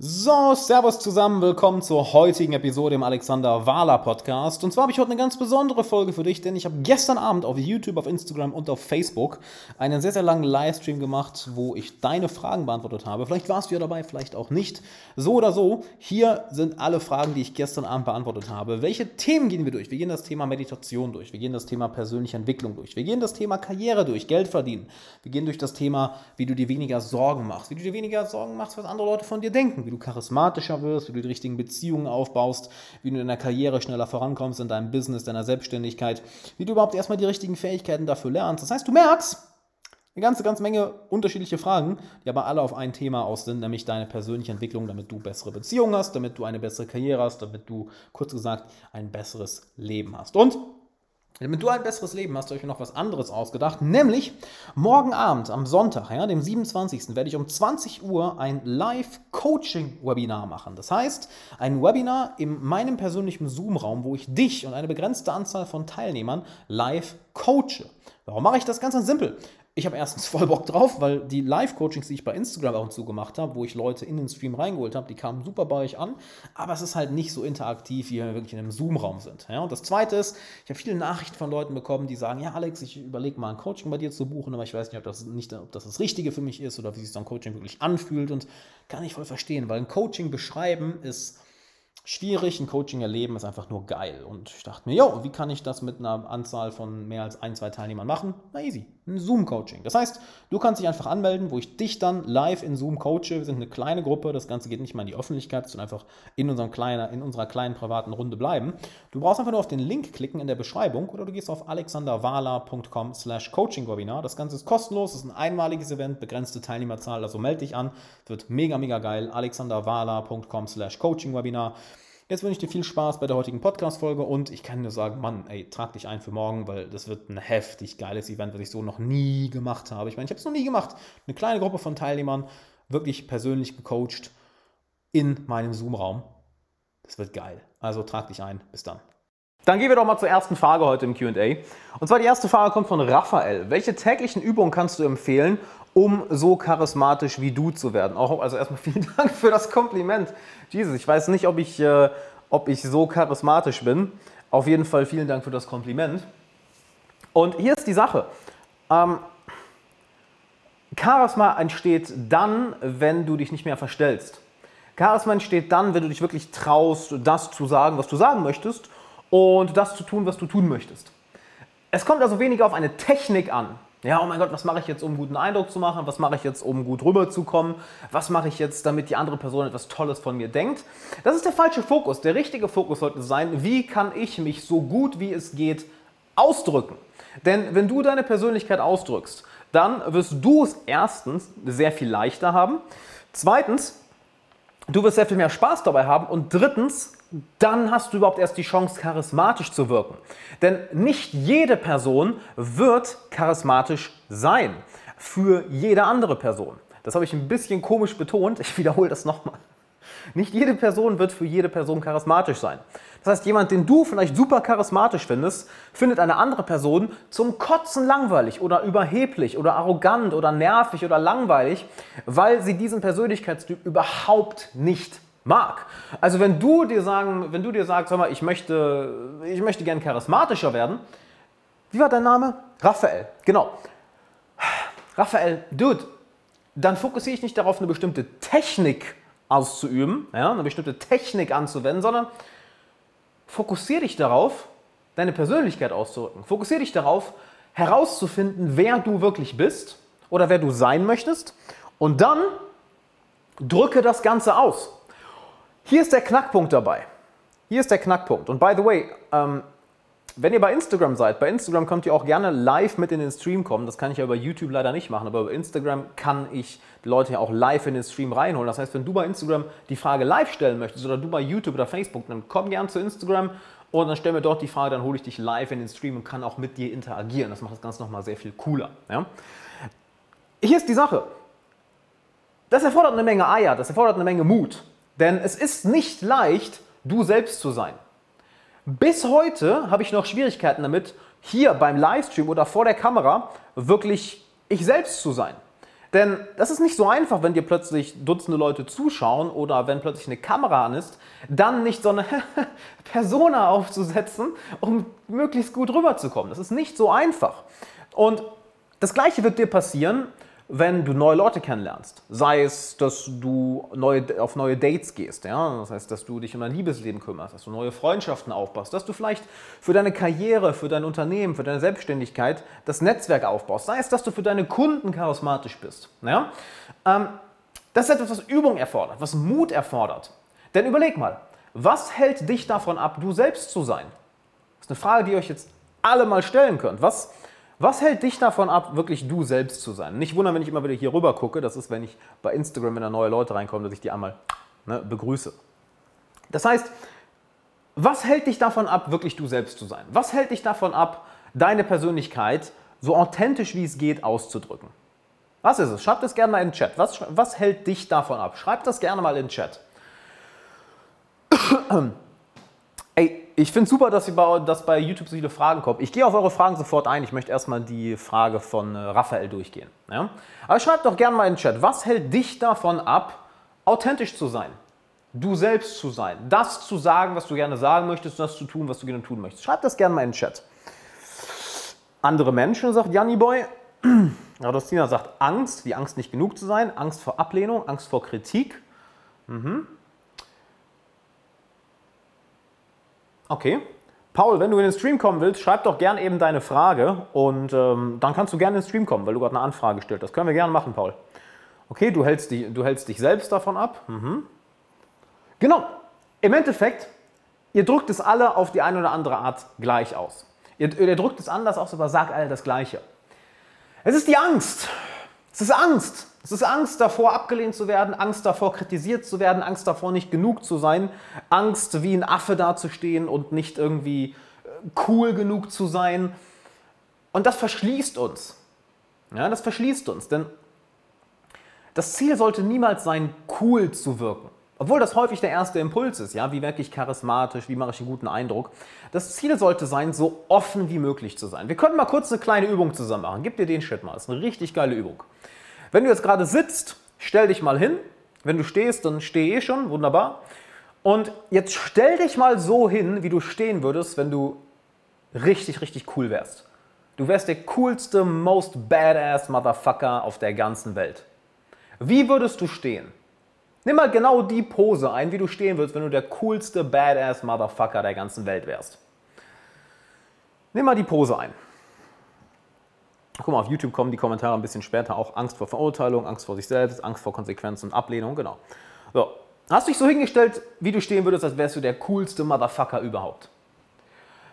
So, Servus zusammen, willkommen zur heutigen Episode im Alexander Wahler Podcast. Und zwar habe ich heute eine ganz besondere Folge für dich, denn ich habe gestern Abend auf YouTube, auf Instagram und auf Facebook einen sehr, sehr langen Livestream gemacht, wo ich deine Fragen beantwortet habe. Vielleicht warst du ja dabei, vielleicht auch nicht. So oder so, hier sind alle Fragen, die ich gestern Abend beantwortet habe. Welche Themen gehen wir durch? Wir gehen das Thema Meditation durch, wir gehen das Thema persönliche Entwicklung durch, wir gehen das Thema Karriere durch, Geld verdienen, wir gehen durch das Thema, wie du dir weniger Sorgen machst, wie du dir weniger Sorgen machst, was andere Leute von dir denken wie du charismatischer wirst, wie du die richtigen Beziehungen aufbaust, wie du in der Karriere schneller vorankommst, in deinem Business, deiner Selbstständigkeit, wie du überhaupt erstmal die richtigen Fähigkeiten dafür lernst. Das heißt, du merkst, eine ganze, ganze Menge unterschiedliche Fragen, die aber alle auf ein Thema aus sind, nämlich deine persönliche Entwicklung, damit du bessere Beziehungen hast, damit du eine bessere Karriere hast, damit du, kurz gesagt, ein besseres Leben hast. Und damit du ein besseres Leben hast, habe ich mir noch was anderes ausgedacht, nämlich morgen Abend am Sonntag, ja, dem 27. werde ich um 20 Uhr ein Live-Coaching-Webinar machen. Das heißt, ein Webinar in meinem persönlichen Zoom-Raum, wo ich dich und eine begrenzte Anzahl von Teilnehmern live coache. Warum mache ich das? Ganz, ganz simpel ich habe erstens voll Bock drauf, weil die Live-Coachings, die ich bei Instagram auch und zu gemacht habe, wo ich Leute in den Stream reingeholt habe, die kamen super bei euch an, aber es ist halt nicht so interaktiv, wie wir wirklich in einem Zoom-Raum sind. Ja? Und das Zweite ist, ich habe viele Nachrichten von Leuten bekommen, die sagen, ja Alex, ich überlege mal ein Coaching bei dir zu buchen, aber ich weiß nicht, ob das, nicht, ob das das Richtige für mich ist oder wie sich so ein Coaching wirklich anfühlt und kann ich voll verstehen, weil ein Coaching beschreiben ist schwierig. Ein Coaching erleben ist einfach nur geil. Und ich dachte mir, jo, wie kann ich das mit einer Anzahl von mehr als ein, zwei Teilnehmern machen? Na easy, ein Zoom-Coaching. Das heißt, du kannst dich einfach anmelden, wo ich dich dann live in Zoom coache. Wir sind eine kleine Gruppe, das Ganze geht nicht mal in die Öffentlichkeit, sondern einfach in, unserem kleinen, in unserer kleinen privaten Runde bleiben. Du brauchst einfach nur auf den Link klicken in der Beschreibung oder du gehst auf alexanderwala.com slash coaching-webinar. Das Ganze ist kostenlos, ist ein einmaliges Event, begrenzte Teilnehmerzahl, also melde dich an. Wird mega, mega geil. alexanderwala.com slash coaching-webinar. Jetzt wünsche ich dir viel Spaß bei der heutigen Podcast-Folge und ich kann nur sagen, Mann, ey, trag dich ein für morgen, weil das wird ein heftig geiles Event, was ich so noch nie gemacht habe. Ich meine, ich habe es noch nie gemacht. Eine kleine Gruppe von Teilnehmern, wirklich persönlich gecoacht in meinem Zoom-Raum. Das wird geil. Also trag dich ein. Bis dann. Dann gehen wir doch mal zur ersten Frage heute im QA. Und zwar die erste Frage kommt von Raphael. Welche täglichen Übungen kannst du empfehlen, um so charismatisch wie du zu werden. Auch, also erstmal vielen Dank für das Kompliment. Jesus, ich weiß nicht, ob ich, äh, ob ich so charismatisch bin. Auf jeden Fall vielen Dank für das Kompliment. Und hier ist die Sache. Ähm, Charisma entsteht dann, wenn du dich nicht mehr verstellst. Charisma entsteht dann, wenn du dich wirklich traust, das zu sagen, was du sagen möchtest und das zu tun, was du tun möchtest. Es kommt also weniger auf eine Technik an, ja, oh mein Gott, was mache ich jetzt, um einen guten Eindruck zu machen? Was mache ich jetzt, um gut rüberzukommen? Was mache ich jetzt, damit die andere Person etwas Tolles von mir denkt? Das ist der falsche Fokus. Der richtige Fokus sollte sein, wie kann ich mich so gut wie es geht ausdrücken? Denn wenn du deine Persönlichkeit ausdrückst, dann wirst du es erstens sehr viel leichter haben. Zweitens, du wirst sehr viel mehr Spaß dabei haben. Und drittens, dann hast du überhaupt erst die Chance, charismatisch zu wirken. Denn nicht jede Person wird charismatisch sein für jede andere Person. Das habe ich ein bisschen komisch betont. Ich wiederhole das nochmal. Nicht jede Person wird für jede Person charismatisch sein. Das heißt, jemand, den du vielleicht super charismatisch findest, findet eine andere Person zum Kotzen langweilig oder überheblich oder arrogant oder nervig oder langweilig, weil sie diesen Persönlichkeitstyp überhaupt nicht mag. Also wenn du dir sagen, wenn du dir sagst, sag mal, ich möchte, ich möchte gern charismatischer werden, wie war dein Name? Raphael, genau. Raphael, Dude, dann fokussiere ich nicht darauf, eine bestimmte Technik auszuüben, ja, eine bestimmte Technik anzuwenden, sondern fokussiere dich darauf, deine Persönlichkeit auszurücken. Fokussiere dich darauf, herauszufinden, wer du wirklich bist oder wer du sein möchtest und dann drücke das Ganze aus. Hier ist der Knackpunkt dabei. Hier ist der Knackpunkt. Und by the way, ähm, wenn ihr bei Instagram seid, bei Instagram könnt ihr auch gerne live mit in den Stream kommen. Das kann ich ja über YouTube leider nicht machen, aber bei Instagram kann ich die Leute ja auch live in den Stream reinholen. Das heißt, wenn du bei Instagram die Frage live stellen möchtest oder du bei YouTube oder Facebook, dann komm gern zu Instagram und dann stell mir dort die Frage, dann hole ich dich live in den Stream und kann auch mit dir interagieren. Das macht das Ganze nochmal sehr viel cooler. Ja? Hier ist die Sache. Das erfordert eine Menge Eier, das erfordert eine Menge Mut. Denn es ist nicht leicht, du selbst zu sein. Bis heute habe ich noch Schwierigkeiten damit, hier beim Livestream oder vor der Kamera wirklich ich selbst zu sein. Denn das ist nicht so einfach, wenn dir plötzlich Dutzende Leute zuschauen oder wenn plötzlich eine Kamera an ist, dann nicht so eine Persona aufzusetzen, um möglichst gut rüberzukommen. Das ist nicht so einfach. Und das Gleiche wird dir passieren, wenn du neue Leute kennenlernst. Sei es, dass du neue, auf neue Dates gehst, ja? das heißt, dass du dich um dein Liebesleben kümmerst, dass du neue Freundschaften aufbaust, dass du vielleicht für deine Karriere, für dein Unternehmen, für deine Selbstständigkeit das Netzwerk aufbaust. Sei es, dass du für deine Kunden charismatisch bist. Ja? Ähm, das ist etwas, was Übung erfordert, was Mut erfordert. Denn überleg mal, was hält dich davon ab, du selbst zu sein? Das ist eine Frage, die ihr euch jetzt alle mal stellen könnt. Was was hält dich davon ab, wirklich du selbst zu sein? Nicht wundern, wenn ich immer wieder hier rüber gucke. Das ist, wenn ich bei Instagram, wenn da neue Leute reinkommen, dass ich die einmal ne, begrüße. Das heißt, was hält dich davon ab, wirklich du selbst zu sein? Was hält dich davon ab, deine Persönlichkeit so authentisch wie es geht auszudrücken? Was ist es? Schreib das gerne mal in den Chat. Was, was hält dich davon ab? Schreib das gerne mal in den Chat. Ich finde es super, dass, bei, dass bei YouTube so viele Fragen kommen. Ich gehe auf eure Fragen sofort ein. Ich möchte erstmal die Frage von äh, Raphael durchgehen. Ja? Aber schreibt doch gerne mal in den Chat, was hält dich davon ab, authentisch zu sein? Du selbst zu sein. Das zu sagen, was du gerne sagen möchtest, das zu tun, was du gerne tun möchtest. Schreibt das gerne mal in den Chat. Andere Menschen, sagt Janni Boy. Radostina sagt Angst, wie Angst nicht genug zu sein, Angst vor Ablehnung, Angst vor Kritik. Mhm. Okay. Paul, wenn du in den Stream kommen willst, schreib doch gerne eben deine Frage und ähm, dann kannst du gerne in den Stream kommen, weil du gerade eine Anfrage stellst. Das können wir gerne machen, Paul. Okay, du hältst, die, du hältst dich selbst davon ab. Mhm. Genau. Im Endeffekt, ihr drückt es alle auf die eine oder andere Art gleich aus. Ihr, ihr drückt es anders aus, aber sagt alle das Gleiche. Es ist die Angst. Es ist Angst. Es ist Angst davor, abgelehnt zu werden, Angst davor, kritisiert zu werden, Angst davor, nicht genug zu sein, Angst, wie ein Affe dazustehen und nicht irgendwie äh, cool genug zu sein. Und das verschließt uns. Ja, das verschließt uns, denn das Ziel sollte niemals sein, cool zu wirken. Obwohl das häufig der erste Impuls ist, ja, wie wirklich charismatisch, wie mache ich einen guten Eindruck. Das Ziel sollte sein, so offen wie möglich zu sein. Wir können mal kurz eine kleine Übung zusammen machen. Gib dir den Schritt mal, das ist eine richtig geile Übung. Wenn du jetzt gerade sitzt, stell dich mal hin. Wenn du stehst, dann steh eh schon, wunderbar. Und jetzt stell dich mal so hin, wie du stehen würdest, wenn du richtig, richtig cool wärst. Du wärst der coolste, most badass Motherfucker auf der ganzen Welt. Wie würdest du stehen? Nimm mal genau die Pose ein, wie du stehen würdest, wenn du der coolste, badass Motherfucker der ganzen Welt wärst. Nimm mal die Pose ein. Guck mal, auf YouTube kommen die Kommentare ein bisschen später auch Angst vor Verurteilung, Angst vor sich selbst, Angst vor Konsequenzen und Ablehnung, genau. So, hast du dich so hingestellt, wie du stehen würdest, als wärst du der coolste Motherfucker überhaupt.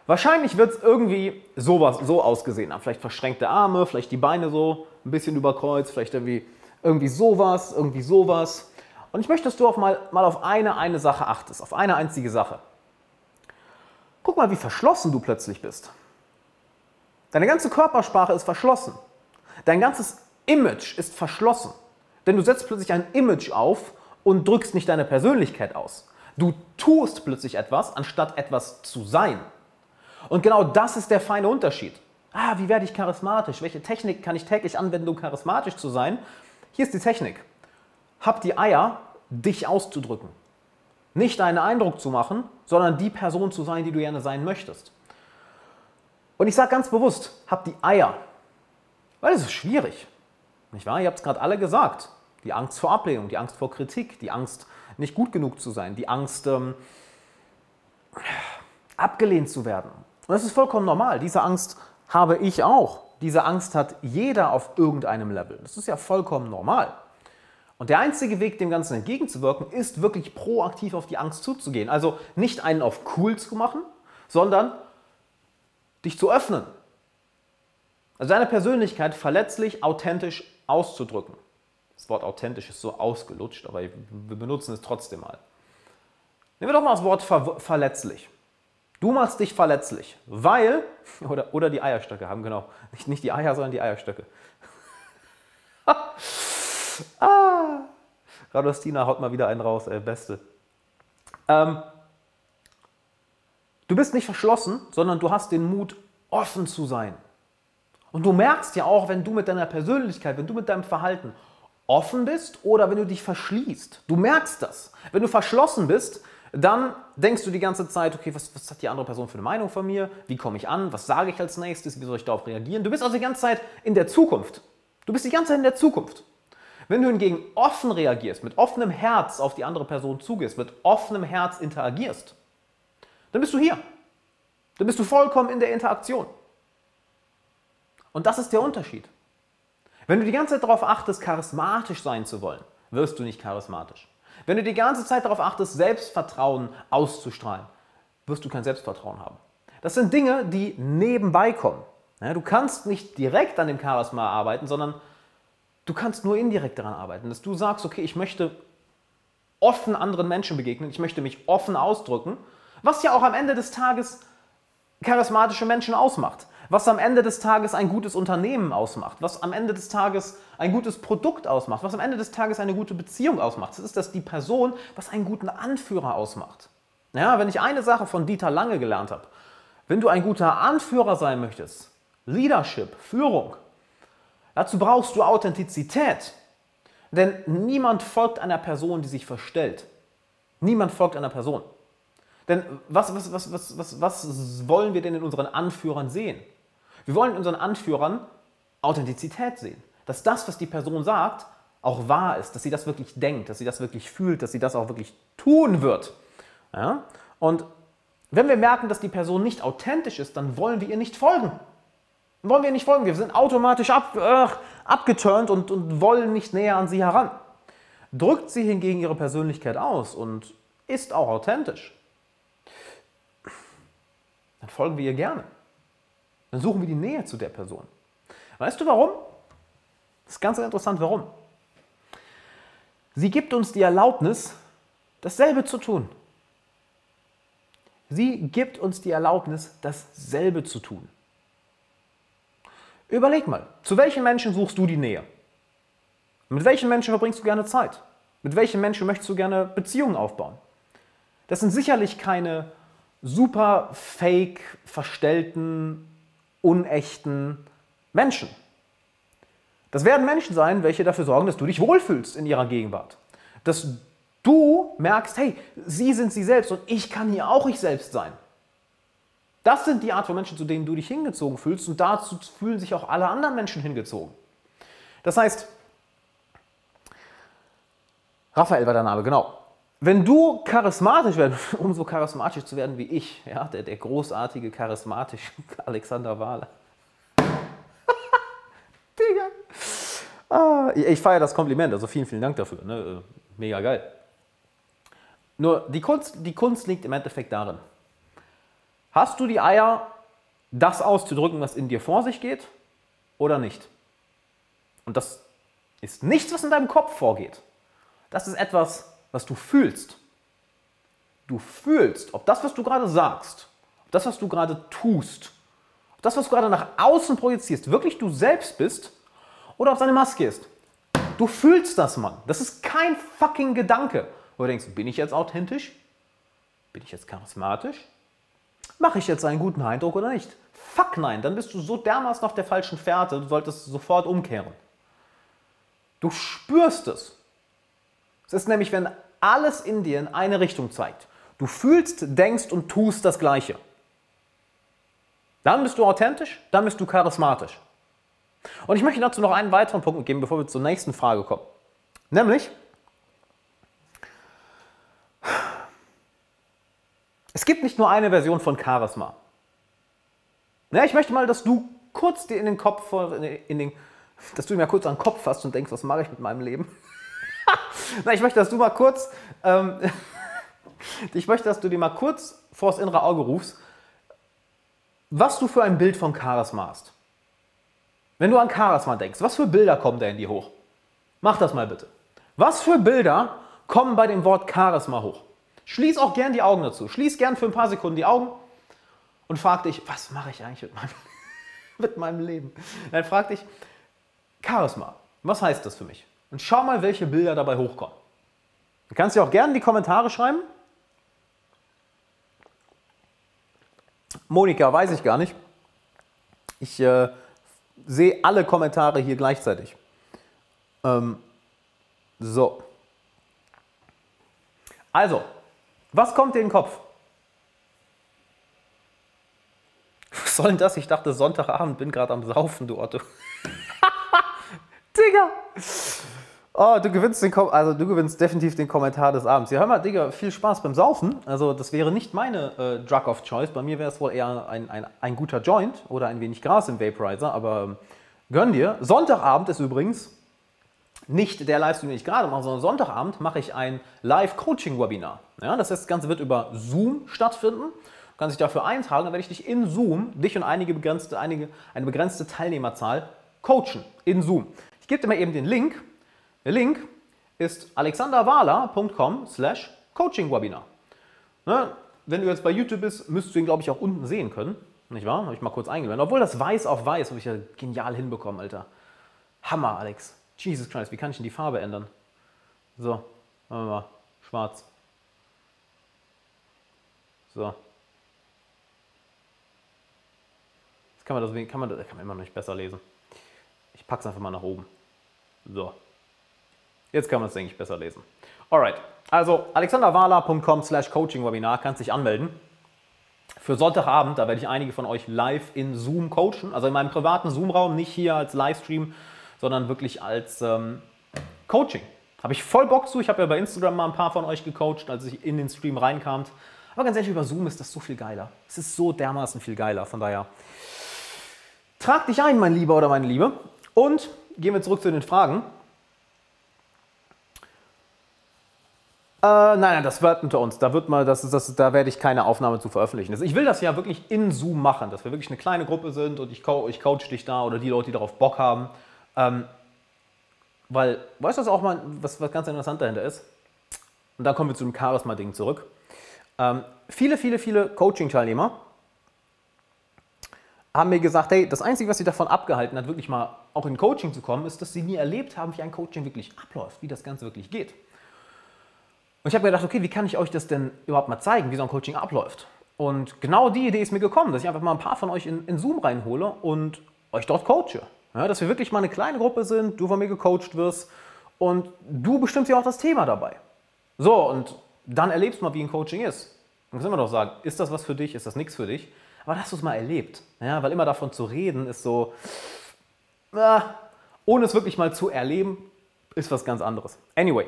Wahrscheinlich wird es irgendwie sowas, so ausgesehen haben. Vielleicht verschränkte Arme, vielleicht die Beine so ein bisschen überkreuzt, vielleicht irgendwie, irgendwie sowas, irgendwie sowas. Und ich möchte, dass du auf mal, mal auf eine, eine Sache achtest, auf eine einzige Sache. Guck mal, wie verschlossen du plötzlich bist. Deine ganze Körpersprache ist verschlossen. Dein ganzes Image ist verschlossen. Denn du setzt plötzlich ein Image auf und drückst nicht deine Persönlichkeit aus. Du tust plötzlich etwas, anstatt etwas zu sein. Und genau das ist der feine Unterschied. Ah, wie werde ich charismatisch? Welche Technik kann ich täglich anwenden, um charismatisch zu sein? Hier ist die Technik. Hab die Eier, dich auszudrücken. Nicht einen Eindruck zu machen, sondern die Person zu sein, die du gerne sein möchtest. Und ich sage ganz bewusst, habt die Eier. Weil es ist schwierig. Nicht wahr? Ihr habt es gerade alle gesagt. Die Angst vor Ablehnung, die Angst vor Kritik, die Angst, nicht gut genug zu sein, die Angst, ähm, abgelehnt zu werden. Und das ist vollkommen normal. Diese Angst habe ich auch. Diese Angst hat jeder auf irgendeinem Level. Das ist ja vollkommen normal. Und der einzige Weg, dem Ganzen entgegenzuwirken, ist wirklich proaktiv auf die Angst zuzugehen. Also nicht einen auf cool zu machen, sondern dich zu öffnen. Also deine Persönlichkeit verletzlich, authentisch auszudrücken. Das Wort authentisch ist so ausgelutscht, aber wir benutzen es trotzdem mal. Nehmen wir doch mal das Wort ver verletzlich. Du machst dich verletzlich, weil, oder, oder die Eierstöcke haben, genau. Nicht, nicht die Eier, sondern die Eierstöcke. Ah, Radostina haut mal wieder einen raus, ey, beste. Ähm, Du bist nicht verschlossen, sondern du hast den Mut, offen zu sein. Und du merkst ja auch, wenn du mit deiner Persönlichkeit, wenn du mit deinem Verhalten offen bist oder wenn du dich verschließt. Du merkst das. Wenn du verschlossen bist, dann denkst du die ganze Zeit, okay, was, was hat die andere Person für eine Meinung von mir? Wie komme ich an? Was sage ich als nächstes? Wie soll ich darauf reagieren? Du bist also die ganze Zeit in der Zukunft. Du bist die ganze Zeit in der Zukunft. Wenn du hingegen offen reagierst, mit offenem Herz auf die andere Person zugehst, mit offenem Herz interagierst, dann bist du hier. Dann bist du vollkommen in der Interaktion. Und das ist der Unterschied. Wenn du die ganze Zeit darauf achtest, charismatisch sein zu wollen, wirst du nicht charismatisch. Wenn du die ganze Zeit darauf achtest, Selbstvertrauen auszustrahlen, wirst du kein Selbstvertrauen haben. Das sind Dinge, die nebenbei kommen. Du kannst nicht direkt an dem Charisma arbeiten, sondern du kannst nur indirekt daran arbeiten. Dass du sagst, okay, ich möchte offen anderen Menschen begegnen, ich möchte mich offen ausdrücken, was ja auch am Ende des Tages charismatische Menschen ausmacht was am Ende des Tages ein gutes Unternehmen ausmacht, was am Ende des Tages ein gutes Produkt ausmacht, was am Ende des Tages eine gute Beziehung ausmacht. Das ist das die Person, was einen guten Anführer ausmacht. Ja, wenn ich eine Sache von Dieter Lange gelernt habe, wenn du ein guter Anführer sein möchtest, Leadership, Führung, dazu brauchst du Authentizität. Denn niemand folgt einer Person, die sich verstellt. Niemand folgt einer Person. Denn was, was, was, was, was, was wollen wir denn in unseren Anführern sehen? Wir wollen in unseren Anführern Authentizität sehen. Dass das, was die Person sagt, auch wahr ist, dass sie das wirklich denkt, dass sie das wirklich fühlt, dass sie das auch wirklich tun wird. Ja? Und wenn wir merken, dass die Person nicht authentisch ist, dann wollen wir ihr nicht folgen. Wollen wir nicht folgen. Wir sind automatisch ab, äh, abgeturnt und, und wollen nicht näher an sie heran. Drückt sie hingegen ihre Persönlichkeit aus und ist auch authentisch, dann folgen wir ihr gerne. Dann suchen wir die Nähe zu der Person. Weißt du warum? Das ist ganz interessant, warum. Sie gibt uns die Erlaubnis, dasselbe zu tun. Sie gibt uns die Erlaubnis, dasselbe zu tun. Überleg mal, zu welchen Menschen suchst du die Nähe? Mit welchen Menschen verbringst du gerne Zeit? Mit welchen Menschen möchtest du gerne Beziehungen aufbauen? Das sind sicherlich keine super fake, verstellten, unechten Menschen. Das werden Menschen sein, welche dafür sorgen, dass du dich wohlfühlst in ihrer Gegenwart. Dass du merkst, hey, sie sind sie selbst und ich kann hier auch ich selbst sein. Das sind die Art von Menschen, zu denen du dich hingezogen fühlst und dazu fühlen sich auch alle anderen Menschen hingezogen. Das heißt, Raphael war der Name, genau. Wenn du charismatisch werden, um so charismatisch zu werden wie ich, ja, der, der großartige, charismatische Alexander Wahler. Digga. Ah, ich feiere das Kompliment, also vielen, vielen Dank dafür. Ne? Mega geil. Nur die Kunst, die Kunst liegt im Endeffekt darin. Hast du die Eier, das auszudrücken, was in dir vor sich geht, oder nicht? Und das ist nichts, was in deinem Kopf vorgeht. Das ist etwas, was du fühlst. Du fühlst, ob das, was du gerade sagst, ob das, was du gerade tust, ob das, was du gerade nach außen projizierst, wirklich du selbst bist oder ob es eine Maske ist. Du fühlst das, Mann. Das ist kein fucking Gedanke. Wo du denkst, bin ich jetzt authentisch? Bin ich jetzt charismatisch? Mache ich jetzt einen guten Eindruck oder nicht? Fuck nein, dann bist du so dermaßen auf der falschen Fährte, du solltest sofort umkehren. Du spürst es. Es ist nämlich, wenn alles in dir in eine Richtung zeigt. Du fühlst, denkst und tust das Gleiche. Dann bist du authentisch, dann bist du charismatisch. Und ich möchte dazu noch einen weiteren Punkt geben, bevor wir zur nächsten Frage kommen. Nämlich, es gibt nicht nur eine Version von Charisma. Ja, ich möchte mal, dass du kurz dir in den Kopf, in den, dass du mir kurz an den Kopf fasst und denkst, was mache ich mit meinem Leben? Na, ich möchte, dass du mal kurz, ähm, ich möchte, dass du dir mal kurz vors innere Auge rufst, was du für ein Bild von Charisma hast. Wenn du an Charisma denkst, was für Bilder kommen da in dir hoch? Mach das mal bitte. Was für Bilder kommen bei dem Wort Charisma hoch? Schließ auch gern die Augen dazu. Schließ gern für ein paar Sekunden die Augen und frag dich, was mache ich eigentlich mit meinem, mit meinem Leben? Dann frag dich, Charisma, was heißt das für mich? Und schau mal, welche Bilder dabei hochkommen. Du kannst dir auch gerne die Kommentare schreiben. Monika, weiß ich gar nicht. Ich äh, sehe alle Kommentare hier gleichzeitig. Ähm, So. Also, was kommt dir in den Kopf? Was soll denn das? Ich dachte, Sonntagabend bin gerade am Saufen, du Otto. Digga! Oh, du gewinnst, den Kom also du gewinnst definitiv den Kommentar des Abends. Ja, hör mal, Digga, viel Spaß beim Saufen. Also, das wäre nicht meine äh, Drug of Choice. Bei mir wäre es wohl eher ein, ein, ein guter Joint oder ein wenig Gras im Vaporizer, aber ähm, gönn dir. Sonntagabend ist übrigens nicht der Livestream, den ich gerade mache, sondern Sonntagabend mache ich ein Live-Coaching-Webinar. Ja, das heißt, das Ganze wird über Zoom stattfinden. Du kannst dich dafür eintragen, dann werde ich dich in Zoom, dich und einige begrenzte, einige, eine begrenzte Teilnehmerzahl coachen in Zoom. Ich gebe dir mal eben den Link. Der Link ist alexanderwala.com slash coachingwebinar. Ne? Wenn du jetzt bei YouTube bist, müsstest du ihn, glaube ich, auch unten sehen können. Nicht wahr? Habe ich mal kurz eingeblendet. Obwohl das weiß auf weiß habe ich ja genial hinbekommen, Alter. Hammer, Alex. Jesus Christ, wie kann ich denn die Farbe ändern? So, machen wir mal. Schwarz. So. Jetzt kann man das, kann man, das kann man immer noch nicht besser lesen. Ich packe es einfach mal nach oben. So. Jetzt kann man es, denke ich, besser lesen. Alright. Also alexanderwala.com slash coaching-webinar kannst dich anmelden. Für Sonntagabend, da werde ich einige von euch live in Zoom coachen. Also in meinem privaten Zoom-Raum, nicht hier als Livestream, sondern wirklich als ähm, Coaching. Habe ich voll Bock zu. Ich habe ja bei Instagram mal ein paar von euch gecoacht, als ich in den Stream reinkam. Aber ganz ehrlich, über Zoom ist das so viel geiler. Es ist so dermaßen viel geiler. Von daher, trag dich ein, mein Lieber oder meine Liebe. Und gehen wir zurück zu den Fragen. Äh, nein, nein, das wird unter uns. Da, wird mal, das, das, da werde ich keine Aufnahme zu veröffentlichen. Also ich will das ja wirklich in Zoom machen, dass wir wirklich eine kleine Gruppe sind und ich, co ich coach dich da oder die Leute, die darauf Bock haben. Ähm, weil, weißt du, was auch mal, was, was ganz interessant dahinter ist? Und dann kommen wir zu dem Charisma-Ding zurück. Ähm, viele, viele, viele Coaching-Teilnehmer haben mir gesagt, hey, das Einzige, was sie davon abgehalten hat, wirklich mal auch in Coaching zu kommen, ist, dass sie nie erlebt haben, wie ein Coaching wirklich abläuft, wie das Ganze wirklich geht. Und ich habe mir gedacht, okay, wie kann ich euch das denn überhaupt mal zeigen, wie so ein Coaching abläuft? Und genau die Idee ist mir gekommen, dass ich einfach mal ein paar von euch in, in Zoom reinhole und euch dort coache. Ja, dass wir wirklich mal eine kleine Gruppe sind, du von mir gecoacht wirst und du bestimmst ja auch das Thema dabei. So, und dann erlebst du mal, wie ein Coaching ist. Dann können wir doch sagen, ist das was für dich, ist das nichts für dich? Aber hast du es mal erlebt. Ja, weil immer davon zu reden ist so, äh, ohne es wirklich mal zu erleben, ist was ganz anderes. Anyway,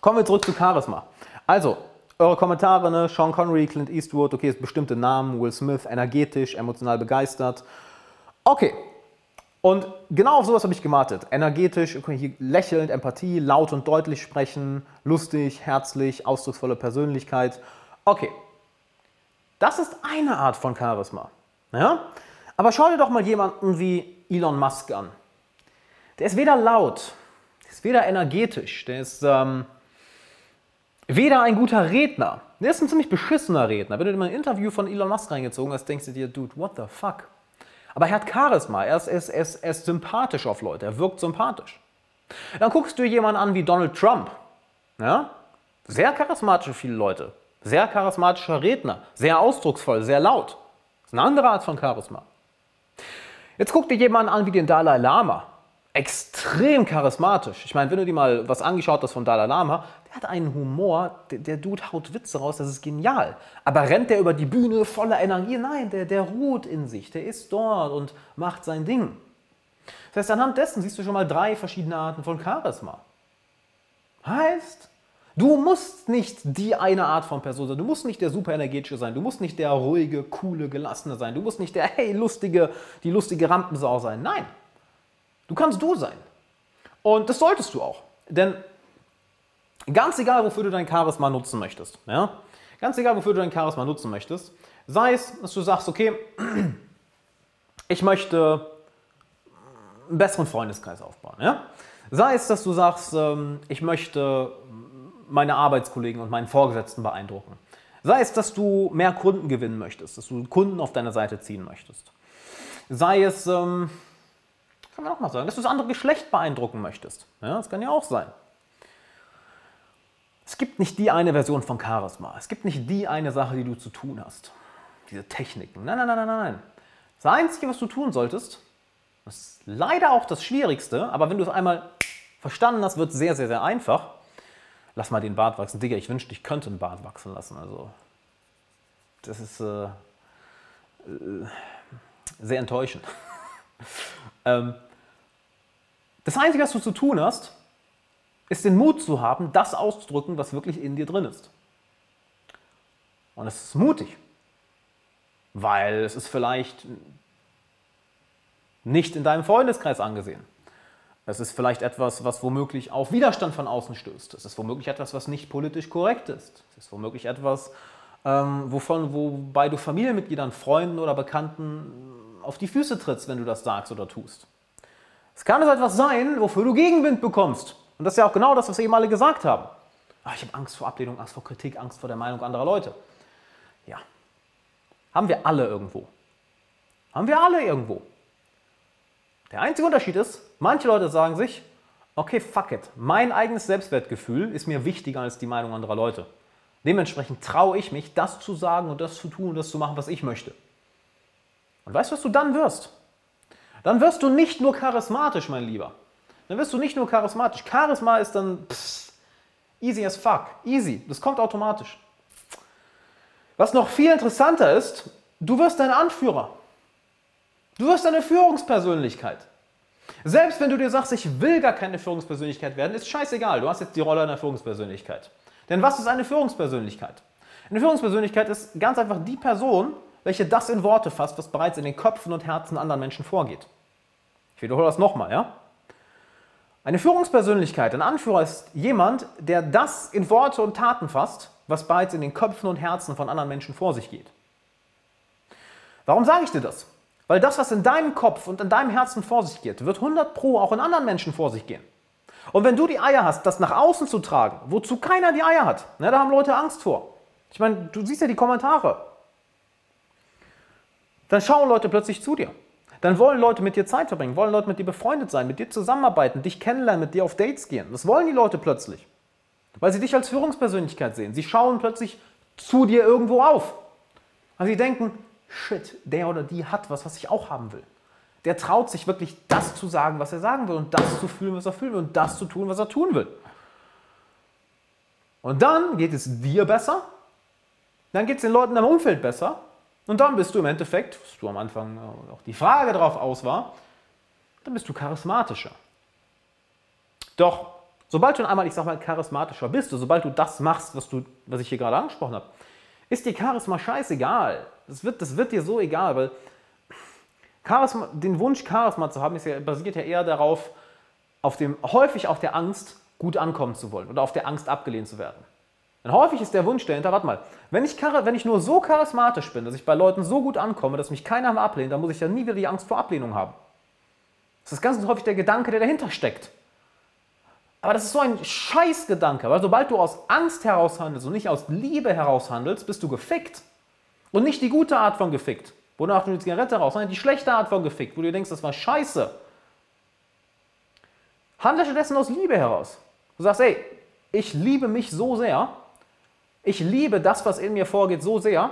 kommen wir zurück zu Charisma. Also, eure Kommentare, ne? Sean Connery, Clint Eastwood, okay, bestimmte Namen, Will Smith, energetisch, emotional begeistert. Okay, und genau auf sowas habe ich gewartet. Energetisch, lächelnd, Empathie, laut und deutlich sprechen, lustig, herzlich, ausdrucksvolle Persönlichkeit. Okay, das ist eine Art von Charisma. Ja? Aber schau dir doch mal jemanden wie Elon Musk an. Der ist weder laut, der ist weder energetisch, der ist ähm, weder ein guter Redner. Der ist ein ziemlich beschissener Redner. Wenn du dir mal ein Interview von Elon Musk reingezogen hast, denkst du dir, Dude, what the fuck? Aber er hat Charisma, er ist, er, ist, er, ist, sympathisch auf Leute, er wirkt sympathisch. Dann guckst du jemanden an wie Donald Trump. Ja? Sehr charismatisch viele Leute. Sehr charismatischer Redner. Sehr ausdrucksvoll, sehr laut. Das ist eine andere Art von Charisma. Jetzt guck dir jemanden an wie den Dalai Lama. Extrem charismatisch. Ich meine, wenn du dir mal was angeschaut hast von Dalai Lama, der hat einen Humor, der, der Dude haut Witze raus, das ist genial. Aber rennt der über die Bühne voller Energie? Nein, der, der ruht in sich, der ist dort und macht sein Ding. Das heißt, anhand dessen siehst du schon mal drei verschiedene Arten von Charisma. Heißt, du musst nicht die eine Art von Person sein, du musst nicht der super energetische sein, du musst nicht der ruhige, coole, gelassene sein, du musst nicht der hey lustige, die lustige Rampensau sein. Nein, du kannst du sein. Und das solltest du auch. Denn Ganz egal, wofür du dein Charisma nutzen möchtest. Ja? Ganz egal, wofür du dein Charisma nutzen möchtest. Sei es, dass du sagst, okay, ich möchte einen besseren Freundeskreis aufbauen. Ja? Sei es, dass du sagst, ähm, ich möchte meine Arbeitskollegen und meinen Vorgesetzten beeindrucken. Sei es, dass du mehr Kunden gewinnen möchtest, dass du Kunden auf deine Seite ziehen möchtest. Sei es, ähm, kann man auch mal sagen, dass du das andere Geschlecht beeindrucken möchtest. Ja, das kann ja auch sein. Es gibt nicht die eine Version von Charisma. Es gibt nicht die eine Sache, die du zu tun hast. Diese Techniken. Nein, nein, nein, nein, nein. Das Einzige, was du tun solltest, ist leider auch das Schwierigste, aber wenn du es einmal verstanden hast, wird sehr, sehr, sehr einfach. Lass mal den Bart wachsen. Digga, ich wünschte, ich könnte einen Bart wachsen lassen. Also, das ist äh, äh, sehr enttäuschend. ähm, das Einzige, was du zu tun hast, ist den Mut zu haben, das auszudrücken, was wirklich in dir drin ist. Und es ist mutig, weil es ist vielleicht nicht in deinem Freundeskreis angesehen. Es ist vielleicht etwas, was womöglich auf Widerstand von außen stößt. Es ist womöglich etwas, was nicht politisch korrekt ist. Es ist womöglich etwas, ähm, wovon, wobei du Familienmitgliedern, Freunden oder Bekannten auf die Füße trittst, wenn du das sagst oder tust. Es kann also etwas sein, wofür du Gegenwind bekommst. Und das ist ja auch genau das, was wir eben alle gesagt haben. Ach, ich habe Angst vor Ablehnung, Angst vor Kritik, Angst vor der Meinung anderer Leute. Ja. Haben wir alle irgendwo. Haben wir alle irgendwo. Der einzige Unterschied ist, manche Leute sagen sich, okay, fuck it, mein eigenes Selbstwertgefühl ist mir wichtiger als die Meinung anderer Leute. Dementsprechend traue ich mich, das zu sagen und das zu tun und das zu machen, was ich möchte. Und weißt du, was du dann wirst? Dann wirst du nicht nur charismatisch, mein Lieber. Dann wirst du nicht nur charismatisch. Charisma ist dann pss, easy as fuck. Easy. Das kommt automatisch. Was noch viel interessanter ist, du wirst ein Anführer. Du wirst eine Führungspersönlichkeit. Selbst wenn du dir sagst, ich will gar keine Führungspersönlichkeit werden, ist scheißegal. Du hast jetzt die Rolle einer Führungspersönlichkeit. Denn was ist eine Führungspersönlichkeit? Eine Führungspersönlichkeit ist ganz einfach die Person, welche das in Worte fasst, was bereits in den Köpfen und Herzen anderen Menschen vorgeht. Ich wiederhole das nochmal, ja? Eine Führungspersönlichkeit, ein Anführer ist jemand, der das in Worte und Taten fasst, was bereits in den Köpfen und Herzen von anderen Menschen vor sich geht. Warum sage ich dir das? Weil das, was in deinem Kopf und in deinem Herzen vor sich geht, wird 100 Pro auch in anderen Menschen vor sich gehen. Und wenn du die Eier hast, das nach außen zu tragen, wozu keiner die Eier hat, ne, da haben Leute Angst vor. Ich meine, du siehst ja die Kommentare. Dann schauen Leute plötzlich zu dir. Dann wollen Leute mit dir Zeit verbringen, wollen Leute mit dir befreundet sein, mit dir zusammenarbeiten, dich kennenlernen, mit dir auf Dates gehen. Das wollen die Leute plötzlich. Weil sie dich als Führungspersönlichkeit sehen. Sie schauen plötzlich zu dir irgendwo auf. Also sie denken, shit, der oder die hat was, was ich auch haben will. Der traut sich wirklich das zu sagen, was er sagen will und das zu fühlen, was er fühlen will und das zu tun, was er tun will. Und dann geht es dir besser, dann geht es den Leuten im Umfeld besser und dann bist du im Endeffekt, was du am Anfang auch die Frage darauf aus war, dann bist du charismatischer. Doch sobald du einmal, ich sag mal, charismatischer bist, sobald du das machst, was, du, was ich hier gerade angesprochen habe, ist dir Charisma scheißegal. Das wird, das wird dir so egal, weil Charisma, den Wunsch, Charisma zu haben, ja, basiert ja eher darauf, auf dem, häufig auf der Angst, gut ankommen zu wollen oder auf der Angst, abgelehnt zu werden. Denn häufig ist der Wunsch dahinter, warte mal, wenn ich, wenn ich nur so charismatisch bin, dass ich bei Leuten so gut ankomme, dass mich keiner mehr ablehnt, dann muss ich ja nie wieder die Angst vor Ablehnung haben. Das ist ganz häufig der Gedanke, der dahinter steckt. Aber das ist so ein Scheißgedanke, weil sobald du aus Angst heraus handelst und nicht aus Liebe heraus handelst, bist du gefickt. Und nicht die gute Art von gefickt, wonach du die Zigarette raus, sondern die schlechte Art von gefickt, wo du denkst, das war scheiße. Handle stattdessen aus Liebe heraus. Du sagst, ey, ich liebe mich so sehr, ich liebe das, was in mir vorgeht, so sehr,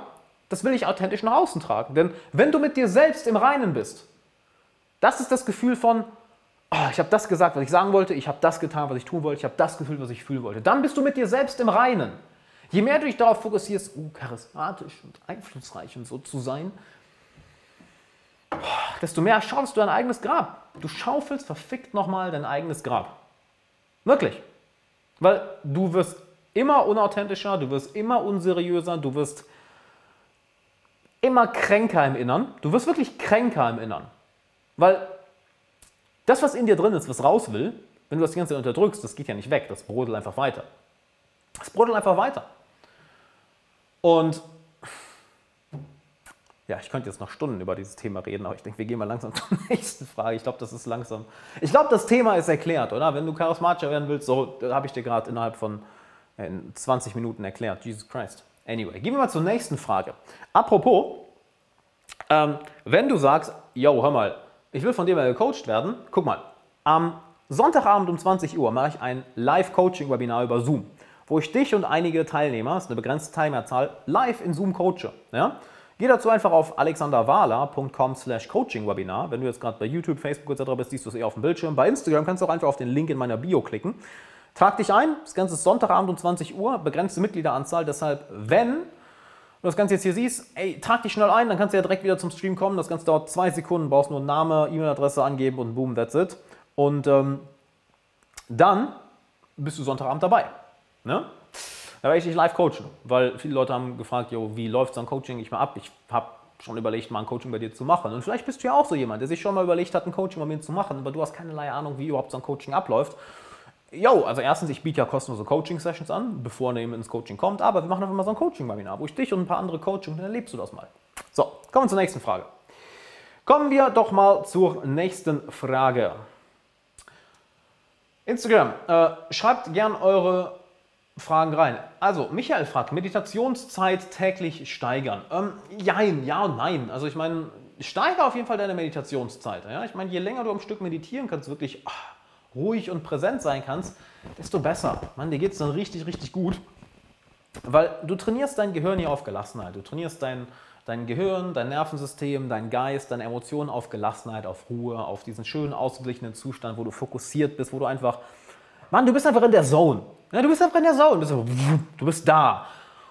das will ich authentisch nach außen tragen. Denn wenn du mit dir selbst im Reinen bist, das ist das Gefühl von, oh, ich habe das gesagt, was ich sagen wollte, ich habe das getan, was ich tun wollte, ich habe das Gefühl, was ich fühlen wollte. Dann bist du mit dir selbst im Reinen. Je mehr du dich darauf fokussierst, uh, charismatisch und einflussreich und so zu sein, desto mehr schaufelst du dein eigenes Grab. Du schaufelst verfickt nochmal dein eigenes Grab. Wirklich. Weil du wirst immer unauthentischer, du wirst immer unseriöser, du wirst immer kränker im Innern. Du wirst wirklich kränker im Innern. Weil das, was in dir drin ist, was raus will, wenn du das ganze unterdrückst, das geht ja nicht weg, das brodelt einfach weiter. Das brodelt einfach weiter. Und ja, ich könnte jetzt noch Stunden über dieses Thema reden, aber ich denke, wir gehen mal langsam zur nächsten Frage. Ich glaube, das ist langsam. Ich glaube, das Thema ist erklärt, oder? Wenn du charismatischer werden willst, so habe ich dir gerade innerhalb von 20 Minuten erklärt. Jesus Christ. Anyway, gehen wir mal zur nächsten Frage. Apropos, ähm, wenn du sagst, yo, hör mal, ich will von dir mal gecoacht werden, guck mal, am Sonntagabend um 20 Uhr mache ich ein Live-Coaching-Webinar über Zoom, wo ich dich und einige Teilnehmer, das ist eine begrenzte Teilnehmerzahl, live in Zoom coache. Ja? Geh dazu einfach auf alexanderwahler.com slash coachingwebinar. Wenn du jetzt gerade bei YouTube, Facebook etc. bist, siehst du es eher auf dem Bildschirm. Bei Instagram kannst du auch einfach auf den Link in meiner Bio klicken. Trag dich ein, das Ganze ist Sonntagabend um 20 Uhr, begrenzte Mitgliederanzahl, deshalb, wenn du das Ganze jetzt hier siehst, ey, trag dich schnell ein, dann kannst du ja direkt wieder zum Stream kommen. Das Ganze dauert zwei Sekunden, brauchst nur Name, E-Mail-Adresse angeben und boom, that's it. Und ähm, dann bist du Sonntagabend dabei. Ne? Da werde ich dich live coachen, weil viele Leute haben gefragt, jo, wie läuft so ein Coaching ich mal ab? Ich habe schon überlegt, mal ein Coaching bei dir zu machen. Und vielleicht bist du ja auch so jemand, der sich schon mal überlegt hat, ein Coaching bei mir zu machen, aber du hast keinerlei Ahnung, wie überhaupt so ein Coaching abläuft. Jo, also erstens, ich biete ja kostenlose Coaching-Sessions an, bevor jemand ins Coaching kommt, aber wir machen einfach mal so ein Coaching-Webinar, wo ich dich und ein paar andere coache und dann erlebst du das mal. So, kommen wir zur nächsten Frage. Kommen wir doch mal zur nächsten Frage. Instagram, äh, schreibt gern eure Fragen rein. Also, Michael fragt, Meditationszeit täglich steigern. Ähm, jein, ja und nein. Also ich meine, steigere auf jeden Fall deine Meditationszeit. Ja? Ich meine, je länger du am Stück meditieren kannst, wirklich ach, ruhig und präsent sein kannst, desto besser. Mann, dir geht es dann richtig, richtig gut. Weil du trainierst dein Gehirn hier auf Gelassenheit. Du trainierst dein, dein Gehirn, dein Nervensystem, dein Geist, deine Emotionen auf Gelassenheit, auf Ruhe, auf diesen schönen, ausgeglichenen Zustand, wo du fokussiert bist, wo du einfach, Mann, du bist einfach in der Zone. Ja, du bist einfach in der Zone. Du bist, du bist da.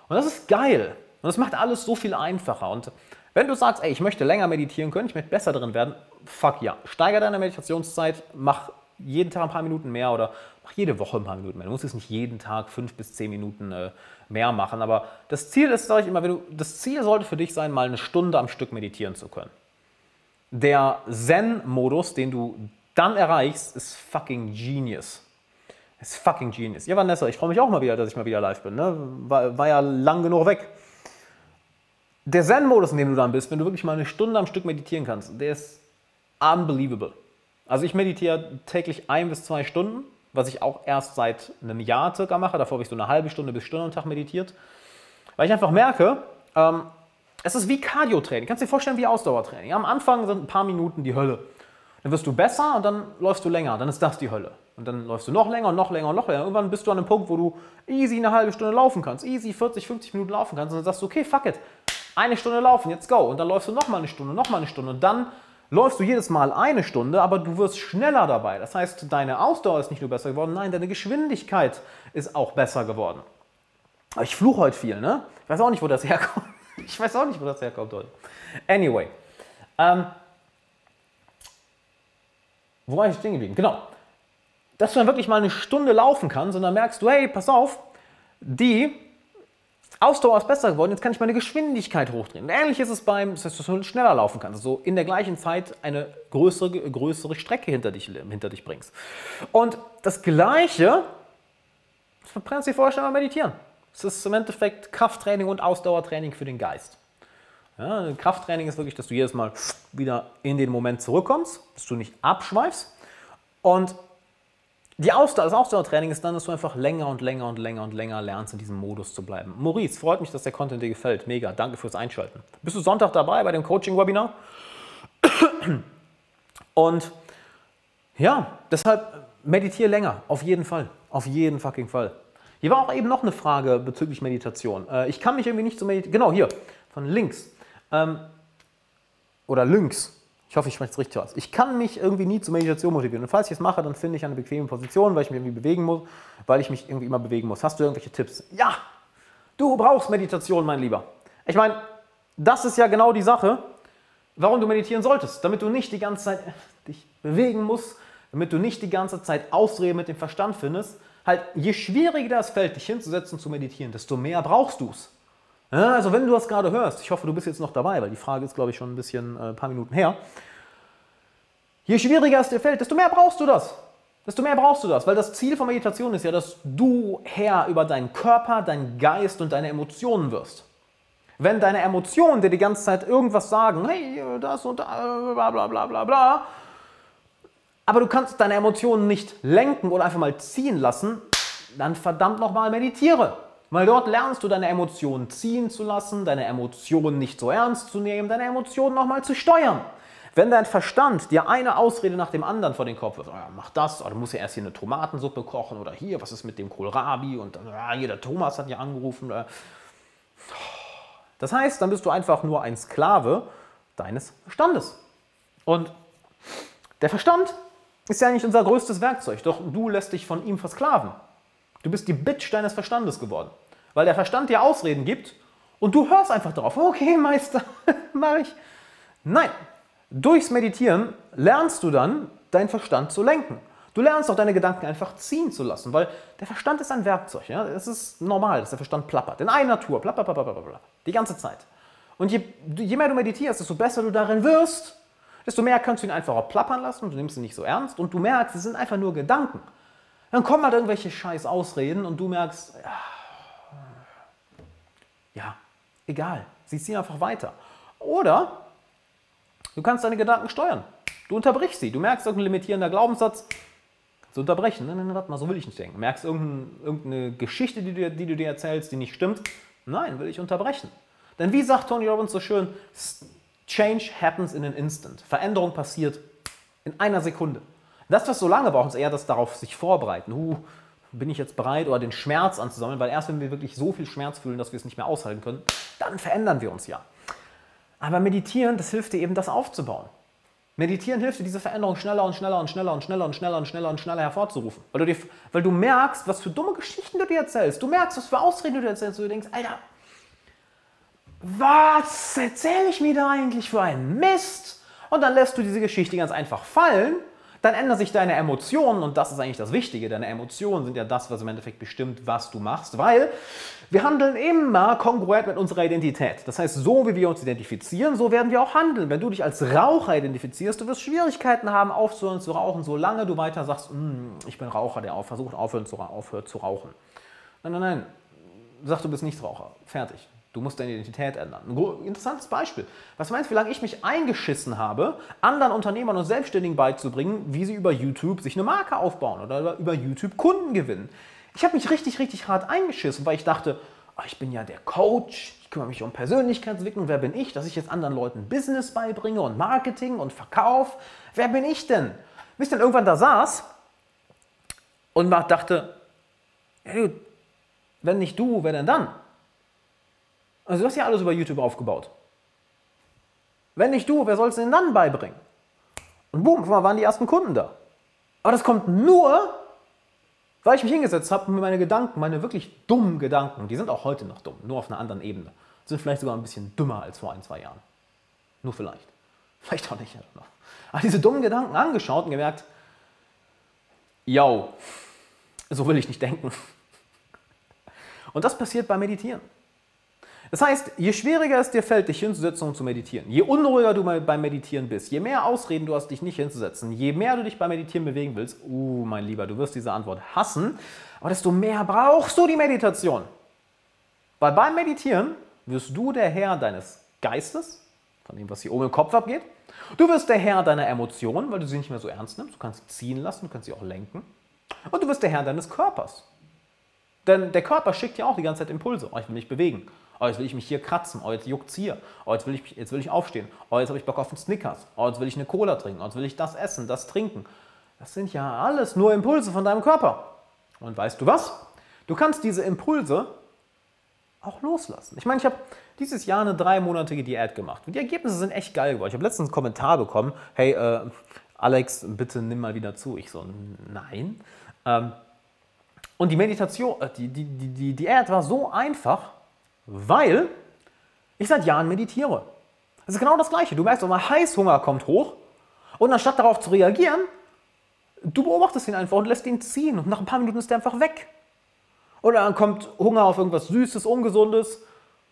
Und das ist geil. Und das macht alles so viel einfacher. Und wenn du sagst, ey, ich möchte länger meditieren können, ich möchte besser drin werden, fuck ja. Steiger deine Meditationszeit, mach jeden Tag ein paar Minuten mehr oder mach jede Woche ein paar Minuten mehr. Du musst es nicht jeden Tag fünf bis zehn Minuten äh, mehr machen. Aber das Ziel ist, sage ich immer, wenn du, das Ziel sollte für dich sein, mal eine Stunde am Stück meditieren zu können. Der Zen-Modus, den du dann erreichst, ist fucking genius. Ist fucking genius. Ja, Vanessa, ich freue mich auch mal wieder, dass ich mal wieder live bin. Ne? War, war ja lang genug weg. Der Zen-Modus, in dem du dann bist, wenn du wirklich mal eine Stunde am Stück meditieren kannst, der ist unbelievable. Also ich meditiere täglich ein bis zwei Stunden, was ich auch erst seit einem Jahr circa mache. Davor habe ich so eine halbe Stunde bis Stunde am Tag meditiert. Weil ich einfach merke, ähm, es ist wie Cardio-Training. Kannst dir vorstellen wie Ausdauertraining. Am Anfang sind ein paar Minuten die Hölle. Dann wirst du besser und dann läufst du länger. Dann ist das die Hölle. Und dann läufst du noch länger und noch länger und noch länger. Irgendwann bist du an einem Punkt, wo du easy eine halbe Stunde laufen kannst. Easy 40, 50 Minuten laufen kannst. Und dann sagst du, okay, fuck it. Eine Stunde laufen, jetzt go. Und dann läufst du noch mal eine Stunde, noch mal eine Stunde. Und dann läufst du jedes Mal eine Stunde, aber du wirst schneller dabei. Das heißt, deine Ausdauer ist nicht nur besser geworden, nein, deine Geschwindigkeit ist auch besser geworden. Aber ich fluche heute viel, ne? Ich weiß auch nicht, wo das herkommt. Ich weiß auch nicht, wo das herkommt heute. Anyway. Ähm, wo war ich stehen geblieben? Genau. Dass du dann wirklich mal eine Stunde laufen kannst und dann merkst du, hey, pass auf, die Ausdauer ist besser geworden, jetzt kann ich meine Geschwindigkeit hochdrehen. ähnlich ist es beim, das heißt, dass du schneller laufen kannst, also in der gleichen Zeit eine größere, größere Strecke hinter dich, hinter dich bringst. Und das Gleiche, das kannst du dir vorstellen, mal meditieren. Es ist im Endeffekt Krafttraining und Ausdauertraining für den Geist. Ja, Krafttraining ist wirklich, dass du jedes Mal wieder in den Moment zurückkommst, dass du nicht abschweifst. Und die Ausdauer, das Ausdauertraining ist dann, dass du einfach länger und länger und länger und länger lernst, in diesem Modus zu bleiben. Maurice, freut mich, dass der Content dir gefällt. Mega, danke fürs Einschalten. Bist du Sonntag dabei bei dem Coaching-Webinar? Und ja, deshalb meditiere länger, auf jeden Fall. Auf jeden fucking Fall. Hier war auch eben noch eine Frage bezüglich Meditation. Äh, ich kann mich irgendwie nicht so meditieren. Genau, hier, von links. Ähm, oder links. Ich hoffe, ich spreche es richtig aus. Ich kann mich irgendwie nie zur Meditation motivieren. Und falls ich es mache, dann finde ich eine bequeme Position, weil ich mich irgendwie bewegen muss, weil ich mich irgendwie immer bewegen muss. Hast du irgendwelche Tipps? Ja, du brauchst Meditation, mein Lieber. Ich meine, das ist ja genau die Sache, warum du meditieren solltest. Damit du nicht die ganze Zeit dich bewegen musst, damit du nicht die ganze Zeit Ausreden mit dem Verstand findest. Halt, je schwieriger das fällt, dich hinzusetzen zu meditieren, desto mehr brauchst du es. Ja, also wenn du das gerade hörst, ich hoffe, du bist jetzt noch dabei, weil die Frage ist, glaube ich, schon ein bisschen, äh, ein paar Minuten her. Je schwieriger es dir fällt, desto mehr brauchst du das. Desto mehr brauchst du das, weil das Ziel von Meditation ist ja, dass du Herr über deinen Körper, deinen Geist und deine Emotionen wirst. Wenn deine Emotionen dir die ganze Zeit irgendwas sagen, hey, das und da, bla bla bla bla bla, aber du kannst deine Emotionen nicht lenken oder einfach mal ziehen lassen, dann verdammt nochmal meditiere. Weil dort lernst du deine Emotionen ziehen zu lassen, deine Emotionen nicht so ernst zu nehmen, deine Emotionen nochmal zu steuern. Wenn dein Verstand dir eine Ausrede nach dem anderen vor den Kopf wirft, oh mach das, oder du musst ja erst hier eine Tomatensuppe kochen, oder hier, was ist mit dem Kohlrabi, und ja, hier, der Thomas hat ja angerufen. Das heißt, dann bist du einfach nur ein Sklave deines Verstandes. Und der Verstand ist ja nicht unser größtes Werkzeug, doch du lässt dich von ihm versklaven. Du bist die Bitch deines Verstandes geworden, weil der Verstand dir Ausreden gibt und du hörst einfach darauf. Okay, Meister, mache ich. Nein, durchs Meditieren lernst du dann, deinen Verstand zu lenken. Du lernst auch deine Gedanken einfach ziehen zu lassen, weil der Verstand ist ein Werkzeug. Ja? Es ist normal, dass der Verstand plappert. In einer Natur, plapper, die ganze Zeit. Und je, je mehr du meditierst, desto besser du darin wirst, desto mehr kannst du ihn einfach auch plappern lassen und du nimmst ihn nicht so ernst und du merkst, es sind einfach nur Gedanken. Dann kommen halt irgendwelche scheiß Ausreden und du merkst, ja, egal, sie ziehen einfach weiter. Oder du kannst deine Gedanken steuern. Du unterbrichst sie. Du merkst irgendein limitierender Glaubenssatz, kannst du unterbrechen. Nein, nein, warte mal, so will ich nicht denken. Merkst irgendeine Geschichte, die du, die du dir erzählst, die nicht stimmt. Nein, will ich unterbrechen. Denn wie sagt Tony Robbins so schön, Change happens in an instant. Veränderung passiert in einer Sekunde. Das, was so lange braucht, ist eher das darauf sich vorbereiten. Uh, bin ich jetzt bereit oder den Schmerz anzusammeln, weil erst wenn wir wirklich so viel Schmerz fühlen, dass wir es nicht mehr aushalten können, dann verändern wir uns ja. Aber meditieren, das hilft dir eben, das aufzubauen. Meditieren hilft dir, diese Veränderung schneller und schneller und schneller und schneller und schneller und schneller und schneller hervorzurufen. Weil du, dir, weil du merkst, was für dumme Geschichten du dir erzählst. Du merkst, was für Ausreden du dir erzählst. Und du denkst, Alter, was erzähle ich mir da eigentlich für einen Mist? Und dann lässt du diese Geschichte ganz einfach fallen, dann ändern sich deine Emotionen und das ist eigentlich das Wichtige. Deine Emotionen sind ja das, was im Endeffekt bestimmt, was du machst, weil wir handeln immer kongruent mit unserer Identität. Das heißt, so wie wir uns identifizieren, so werden wir auch handeln. Wenn du dich als Raucher identifizierst, du wirst Schwierigkeiten haben, aufzuhören zu rauchen, solange du weiter sagst, hm, ich bin Raucher, der versucht aufhören zu, aufhört zu rauchen. Nein, nein, nein. Sag, du bist nicht Raucher. Fertig. Du musst deine Identität ändern. Ein interessantes Beispiel. Was meinst du, wie lange ich mich eingeschissen habe, anderen Unternehmern und Selbstständigen beizubringen, wie sie über YouTube sich eine Marke aufbauen oder über YouTube Kunden gewinnen? Ich habe mich richtig, richtig hart eingeschissen, weil ich dachte, oh, ich bin ja der Coach, ich kümmere mich um Persönlichkeitsentwicklung. Wer bin ich, dass ich jetzt anderen Leuten Business beibringe und Marketing und Verkauf? Wer bin ich denn? Bis ich dann irgendwann da saß und dachte, hey, wenn nicht du, wer denn dann? Also du hast ja alles über YouTube aufgebaut. Wenn nicht du, wer soll es denn dann beibringen? Und boom, waren die ersten Kunden da. Aber das kommt nur, weil ich mich hingesetzt habe und mir meine Gedanken, meine wirklich dummen Gedanken, die sind auch heute noch dumm, nur auf einer anderen Ebene, sind vielleicht sogar ein bisschen dümmer als vor ein, zwei Jahren. Nur vielleicht. Vielleicht auch nicht. Aber diese dummen Gedanken angeschaut und gemerkt, yo, so will ich nicht denken. Und das passiert beim Meditieren. Das heißt, je schwieriger es dir fällt, dich hinzusetzen und zu meditieren, je unruhiger du beim Meditieren bist, je mehr Ausreden du hast, dich nicht hinzusetzen, je mehr du dich beim Meditieren bewegen willst, uh, mein Lieber, du wirst diese Antwort hassen, aber desto mehr brauchst du die Meditation. Weil beim Meditieren wirst du der Herr deines Geistes, von dem, was hier oben im Kopf abgeht. Du wirst der Herr deiner Emotionen, weil du sie nicht mehr so ernst nimmst. Du kannst sie ziehen lassen, du kannst sie auch lenken. Und du wirst der Herr deines Körpers. Denn der Körper schickt ja auch die ganze Zeit Impulse. Oh, ich will mich bewegen. Oh, jetzt will ich mich hier kratzen. Oh, jetzt juckt hier. Oh, jetzt will ich, jetzt will ich aufstehen. Oh, jetzt habe ich Bock auf einen Snickers. Oh, jetzt will ich eine Cola trinken. Oh, jetzt will ich das essen, das trinken. Das sind ja alles nur Impulse von deinem Körper. Und weißt du was? Du kannst diese Impulse auch loslassen. Ich meine, ich habe dieses Jahr eine dreimonatige Diät gemacht. Und die Ergebnisse sind echt geil geworden. Ich habe letztens einen Kommentar bekommen, hey, äh, Alex, bitte nimm mal wieder zu. Ich so, nein. Ähm, und die Meditation, äh, die, die, die, die Diät war so einfach, weil ich seit Jahren meditiere. Das ist genau das Gleiche. Du merkst, mal Heißhunger kommt hoch und anstatt darauf zu reagieren, du beobachtest ihn einfach und lässt ihn ziehen und nach ein paar Minuten ist er einfach weg. Oder dann kommt Hunger auf irgendwas Süßes, Ungesundes.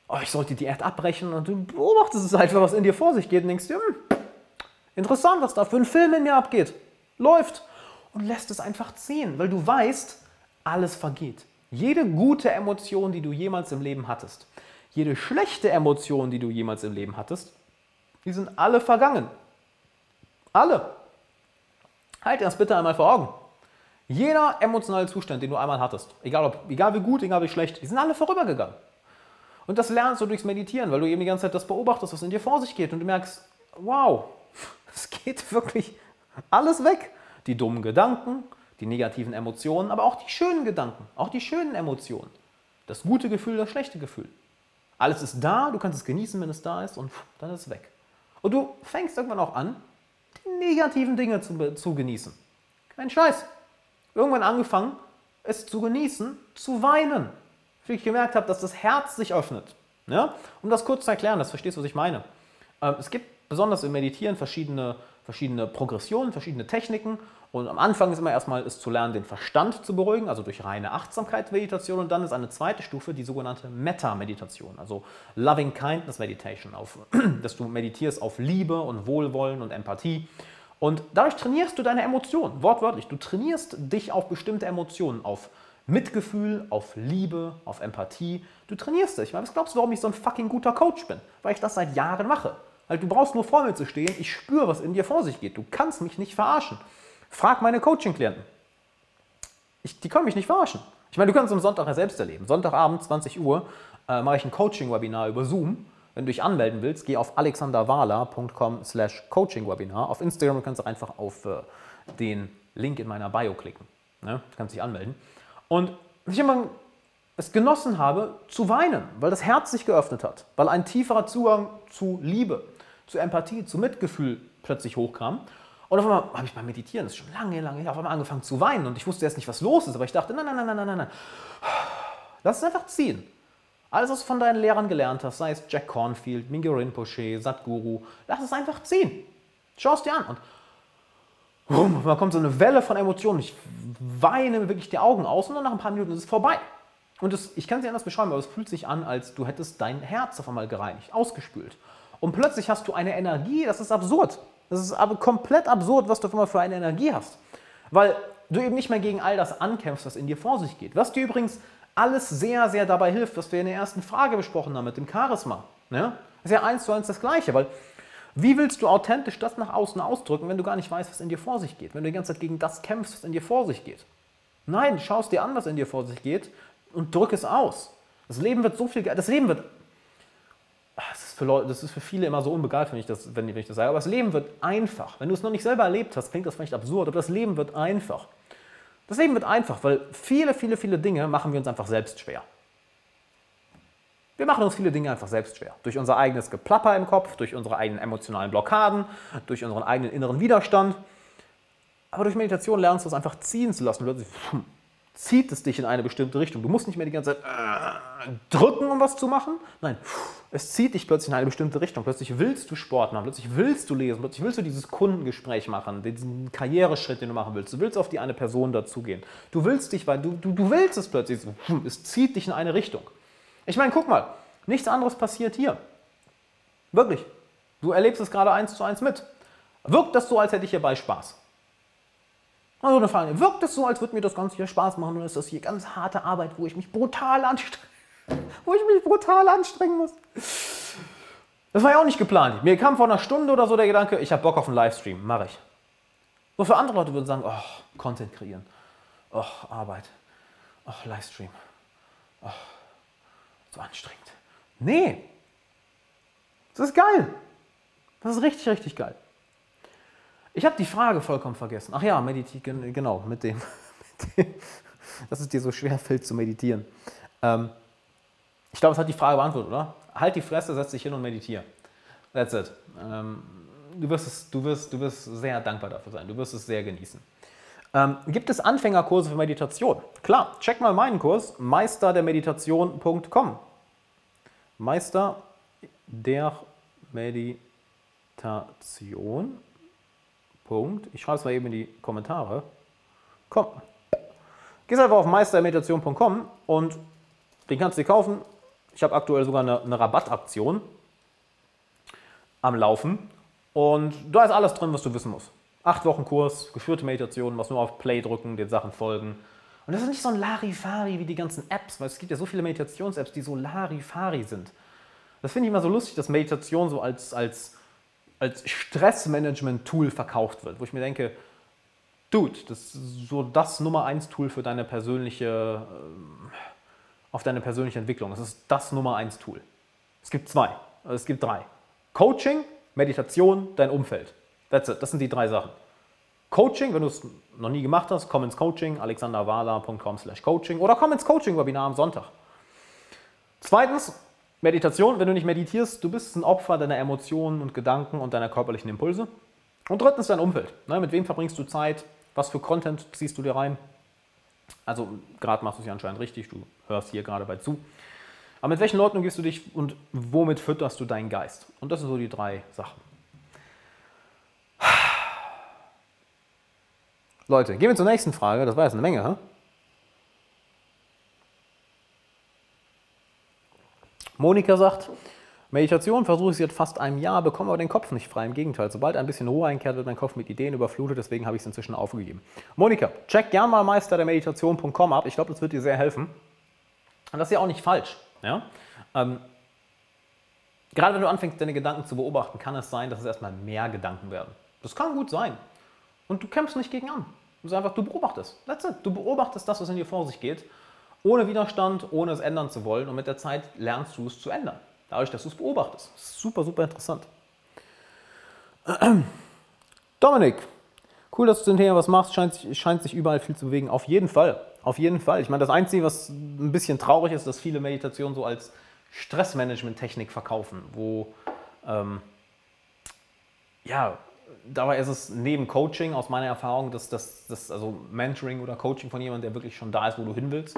Oh, ich sollte die Diät abbrechen und du beobachtest es einfach, was in dir vor sich geht und denkst dir, hm, interessant, was da für ein Film in mir abgeht. Läuft. Und lässt es einfach ziehen, weil du weißt, alles vergeht. Jede gute Emotion, die du jemals im Leben hattest, jede schlechte Emotion, die du jemals im Leben hattest, die sind alle vergangen. Alle. Halt das bitte einmal vor Augen. Jeder emotionale Zustand, den du einmal hattest, egal, ob, egal wie gut, egal wie schlecht, die sind alle vorübergegangen. Und das lernst du durchs Meditieren, weil du eben die ganze Zeit das beobachtest, was in dir vor sich geht und du merkst, wow, es geht wirklich alles weg. Die dummen Gedanken, die negativen Emotionen, aber auch die schönen Gedanken, auch die schönen Emotionen. Das gute Gefühl, das schlechte Gefühl. Alles ist da, du kannst es genießen, wenn es da ist und dann ist es weg. Und du fängst irgendwann auch an, die negativen Dinge zu, zu genießen. Kein Scheiß. Irgendwann angefangen, es zu genießen, zu weinen. Wie ich gemerkt habe, dass das Herz sich öffnet. Ja? Um das kurz zu erklären, das verstehst du, was ich meine. Ähm, es gibt besonders im Meditieren verschiedene, verschiedene Progressionen, verschiedene Techniken. Und am Anfang ist immer erstmal es zu lernen, den Verstand zu beruhigen, also durch reine Achtsamkeitsmeditation. Und dann ist eine zweite Stufe die sogenannte Metta-Meditation, also Loving Kindness Meditation, auf, dass du meditierst auf Liebe und Wohlwollen und Empathie. Und dadurch trainierst du deine Emotionen, wortwörtlich. Du trainierst dich auf bestimmte Emotionen, auf Mitgefühl, auf Liebe, auf Empathie. Du trainierst dich. Was glaubst du, warum ich so ein fucking guter Coach bin? Weil ich das seit Jahren mache. Weil du brauchst nur vor mir zu stehen, ich spüre, was in dir vor sich geht. Du kannst mich nicht verarschen. Frag meine Coaching-Klienten. Die können mich nicht verarschen. Ich meine, du kannst es am Sonntag ja selbst erleben. Sonntagabend, 20 Uhr, äh, mache ich ein Coaching-Webinar über Zoom. Wenn du dich anmelden willst, geh auf alexanderwala.com slash coaching-webinar. Auf Instagram kannst du einfach auf äh, den Link in meiner Bio klicken. Ne? Du kannst dich anmelden. Und ich immer es genossen habe, zu weinen, weil das Herz sich geöffnet hat, weil ein tieferer Zugang zu Liebe, zu Empathie, zu Mitgefühl plötzlich hochkam. Und auf einmal habe ich beim Meditieren, das ist schon lange, lange her, auf einmal angefangen zu weinen und ich wusste erst nicht, was los ist, aber ich dachte, nein, nein, nein, nein, nein, nein, lass es einfach ziehen. Alles, was du von deinen Lehrern gelernt hast, sei es Jack Cornfield, Mingyur Rinpoche, Sadhguru, lass es einfach ziehen. Schau es dir an und rum, man kommt so eine Welle von Emotionen. Ich weine wirklich die Augen aus und dann nach ein paar Minuten ist es vorbei. Und das, ich kann es nicht anders beschreiben, aber es fühlt sich an, als du hättest dein Herz auf einmal gereinigt, ausgespült. Und plötzlich hast du eine Energie, das ist absurd. Das ist aber komplett absurd, was du auf für eine Energie hast. Weil du eben nicht mehr gegen all das ankämpfst, was in dir vor sich geht. Was dir übrigens alles sehr, sehr dabei hilft, was wir in der ersten Frage besprochen haben mit dem Charisma. Ja? Das ist ja eins zu eins das Gleiche, weil wie willst du authentisch das nach außen ausdrücken, wenn du gar nicht weißt, was in dir vor sich geht? Wenn du die ganze Zeit gegen das kämpfst, was in dir vor sich geht? Nein, schaust dir an, was in dir vor sich geht und drück es aus. Das Leben wird so viel, das Leben wird, das ist für, Leute, das ist für viele immer so unbegeistert, wenn ich, das, wenn ich das sage, aber das Leben wird einfach. Wenn du es noch nicht selber erlebt hast, klingt das vielleicht absurd, aber das Leben wird einfach. Das Leben wird einfach, weil viele, viele, viele Dinge machen wir uns einfach selbst schwer. Wir machen uns viele Dinge einfach selbst schwer. Durch unser eigenes Geplapper im Kopf, durch unsere eigenen emotionalen Blockaden, durch unseren eigenen inneren Widerstand. Aber durch Meditation lernst du es einfach ziehen zu lassen. Plötzlich hm, zieht es dich in eine bestimmte Richtung. Du musst nicht mehr die ganze Zeit äh, drücken, um was zu machen. Nein, es zieht dich plötzlich in eine bestimmte Richtung. Plötzlich willst du Sport machen, plötzlich willst du lesen, plötzlich willst du dieses Kundengespräch machen, diesen Karriereschritt, den du machen willst. Du willst auf die eine Person dazugehen. Du willst dich, weil du, du, du willst es plötzlich. Es zieht dich in eine Richtung. Ich meine, guck mal, nichts anderes passiert hier. Wirklich. Du erlebst es gerade eins zu eins mit. Wirkt das so, als hätte ich hierbei Spaß? Also eine Frage, wirkt es so, als würde mir das Ganze hier Spaß machen oder ist das hier ganz harte Arbeit, wo ich mich brutal anstrenge, wo ich mich brutal anstrengen muss? Das war ja auch nicht geplant. Mir kam vor einer Stunde oder so der Gedanke, ich habe Bock auf einen Livestream, mache ich. So für andere Leute würden sagen, oh, Content kreieren, oh, Arbeit, oh, Livestream, oh, so anstrengend. Nee, das ist geil. Das ist richtig, richtig geil. Ich habe die Frage vollkommen vergessen. Ach ja, meditieren, genau, mit dem, mit dem, dass es dir so schwer fällt zu meditieren. Ähm, ich glaube, es hat die Frage beantwortet, oder? Halt die Fresse, setz dich hin und meditiere. That's it. Ähm, du, wirst es, du, wirst, du wirst sehr dankbar dafür sein. Du wirst es sehr genießen. Ähm, gibt es Anfängerkurse für Meditation? Klar, check mal meinen Kurs, meisterdermeditation.com. Meister der Meditation. Punkt. Ich schreibe es mal eben in die Kommentare. Komm. Gehst einfach auf meistermeditation.com und den kannst du dir kaufen. Ich habe aktuell sogar eine, eine Rabattaktion am Laufen. Und da ist alles drin, was du wissen musst. Acht Wochen Kurs, geführte Meditation, was nur auf Play drücken, den Sachen folgen. Und das ist nicht so ein Larifari wie die ganzen Apps, weil es gibt ja so viele Meditations-Apps, die so Larifari sind. Das finde ich immer so lustig, dass Meditation so als, als, als Stressmanagement-Tool verkauft wird, wo ich mir denke, Dude, das ist so das Nummer 1 Tool für deine persönliche, ähm, auf deine persönliche Entwicklung. Das ist das Nummer 1 Tool. Es gibt zwei, also es gibt drei. Coaching, Meditation, dein Umfeld. That's it. Das sind die drei Sachen. Coaching, wenn du es noch nie gemacht hast, komm ins Coaching, alexanderwala.com slash coaching oder komm ins Coaching-Webinar am Sonntag. Zweitens, Meditation, wenn du nicht meditierst, du bist ein Opfer deiner Emotionen und Gedanken und deiner körperlichen Impulse. Und drittens dein Umfeld. Ne? Mit wem verbringst du Zeit? Was für Content ziehst du dir rein? Also gerade machst du es ja anscheinend richtig, du hörst hier gerade bei zu. Aber mit welchen Leuten gehst du dich und womit fütterst du deinen Geist? Und das sind so die drei Sachen. Leute, gehen wir zur nächsten Frage. Das war jetzt eine Menge. Hä? Monika sagt, Meditation versuche ich seit fast einem Jahr, bekomme aber den Kopf nicht frei. Im Gegenteil, sobald ein bisschen Ruhe einkehrt, wird mein Kopf mit Ideen überflutet, deswegen habe ich es inzwischen aufgegeben. Monika, check gern mal Meister der Meditation.com ab. Ich glaube, das wird dir sehr helfen. Und das ist ja auch nicht falsch. Ja? Ähm, gerade wenn du anfängst, deine Gedanken zu beobachten, kann es sein, dass es erstmal mehr Gedanken werden. Das kann gut sein. Und du kämpfst nicht gegen an. Du einfach, du beobachtest. That's it. Du beobachtest das, was in dir vor sich geht ohne Widerstand, ohne es ändern zu wollen. Und mit der Zeit lernst du es zu ändern. Dadurch, dass du es beobachtest. Super, super interessant. Dominik, cool, dass du den Thema was machst. Scheint, scheint sich überall viel zu bewegen. Auf jeden Fall. Auf jeden Fall. Ich meine, das Einzige, was ein bisschen traurig ist, dass viele Meditationen so als Stressmanagement-Technik verkaufen, wo ähm, ja, dabei ist es neben Coaching aus meiner Erfahrung, dass das, also Mentoring oder Coaching von jemandem, der wirklich schon da ist, wo du hin willst,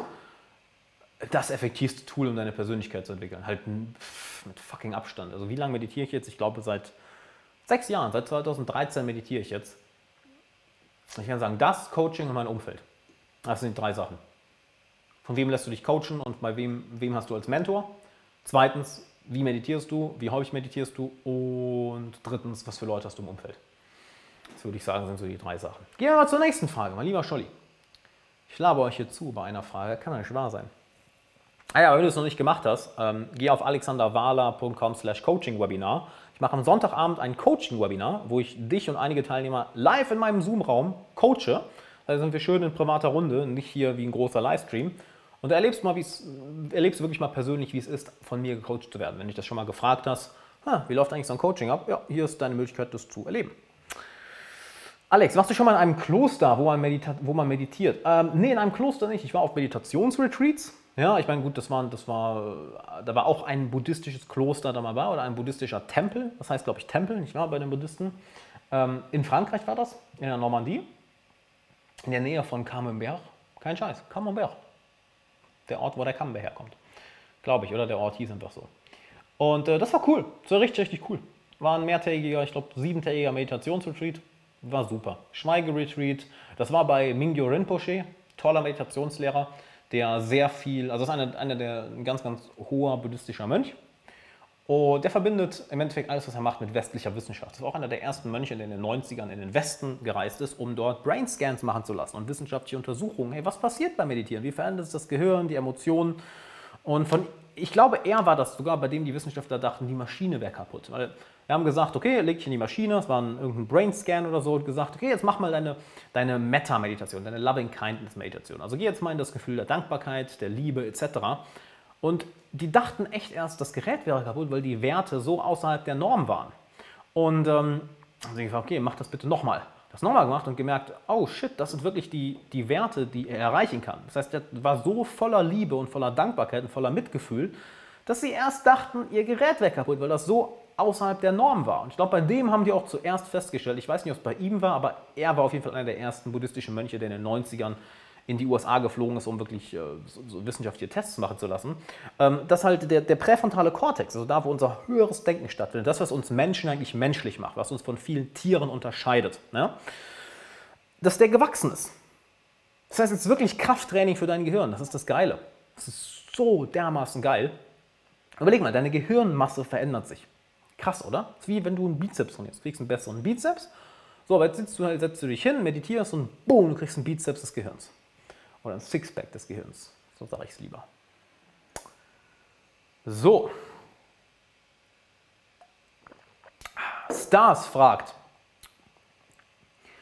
das effektivste Tool, um deine Persönlichkeit zu entwickeln. Halt mit fucking Abstand. Also wie lange meditiere ich jetzt? Ich glaube seit sechs Jahren, seit 2013 meditiere ich jetzt. Ich kann sagen, das Coaching und mein Umfeld. Das sind die drei Sachen. Von wem lässt du dich coachen und bei wem, wem hast du als Mentor? Zweitens, wie meditierst du? Wie häufig meditierst du? Und drittens, was für Leute hast du im Umfeld? Das würde ich sagen, sind so die drei Sachen. Gehen wir mal zur nächsten Frage, mein lieber Scholli. Ich labe euch hier zu bei einer Frage, kann ja nicht wahr sein. Ah ja, wenn du es noch nicht gemacht hast, ähm, geh auf alexanderwala.com slash coaching-webinar. Ich mache am Sonntagabend ein Coaching-Webinar, wo ich dich und einige Teilnehmer live in meinem Zoom-Raum coache. Da sind wir schön in privater Runde, nicht hier wie ein großer Livestream. Und da erlebst du mal, erlebst du wirklich mal persönlich, wie es ist, von mir gecoacht zu werden. Wenn dich das schon mal gefragt hast, wie läuft eigentlich so ein Coaching ab? Ja, hier ist deine Möglichkeit, das zu erleben. Alex, warst du schon mal in einem Kloster, wo man, medita wo man meditiert? Ähm, nee, in einem Kloster nicht. Ich war auf Meditationsretreats. Ja, ich meine, gut, das war, das war, da war auch ein buddhistisches Kloster da mal bei oder ein buddhistischer Tempel. Das heißt, glaube ich, Tempel, nicht wahr, bei den Buddhisten. Ähm, in Frankreich war das, in der Normandie, in der Nähe von Camembert. Kein Scheiß, Camembert. Der Ort, wo der Camembert herkommt. Glaube ich, oder der Ort hieß einfach so. Und äh, das war cool, das war richtig, richtig cool. War ein mehrtägiger, ich glaube, siebentägiger Meditationsretreat. War super. Schweigeretreat. Das war bei Mingyo Rinpoche, toller Meditationslehrer der sehr viel, also ist einer, einer der ein ganz, ganz hoher buddhistischer Mönch. Und der verbindet im Endeffekt alles, was er macht, mit westlicher Wissenschaft. Das war auch einer der ersten Mönche, der in den 90ern in den Westen gereist ist, um dort Brainscans machen zu lassen und wissenschaftliche Untersuchungen. Hey, was passiert beim Meditieren? Wie verändert es das Gehirn, die Emotionen? Und von, ich glaube, er war das sogar, bei dem die Wissenschaftler dachten, die Maschine wäre kaputt. Weil wir haben gesagt, okay, leg dich in die Maschine, das war ein, irgendein Brainscan oder so, und gesagt, okay, jetzt mach mal deine, deine Meta-Meditation, deine Loving-Kindness-Meditation. Also geh jetzt mal in das Gefühl der Dankbarkeit, der Liebe etc. Und die dachten echt erst, das Gerät wäre kaputt, weil die Werte so außerhalb der Norm waren. Und ähm, haben sie gesagt, okay, mach das bitte nochmal. Das nochmal gemacht und gemerkt, oh shit, das sind wirklich die, die Werte, die er erreichen kann. Das heißt, er war so voller Liebe und voller Dankbarkeit und voller Mitgefühl, dass sie erst dachten, ihr Gerät wäre kaputt, weil das so außerhalb der Norm war. Und ich glaube, bei dem haben die auch zuerst festgestellt, ich weiß nicht, ob es bei ihm war, aber er war auf jeden Fall einer der ersten buddhistischen Mönche, der in den 90ern in die USA geflogen ist, um wirklich äh, so, so wissenschaftliche Tests machen zu lassen, ähm, dass halt der, der präfrontale Kortex, also da, wo unser höheres Denken stattfindet, das, was uns Menschen eigentlich menschlich macht, was uns von vielen Tieren unterscheidet, ne? dass der gewachsen ist. Das heißt, es ist wirklich Krafttraining für dein Gehirn. Das ist das Geile. Das ist so dermaßen geil. Überleg mal, deine Gehirnmasse verändert sich. Krass, oder? Das ist wie wenn du einen Bizeps trainierst. Du kriegst einen besseren Bizeps. So, aber jetzt sitzt du, setzt du dich hin, meditierst und boom, du kriegst einen Bizeps des Gehirns. Oder ein Sixpack des Gehirns. So sage ich es lieber. So. Stars fragt.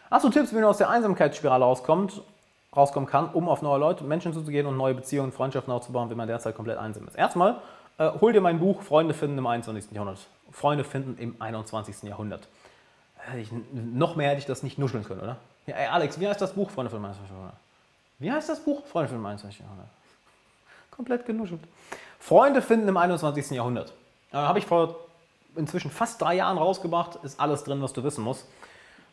Hast du Tipps, wie man aus der Einsamkeitsspirale rauskommt, rauskommen kann, um auf neue Leute, Menschen zuzugehen und neue Beziehungen, Freundschaften aufzubauen, wenn man derzeit komplett einsam ist? Erstmal, äh, hol dir mein Buch Freunde finden im 21. Jahrhundert. Freunde finden im 21. Jahrhundert. Ich, noch mehr hätte ich das nicht nuscheln können, oder? Ja, ey Alex, wie heißt das Buch Freunde finden im 21. Jahrhundert? Wie heißt das Buch Freunde finden im 21. Jahrhundert? Komplett genuschelt. Freunde finden im 21. Jahrhundert. Äh, Habe ich vor inzwischen fast drei Jahren rausgebracht. Ist alles drin, was du wissen musst.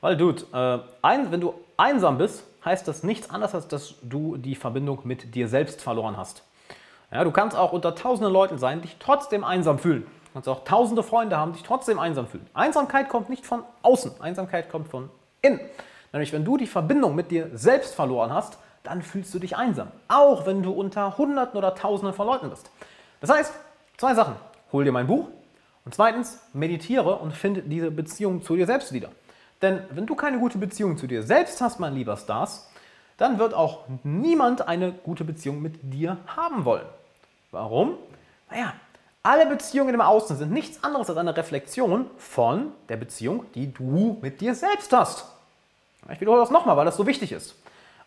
Weil, Dude, äh, ein, wenn du einsam bist, heißt das nichts anderes, als dass du die Verbindung mit dir selbst verloren hast. Ja, du kannst auch unter tausenden Leuten sein, dich trotzdem einsam fühlen. Du kannst auch tausende Freunde haben, dich trotzdem einsam fühlen. Einsamkeit kommt nicht von außen, Einsamkeit kommt von innen. Nämlich, wenn du die Verbindung mit dir selbst verloren hast, dann fühlst du dich einsam. Auch wenn du unter Hunderten oder Tausenden von Leuten bist. Das heißt, zwei Sachen. Hol dir mein Buch und zweitens, meditiere und finde diese Beziehung zu dir selbst wieder. Denn wenn du keine gute Beziehung zu dir selbst hast, mein lieber Stars, dann wird auch niemand eine gute Beziehung mit dir haben wollen. Warum? Naja, alle Beziehungen im Außen sind nichts anderes als eine Reflexion von der Beziehung, die du mit dir selbst hast. Ich wiederhole das nochmal, weil das so wichtig ist.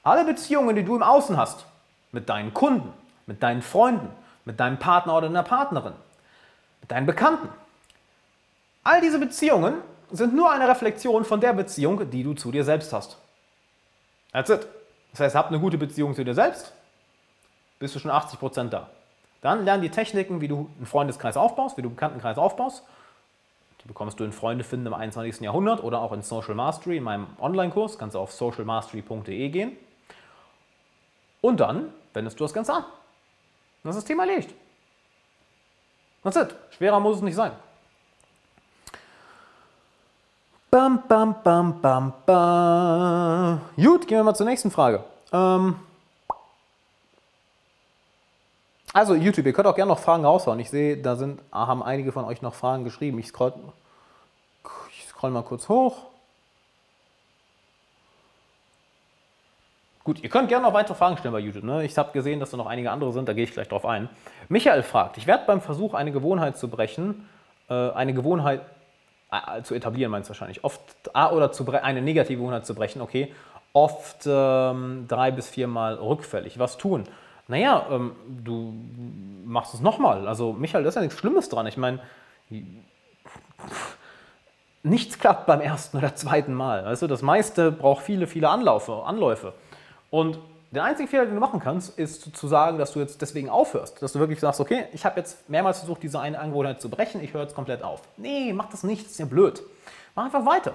Alle Beziehungen, die du im Außen hast, mit deinen Kunden, mit deinen Freunden, mit deinem Partner oder deiner Partnerin, mit deinen Bekannten, all diese Beziehungen sind nur eine Reflexion von der Beziehung, die du zu dir selbst hast. That's it. Das heißt, hab eine gute Beziehung zu dir selbst, bist du schon 80% da. Dann lern die Techniken, wie du einen Freundeskreis aufbaust, wie du einen Bekanntenkreis aufbaust. Die bekommst du in Freunde finden im 21. Jahrhundert oder auch in Social Mastery, in meinem Online-Kurs. Kannst du auf socialmastery.de gehen. Und dann wendest du das Ganze an. Das ist das Thema erledigt. That's it. Schwerer muss es nicht sein. Bam, bam, bam, bam, bam. Gut, gehen wir mal zur nächsten Frage. Ähm, also YouTube, ihr könnt auch gerne noch Fragen raushauen. Ich sehe, da sind, haben einige von euch noch Fragen geschrieben. Ich scroll, ich scroll mal kurz hoch. Gut, ihr könnt gerne noch weitere Fragen stellen bei YouTube. Ne? Ich habe gesehen, dass da noch einige andere sind, da gehe ich gleich drauf ein. Michael fragt, ich werde beim Versuch, eine Gewohnheit zu brechen, äh, eine Gewohnheit äh, zu etablieren, meinst du wahrscheinlich, oft, ah, oder zu eine negative Gewohnheit zu brechen, okay, oft ähm, drei bis viermal rückfällig. Was tun? Naja, ähm, du machst es nochmal. Also Michael, da ist ja nichts Schlimmes dran. Ich meine, nichts klappt beim ersten oder zweiten Mal. Weißt du, das meiste braucht viele, viele Anlaufe, Anläufe. Und der einzige Fehler, den du machen kannst, ist zu sagen, dass du jetzt deswegen aufhörst. Dass du wirklich sagst, okay, ich habe jetzt mehrmals versucht, diese eine Angewohnheit zu brechen, ich höre jetzt komplett auf. Nee, mach das nicht, das ist ja blöd. Mach einfach weiter.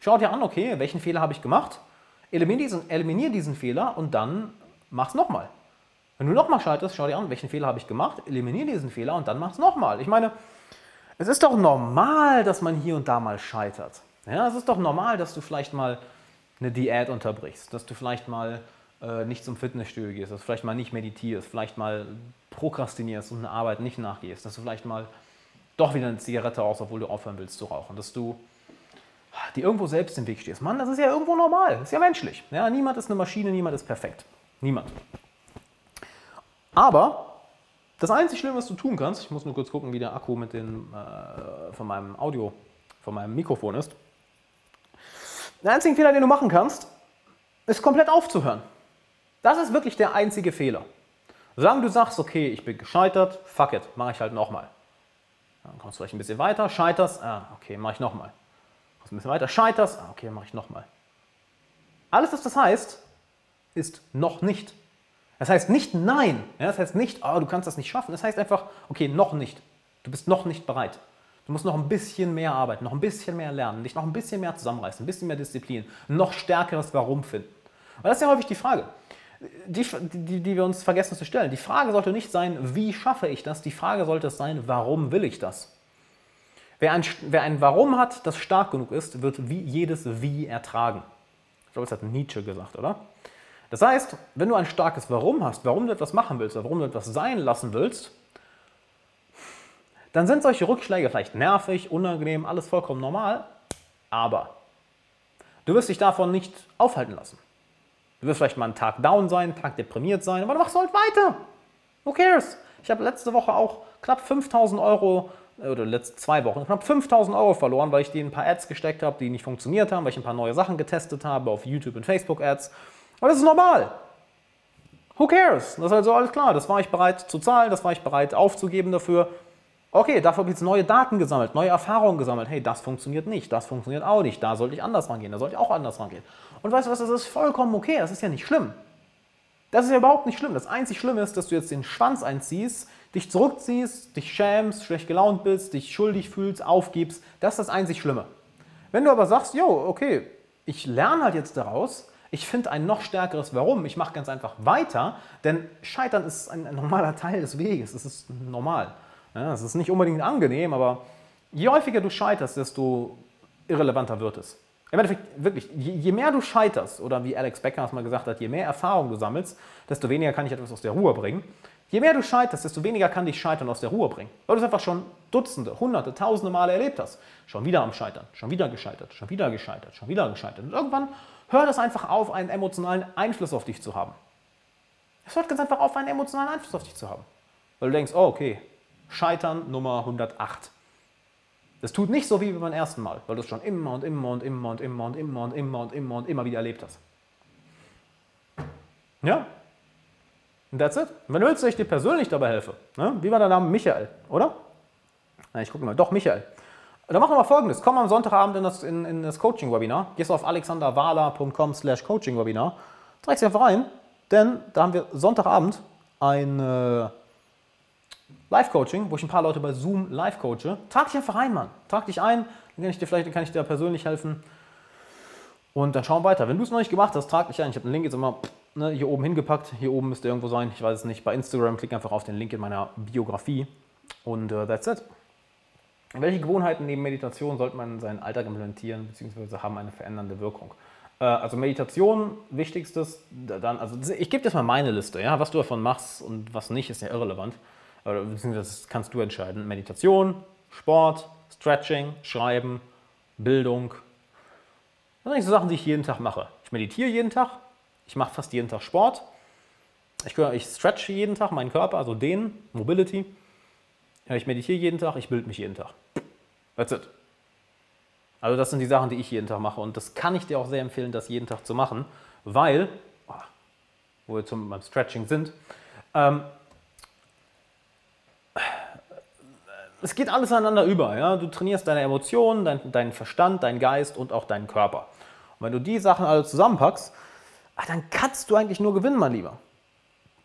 Schau dir an, okay, welchen Fehler habe ich gemacht? Eliminier diesen, eliminier diesen Fehler und dann mach es nochmal. Wenn du nochmal schaltest, schau dir an, welchen Fehler habe ich gemacht, eliminiere diesen Fehler und dann mach es nochmal. Ich meine, es ist doch normal, dass man hier und da mal scheitert. Ja, es ist doch normal, dass du vielleicht mal eine Diät unterbrichst, dass du vielleicht mal äh, nicht zum Fitnessstudio gehst, dass du vielleicht mal nicht meditierst, vielleicht mal prokrastinierst und eine Arbeit nicht nachgehst, dass du vielleicht mal doch wieder eine Zigarette rauchst, obwohl du aufhören willst zu rauchen, dass du dir irgendwo selbst im Weg stehst. Mann, das ist ja irgendwo normal, das ist ja menschlich. Ja, niemand ist eine Maschine, niemand ist perfekt. Niemand. Aber das einzige Schlimme, was du tun kannst, ich muss nur kurz gucken, wie der Akku mit dem, äh, von meinem Audio, von meinem Mikrofon ist. Der einzige Fehler, den du machen kannst, ist komplett aufzuhören. Das ist wirklich der einzige Fehler. Sagen du sagst, okay, ich bin gescheitert, fuck it, mache ich halt nochmal. Dann kommst du vielleicht ein bisschen weiter, scheiterst, ah, okay, mache ich nochmal. Kommst ein bisschen weiter, scheiterst, ah, okay, mache ich nochmal. Alles, was das heißt, ist noch nicht. Das heißt nicht nein. Ja, das heißt nicht, oh, du kannst das nicht schaffen. Das heißt einfach, okay, noch nicht. Du bist noch nicht bereit. Du musst noch ein bisschen mehr arbeiten, noch ein bisschen mehr lernen, dich noch ein bisschen mehr zusammenreißen, ein bisschen mehr Disziplin, noch stärkeres Warum finden. Weil das ist ja häufig die Frage, die, die, die wir uns vergessen zu stellen. Die Frage sollte nicht sein, wie schaffe ich das? Die Frage sollte es sein, warum will ich das? Wer ein, wer ein Warum hat, das stark genug ist, wird wie jedes Wie ertragen. Ich glaube, das hat Nietzsche gesagt, oder? Das heißt, wenn du ein starkes Warum hast, warum du etwas machen willst warum du etwas sein lassen willst, dann sind solche Rückschläge vielleicht nervig, unangenehm, alles vollkommen normal, aber du wirst dich davon nicht aufhalten lassen. Du wirst vielleicht mal einen Tag down sein, einen Tag deprimiert sein, aber du machst halt weiter. Who cares? Ich habe letzte Woche auch knapp 5000 Euro, äh, oder letzte zwei Wochen, knapp 5000 Euro verloren, weil ich denen ein paar Ads gesteckt habe, die nicht funktioniert haben, weil ich ein paar neue Sachen getestet habe auf YouTube und Facebook Ads aber das ist normal. Who cares? Das ist also alles klar. Das war ich bereit zu zahlen, das war ich bereit aufzugeben dafür. Okay, dafür habe ich jetzt neue Daten gesammelt, neue Erfahrungen gesammelt. Hey, das funktioniert nicht, das funktioniert auch nicht. Da sollte ich anders rangehen, da sollte ich auch anders rangehen. Und weißt du was, das ist vollkommen okay, das ist ja nicht schlimm. Das ist ja überhaupt nicht schlimm. Das einzig Schlimme ist, dass du jetzt den Schwanz einziehst, dich zurückziehst, dich schämst, schlecht gelaunt bist, dich schuldig fühlst, aufgibst. Das ist das einzig Schlimme. Wenn du aber sagst, jo, okay, ich lerne halt jetzt daraus, ich finde ein noch stärkeres Warum, ich mache ganz einfach weiter, denn Scheitern ist ein, ein normaler Teil des Weges, es ist normal. Ja, es ist nicht unbedingt angenehm, aber je häufiger du scheiterst, desto irrelevanter wird es. Im Endeffekt, wirklich, je, je, mehr du scheiterst, oder wie Alex Becker es mal gesagt hat, je mehr Erfahrung du sammelst, desto weniger kann ich etwas aus der Ruhe bringen. Je mehr du scheiterst, desto weniger kann dich Scheitern aus der Ruhe bringen. Weil du es einfach schon Dutzende, Hunderte, Tausende Male erlebt hast. Schon wieder am Scheitern, schon wieder gescheitert, schon wieder gescheitert, schon wieder gescheitert. Und irgendwann hört es einfach auf, einen emotionalen Einfluss auf dich zu haben. Es hört ganz einfach auf, einen emotionalen Einfluss auf dich zu haben. Weil du denkst, oh, okay, Scheitern Nummer 108. Das tut nicht so wie beim ersten Mal, weil du es schon immer und immer und immer und immer und immer und immer und immer und immer wieder erlebt hast. Ja? Und that's it. wenn du willst, dass ich dir persönlich dabei helfe, ne? wie war der Name? Michael, oder? Na, ich gucke mal. Doch, Michael. Dann machen wir mal folgendes. Komm am Sonntagabend in das, in, in das Coaching-Webinar. Gehst auf alexanderwala.com slash Coaching-Webinar. Trägst dich einfach rein, denn da haben wir Sonntagabend ein... Äh, Live-Coaching, wo ich ein paar Leute bei Zoom live coache. Trag dich einfach ein, Mann. Trag dich ein, dann kann ich dir vielleicht kann ich dir persönlich helfen. Und dann schauen wir weiter. Wenn du es noch nicht gemacht hast, trag dich ein. Ich habe den Link jetzt immer ne, hier oben hingepackt. Hier oben müsste irgendwo sein. Ich weiß es nicht. Bei Instagram klick einfach auf den Link in meiner Biografie. Und uh, that's it. Welche Gewohnheiten neben Meditation sollte man in seinen Alltag implementieren, beziehungsweise haben eine verändernde Wirkung? Äh, also Meditation, wichtigstes, dann, also ich gebe dir mal meine Liste, ja, was du davon machst und was nicht, ist ja irrelevant oder beziehungsweise das kannst du entscheiden. Meditation, Sport, Stretching, Schreiben, Bildung. Das sind eigentlich so Sachen, die ich jeden Tag mache. Ich meditiere jeden Tag, ich mache fast jeden Tag Sport, ich, ich stretche jeden Tag meinen Körper, also den, Mobility. Ich meditiere jeden Tag, ich bilde mich jeden Tag. That's it. Also das sind die Sachen, die ich jeden Tag mache und das kann ich dir auch sehr empfehlen, das jeden Tag zu machen, weil, oh, wo wir zum, beim Stretching sind, ähm, es geht alles aneinander über. Ja? Du trainierst deine Emotionen, dein, deinen Verstand, deinen Geist und auch deinen Körper. Und wenn du die Sachen alle zusammenpackst, ach, dann kannst du eigentlich nur gewinnen, mein Lieber.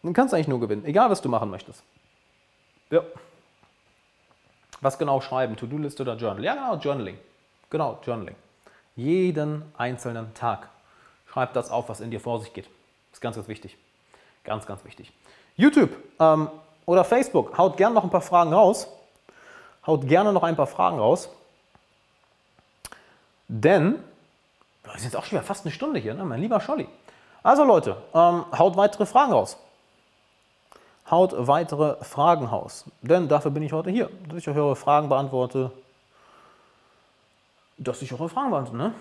Dann kannst du eigentlich nur gewinnen, egal was du machen möchtest. Ja. Was genau schreiben? To-Do-Liste oder Journal? Ja, genau, Journaling. Genau, Journaling. Jeden einzelnen Tag. Schreib das auf, was in dir vor sich geht. Ist ganz, ganz wichtig. Ganz, ganz wichtig. YouTube ähm, oder Facebook, haut gerne noch ein paar Fragen raus. Haut gerne noch ein paar Fragen raus. Denn, wir sind jetzt auch schon wieder fast eine Stunde hier, ne? mein lieber Scholli. Also Leute, ähm, haut weitere Fragen raus. Haut weitere Fragen raus. Denn dafür bin ich heute hier, dass ich eure Fragen beantworte. Dass ich eure Fragen beantworte, ne?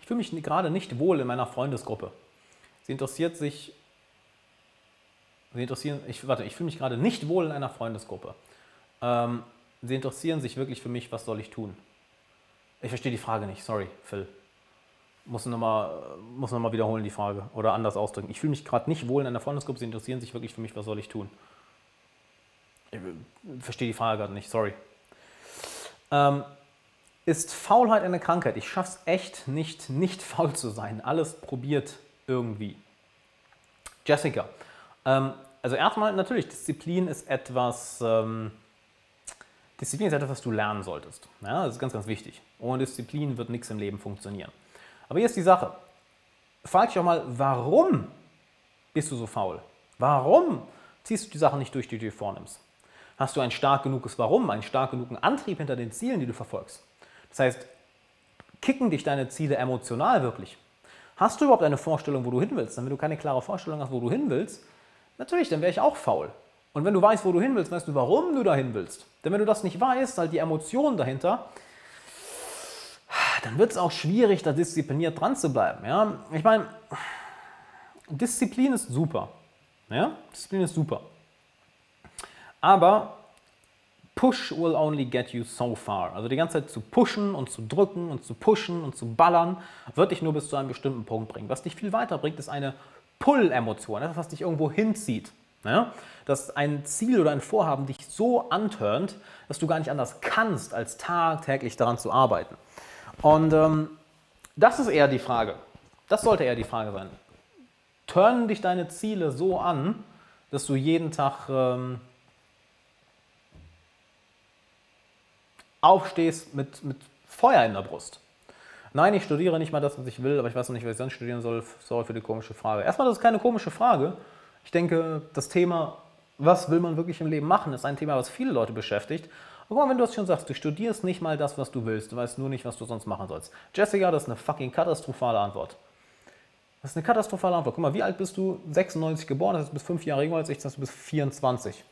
Ich fühle mich gerade nicht wohl in meiner Freundesgruppe. Sie interessiert sich Sie interessieren, ich, warte, ich fühle mich gerade nicht wohl in einer Freundesgruppe. Ähm, sie interessieren sich wirklich für mich, was soll ich tun? Ich verstehe die Frage nicht, sorry, Phil. Muss nochmal noch wiederholen die Frage oder anders ausdrücken. Ich fühle mich gerade nicht wohl in einer Freundesgruppe, sie interessieren sich wirklich für mich, was soll ich tun? Ich verstehe die Frage gerade nicht, sorry. Ähm, ist Faulheit eine Krankheit? Ich schaffe es echt nicht, nicht faul zu sein. Alles probiert irgendwie. Jessica, ähm, also erstmal natürlich, Disziplin ist etwas, ähm, Disziplin ist etwas, was du lernen solltest. Ja, das ist ganz, ganz wichtig. Ohne Disziplin wird nichts im Leben funktionieren. Aber hier ist die Sache. Frag dich auch mal, warum bist du so faul? Warum ziehst du die Sachen nicht durch, die du dir vornimmst? Hast du ein stark genuges Warum, einen stark genugen Antrieb hinter den Zielen, die du verfolgst? Das heißt, kicken dich deine Ziele emotional wirklich? Hast du überhaupt eine Vorstellung, wo du hin willst? Denn wenn du keine klare Vorstellung hast, wo du hin willst, Natürlich, dann wäre ich auch faul. Und wenn du weißt, wo du hin willst, weißt du, warum du dahin willst. Denn wenn du das nicht weißt, halt die Emotionen dahinter, dann wird es auch schwierig, da diszipliniert dran zu bleiben. Ja? Ich meine, Disziplin ist super. Ja? Disziplin ist super. Aber Push will only get you so far. Also die ganze Zeit zu pushen und zu drücken und zu pushen und zu ballern, wird dich nur bis zu einem bestimmten Punkt bringen. Was dich viel weiter bringt, ist eine Pull-Emotion, etwas, was dich irgendwo hinzieht. Ja? Dass ein Ziel oder ein Vorhaben dich so antörnt, dass du gar nicht anders kannst, als tagtäglich daran zu arbeiten. Und ähm, das ist eher die Frage. Das sollte eher die Frage sein. Turnen dich deine Ziele so an, dass du jeden Tag ähm, aufstehst mit, mit Feuer in der Brust. Nein, ich studiere nicht mal das, was ich will, aber ich weiß noch nicht, was ich sonst studieren soll. Sorry für die komische Frage. Erstmal, das ist keine komische Frage. Ich denke, das Thema, was will man wirklich im Leben machen, ist ein Thema, was viele Leute beschäftigt. Mal, wenn du es schon sagst, du studierst nicht mal das, was du willst, du weißt nur nicht, was du sonst machen sollst. Jessica, das ist eine fucking katastrophale Antwort. Das ist eine katastrophale Antwort. Guck mal, wie alt bist du? 96 geboren, das heißt, du bist fünf Jahre jünger als ich, das heißt, du bist 24.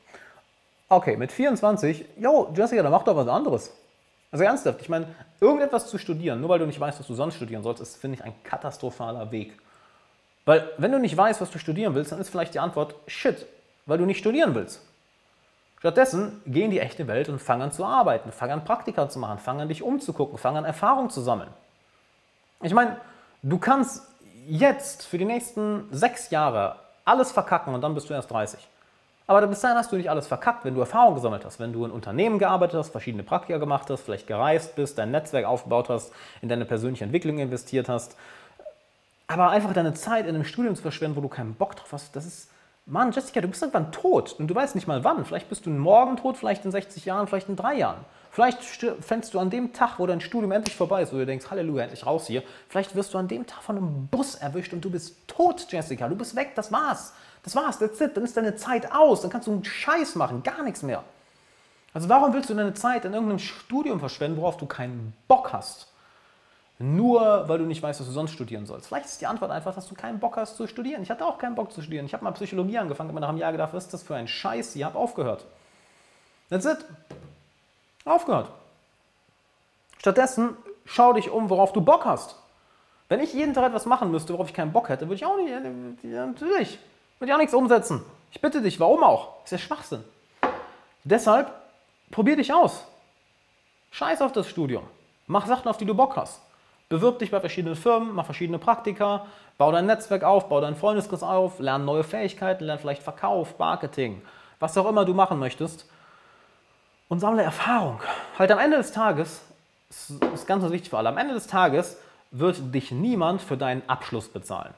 Okay, mit 24, yo, Jessica, dann mach doch was anderes. Also ernsthaft, ich meine, irgendetwas zu studieren, nur weil du nicht weißt, was du sonst studieren sollst, ist, finde ich, ein katastrophaler Weg. Weil, wenn du nicht weißt, was du studieren willst, dann ist vielleicht die Antwort Shit, weil du nicht studieren willst. Stattdessen geh in die echte Welt und fang an zu arbeiten, fang an Praktika zu machen, fang an dich umzugucken, fang an Erfahrung zu sammeln. Ich meine, du kannst jetzt für die nächsten sechs Jahre alles verkacken und dann bist du erst 30. Aber bis dahin hast du nicht alles verkackt, wenn du Erfahrung gesammelt hast, wenn du in Unternehmen gearbeitet hast, verschiedene Praktika gemacht hast, vielleicht gereist bist, dein Netzwerk aufgebaut hast, in deine persönliche Entwicklung investiert hast. Aber einfach deine Zeit in einem Studium zu verschwenden, wo du keinen Bock drauf hast, das ist, Mann, Jessica, du bist irgendwann tot und du weißt nicht mal wann. Vielleicht bist du morgen tot, vielleicht in 60 Jahren, vielleicht in drei Jahren. Vielleicht fängst du an dem Tag, wo dein Studium endlich vorbei ist, wo du denkst, Halleluja, endlich raus hier. Vielleicht wirst du an dem Tag von einem Bus erwischt und du bist tot, Jessica. Du bist weg, das war's. Das war's, that's it. Dann ist deine Zeit aus. Dann kannst du einen Scheiß machen, gar nichts mehr. Also warum willst du deine Zeit in irgendeinem Studium verschwenden, worauf du keinen Bock hast? Nur weil du nicht weißt, was du sonst studieren sollst. Vielleicht ist die Antwort einfach, dass du keinen Bock hast zu studieren. Ich hatte auch keinen Bock zu studieren. Ich habe mal Psychologie angefangen, aber nach einem Jahr gedacht, was ist das für ein Scheiß? Ich habe aufgehört. That's it. Aufgehört. Stattdessen schau dich um, worauf du Bock hast. Wenn ich jeden Tag etwas machen müsste, worauf ich keinen Bock hätte, würde ich auch nicht, natürlich, würde ich auch nichts umsetzen. Ich bitte dich, warum auch? Ist ja Schwachsinn. Deshalb probier dich aus. Scheiß auf das Studium. Mach Sachen, auf die du Bock hast. Bewirb dich bei verschiedenen Firmen, mach verschiedene Praktika, bau dein Netzwerk auf, bau deinen Freundeskreis auf, lerne neue Fähigkeiten, lerne vielleicht Verkauf, Marketing, was auch immer du machen möchtest und sammle Erfahrung. Halt am Ende des Tages, das ist ganz wichtig für alle, am Ende des Tages wird dich niemand für deinen Abschluss bezahlen.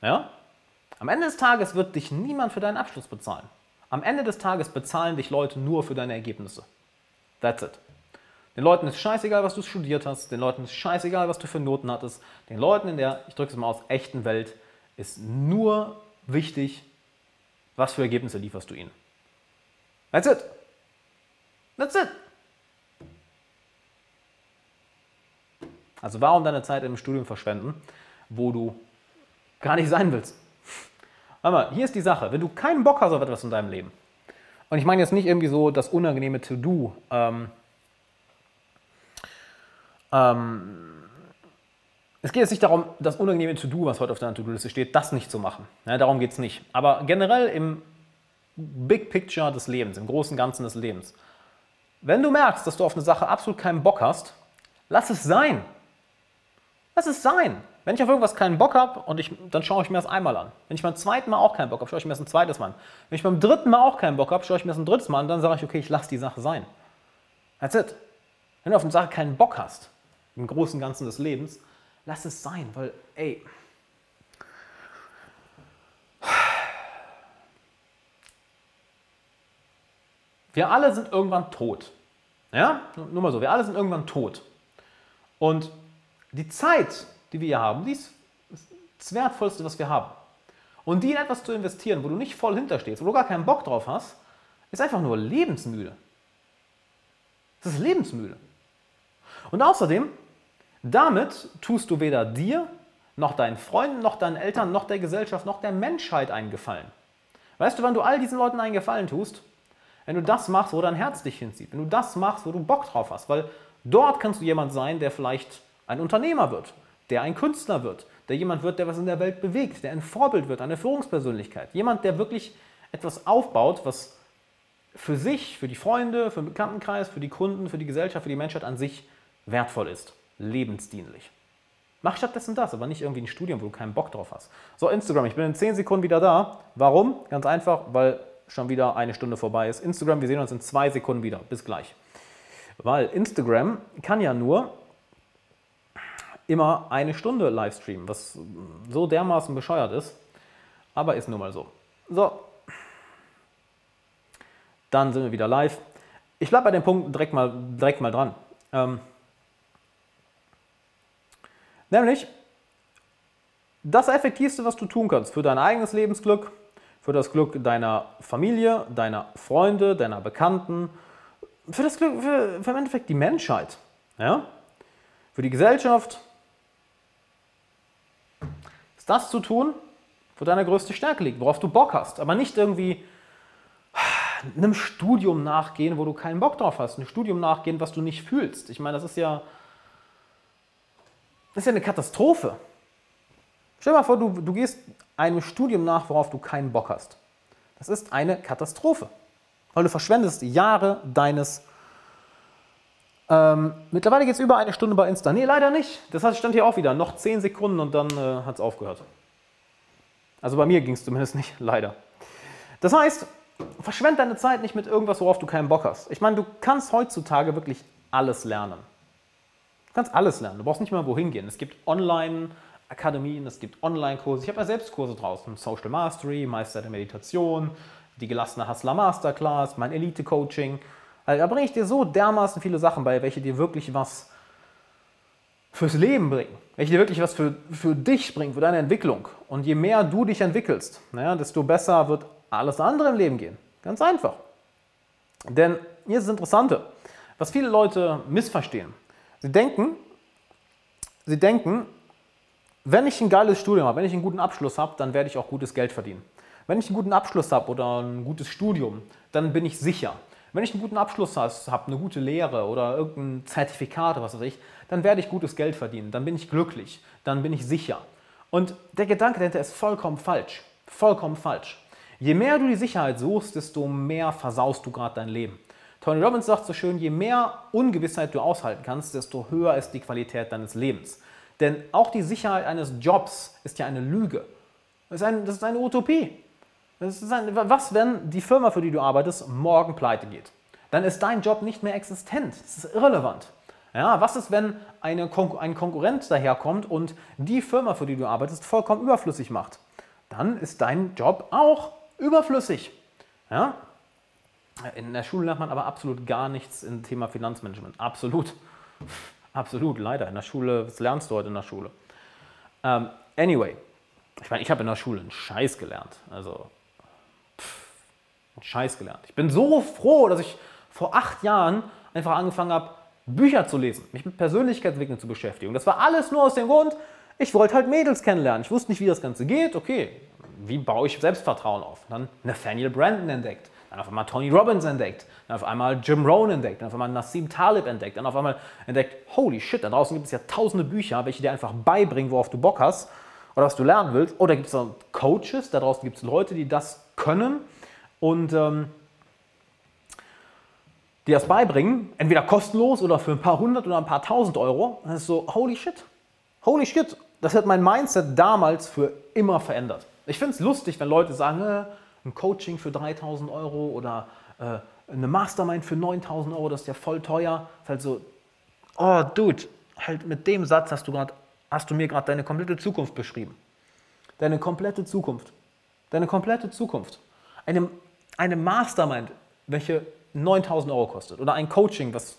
Ja? Am Ende des Tages wird dich niemand für deinen Abschluss bezahlen. Am Ende des Tages bezahlen dich Leute nur für deine Ergebnisse. That's it. Den Leuten ist scheißegal, was du studiert hast. Den Leuten ist scheißegal, was du für Noten hattest. Den Leuten in der, ich drücke es mal aus, echten Welt ist nur wichtig, was für Ergebnisse lieferst du ihnen. That's it. That's it. Also warum deine Zeit im Studium verschwenden, wo du gar nicht sein willst? Aber hier ist die Sache, wenn du keinen Bock hast auf etwas in deinem Leben, und ich meine jetzt nicht irgendwie so das unangenehme To-Do, ähm, ähm, es geht jetzt nicht darum, das unangenehme To-Do, was heute auf deiner To-Do-Liste steht, das nicht zu machen. Ja, darum geht es nicht. Aber generell im Big Picture des Lebens, im großen Ganzen des Lebens, wenn du merkst, dass du auf eine Sache absolut keinen Bock hast, lass es sein. Lass es sein. Wenn ich auf irgendwas keinen Bock habe, und ich, dann schaue ich mir das einmal an. Wenn ich beim zweiten Mal auch keinen Bock habe, schaue ich mir das ein zweites Mal an. Wenn ich beim dritten Mal auch keinen Bock habe, schaue ich mir das ein drittes Mal an, dann sage ich, okay, ich lasse die Sache sein. That's it. Wenn du auf eine Sache keinen Bock hast, im großen Ganzen des Lebens, lass es sein, weil, ey, wir alle sind irgendwann tot. Ja, nur mal so, wir alle sind irgendwann tot. Und die Zeit, die wir hier haben, die ist das Wertvollste, was wir haben. Und die in etwas zu investieren, wo du nicht voll hinterstehst, wo du gar keinen Bock drauf hast, ist einfach nur lebensmüde. Das ist lebensmüde. Und außerdem, damit tust du weder dir, noch deinen Freunden, noch deinen Eltern, noch der Gesellschaft, noch der Menschheit einen Gefallen. Weißt du, wann du all diesen Leuten einen Gefallen tust? Wenn du das machst, wo dein Herz dich hinzieht. Wenn du das machst, wo du Bock drauf hast. Weil dort kannst du jemand sein, der vielleicht ein Unternehmer wird, der ein Künstler wird, der jemand wird, der was in der Welt bewegt, der ein Vorbild wird, eine Führungspersönlichkeit. Jemand, der wirklich etwas aufbaut, was für sich, für die Freunde, für den Bekanntenkreis, für die Kunden, für die Gesellschaft, für die Menschheit an sich wertvoll ist, lebensdienlich. Mach stattdessen das, aber nicht irgendwie ein Studium, wo du keinen Bock drauf hast. So, Instagram, ich bin in 10 Sekunden wieder da. Warum? Ganz einfach, weil schon wieder eine Stunde vorbei ist. Instagram, wir sehen uns in zwei Sekunden wieder. Bis gleich. Weil Instagram kann ja nur immer eine Stunde Livestreamen, was so dermaßen bescheuert ist. Aber ist nun mal so. So. Dann sind wir wieder live. Ich bleibe bei dem Punkt direkt mal, direkt mal dran. Ähm, nämlich, das Effektivste, was du tun kannst für dein eigenes Lebensglück, für das Glück deiner Familie, deiner Freunde, deiner Bekannten, für das Glück, für, für im Endeffekt die Menschheit, ja? für die Gesellschaft, ist das zu tun, wo deine größte Stärke liegt, worauf du Bock hast, aber nicht irgendwie einem Studium nachgehen, wo du keinen Bock drauf hast, einem Studium nachgehen, was du nicht fühlst. Ich meine, das ist ja, das ist ja eine Katastrophe. Stell dir mal vor, du, du gehst einem Studium nach, worauf du keinen Bock hast. Das ist eine Katastrophe, weil du verschwendest Jahre deines ähm, mittlerweile geht es über eine Stunde bei Insta. Nee, leider nicht. Das stand hier auch wieder. Noch 10 Sekunden und dann äh, hat es aufgehört. Also bei mir ging es zumindest nicht, leider. Das heißt, verschwend deine Zeit nicht mit irgendwas, worauf du keinen Bock hast. Ich meine, du kannst heutzutage wirklich alles lernen. Du kannst alles lernen. Du brauchst nicht mal wohin gehen. Es gibt Online-Akademien, es gibt Online-Kurse. Ich habe ja selbst Kurse draußen. Social Mastery, Meister der Meditation, die gelassene Hustler Masterclass, mein Elite-Coaching. Also da bringe ich dir so dermaßen viele Sachen bei, welche dir wirklich was fürs Leben bringen, welche dir wirklich was für, für dich bringen, für deine Entwicklung. Und je mehr du dich entwickelst, naja, desto besser wird alles andere im Leben gehen. Ganz einfach. Denn hier ist das Interessante, was viele Leute missverstehen. Sie denken, sie denken, wenn ich ein geiles Studium habe, wenn ich einen guten Abschluss habe, dann werde ich auch gutes Geld verdienen. Wenn ich einen guten Abschluss habe oder ein gutes Studium, dann bin ich sicher. Wenn ich einen guten Abschluss habe, eine gute Lehre oder irgendein Zertifikat was weiß ich, dann werde ich gutes Geld verdienen, dann bin ich glücklich, dann bin ich sicher. Und der Gedanke dahinter ist vollkommen falsch. Vollkommen falsch. Je mehr du die Sicherheit suchst, desto mehr versaust du gerade dein Leben. Tony Robbins sagt so schön, je mehr Ungewissheit du aushalten kannst, desto höher ist die Qualität deines Lebens. Denn auch die Sicherheit eines Jobs ist ja eine Lüge. Das ist, ein, das ist eine Utopie. Ein, was, wenn die Firma, für die du arbeitest, morgen pleite geht? Dann ist dein Job nicht mehr existent. Das ist irrelevant. Ja, was ist, wenn eine Kon ein Konkurrent daherkommt und die Firma, für die du arbeitest, vollkommen überflüssig macht? Dann ist dein Job auch überflüssig. Ja? In der Schule lernt man aber absolut gar nichts im Thema Finanzmanagement. Absolut. Absolut, leider. In der Schule, was lernst du heute in der Schule? Ähm, anyway, ich meine, ich habe in der Schule einen Scheiß gelernt. Also Scheiß gelernt. Ich bin so froh, dass ich vor acht Jahren einfach angefangen habe, Bücher zu lesen, mich mit Persönlichkeitsentwicklung zu beschäftigen. Das war alles nur aus dem Grund, ich wollte halt Mädels kennenlernen. Ich wusste nicht, wie das Ganze geht. Okay, wie baue ich Selbstvertrauen auf? Dann Nathaniel Brandon entdeckt, dann auf einmal Tony Robbins entdeckt, dann auf einmal Jim Rohn entdeckt, dann auf einmal Nassim Talib entdeckt, dann auf einmal entdeckt, holy shit, da draußen gibt es ja tausende Bücher, welche dir einfach beibringen, worauf du Bock hast oder was du lernen willst. Oder gibt es Coaches, da draußen gibt es Leute, die das können und ähm, die das beibringen, entweder kostenlos oder für ein paar hundert oder ein paar tausend Euro. Das ist so, holy shit, holy shit. Das hat mein Mindset damals für immer verändert. Ich finde es lustig, wenn Leute sagen, äh, ein Coaching für 3000 Euro oder äh, eine Mastermind für 9000 Euro, das ist ja voll teuer. Ist halt so, oh Dude, halt mit dem Satz hast du, grad, hast du mir gerade deine komplette Zukunft beschrieben. Deine komplette Zukunft. Deine komplette Zukunft. Eine eine Mastermind, welche 9000 Euro kostet oder ein Coaching, was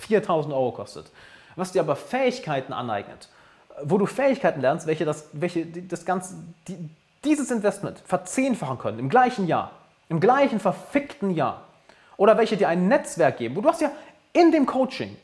4000 Euro kostet, was dir aber Fähigkeiten aneignet, wo du Fähigkeiten lernst, welche das, welche das ganze, die, dieses Investment verzehnfachen können im gleichen Jahr, im gleichen verfickten Jahr. Oder welche dir ein Netzwerk geben, wo du hast ja in dem Coaching,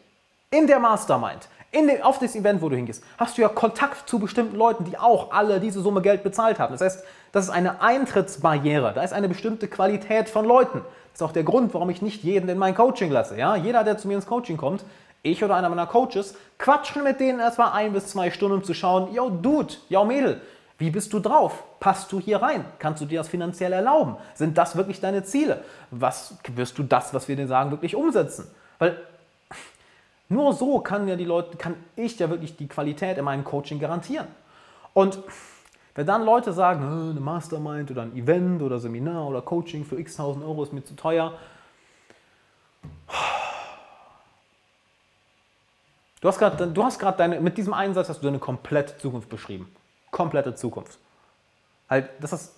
in der Mastermind, den, auf das Event, wo du hingehst, hast du ja Kontakt zu bestimmten Leuten, die auch alle diese Summe Geld bezahlt haben. Das heißt, das ist eine Eintrittsbarriere. Da ist eine bestimmte Qualität von Leuten. Das ist auch der Grund, warum ich nicht jeden in mein Coaching lasse. Ja? Jeder, der zu mir ins Coaching kommt, ich oder einer meiner Coaches, quatschen mit denen erstmal ein bis zwei Stunden, um zu schauen, yo Dude, yo Mädel, wie bist du drauf? Passt du hier rein? Kannst du dir das finanziell erlauben? Sind das wirklich deine Ziele? Was wirst du das, was wir dir sagen, wirklich umsetzen? Weil nur so kann ja die Leute, kann ich ja wirklich die Qualität in meinem Coaching garantieren. Und wenn dann Leute sagen, eine Mastermind oder ein Event oder Seminar oder Coaching für x tausend Euro ist mir zu teuer, Du hast gerade deine, mit diesem einen Satz hast du deine komplette Zukunft beschrieben. Komplette Zukunft. Halt, das ist,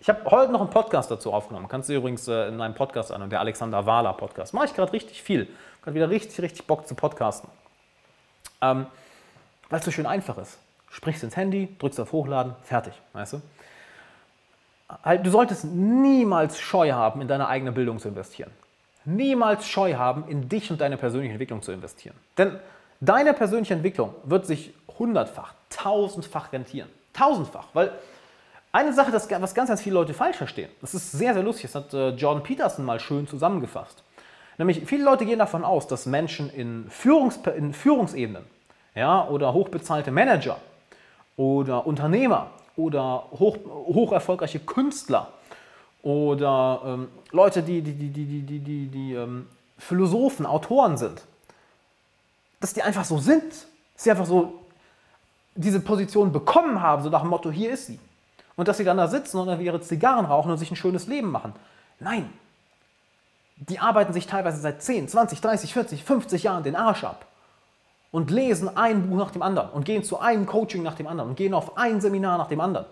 ich habe heute noch einen Podcast dazu aufgenommen. Kannst du übrigens äh, in meinem Podcast an, der Alexander Wahler Podcast. Mache ich gerade richtig viel. Gerade wieder richtig, richtig Bock zu podcasten. Ähm, Weil es so schön einfach ist. Sprichst ins Handy, drückst auf Hochladen, fertig, weißt du? Halt, du solltest niemals Scheu haben, in deine eigene Bildung zu investieren. Niemals Scheu haben, in dich und deine persönliche Entwicklung zu investieren. Denn deine persönliche Entwicklung wird sich hundertfach, tausendfach rentieren. Tausendfach. Weil eine Sache, das, was ganz, ganz viele Leute falsch verstehen, das ist sehr, sehr lustig, das hat äh, Jordan Peterson mal schön zusammengefasst. Nämlich, viele Leute gehen davon aus, dass Menschen in, Führungs in Führungsebenen ja, oder hochbezahlte Manager oder Unternehmer oder hoch, hoch erfolgreiche Künstler oder ähm, Leute, die, die, die, die, die, die, die ähm, Philosophen, Autoren sind, dass die einfach so sind, dass sie einfach so diese Position bekommen haben, so nach dem Motto, hier ist sie. Und dass sie dann da sitzen und ihre Zigarren rauchen und sich ein schönes Leben machen. Nein, die arbeiten sich teilweise seit 10, 20, 30, 40, 50 Jahren den Arsch ab und lesen ein Buch nach dem anderen und gehen zu einem Coaching nach dem anderen und gehen auf ein Seminar nach dem anderen.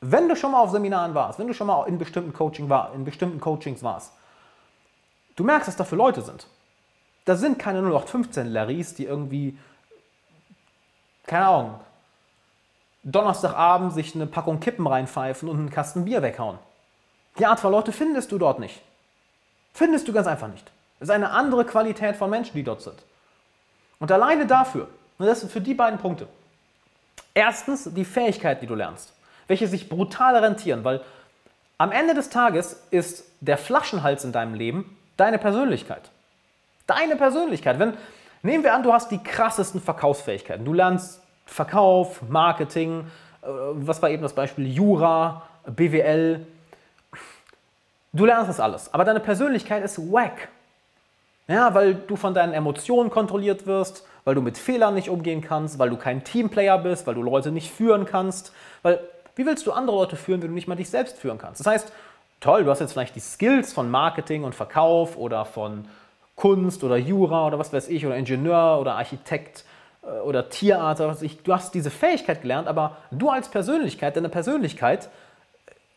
Wenn du schon mal auf Seminaren warst, wenn du schon mal in bestimmten, Coaching war, in bestimmten Coachings warst, du merkst, dass da für Leute sind. Da sind keine 0815 Larrys, die irgendwie, keine Ahnung, Donnerstagabend sich eine Packung Kippen reinpfeifen und einen Kasten Bier weghauen. Die Art von Leute findest du dort nicht. Findest du ganz einfach nicht. Es ist eine andere Qualität von Menschen, die dort sind. Und alleine dafür, und das sind für die beiden Punkte. Erstens die Fähigkeiten, die du lernst, welche sich brutal rentieren, weil am Ende des Tages ist der Flaschenhals in deinem Leben deine Persönlichkeit. Deine Persönlichkeit. Wenn, nehmen wir an, du hast die krassesten Verkaufsfähigkeiten. Du lernst Verkauf, Marketing, äh, was war eben das Beispiel, Jura, BWL, Du lernst das alles, aber deine Persönlichkeit ist wack. Ja, weil du von deinen Emotionen kontrolliert wirst, weil du mit Fehlern nicht umgehen kannst, weil du kein Teamplayer bist, weil du Leute nicht führen kannst. Weil, wie willst du andere Leute führen, wenn du nicht mal dich selbst führen kannst? Das heißt, toll, du hast jetzt vielleicht die Skills von Marketing und Verkauf oder von Kunst oder Jura oder was weiß ich, oder Ingenieur oder Architekt äh, oder Tierarzt oder was weiß ich. Du hast diese Fähigkeit gelernt, aber du als Persönlichkeit, deine Persönlichkeit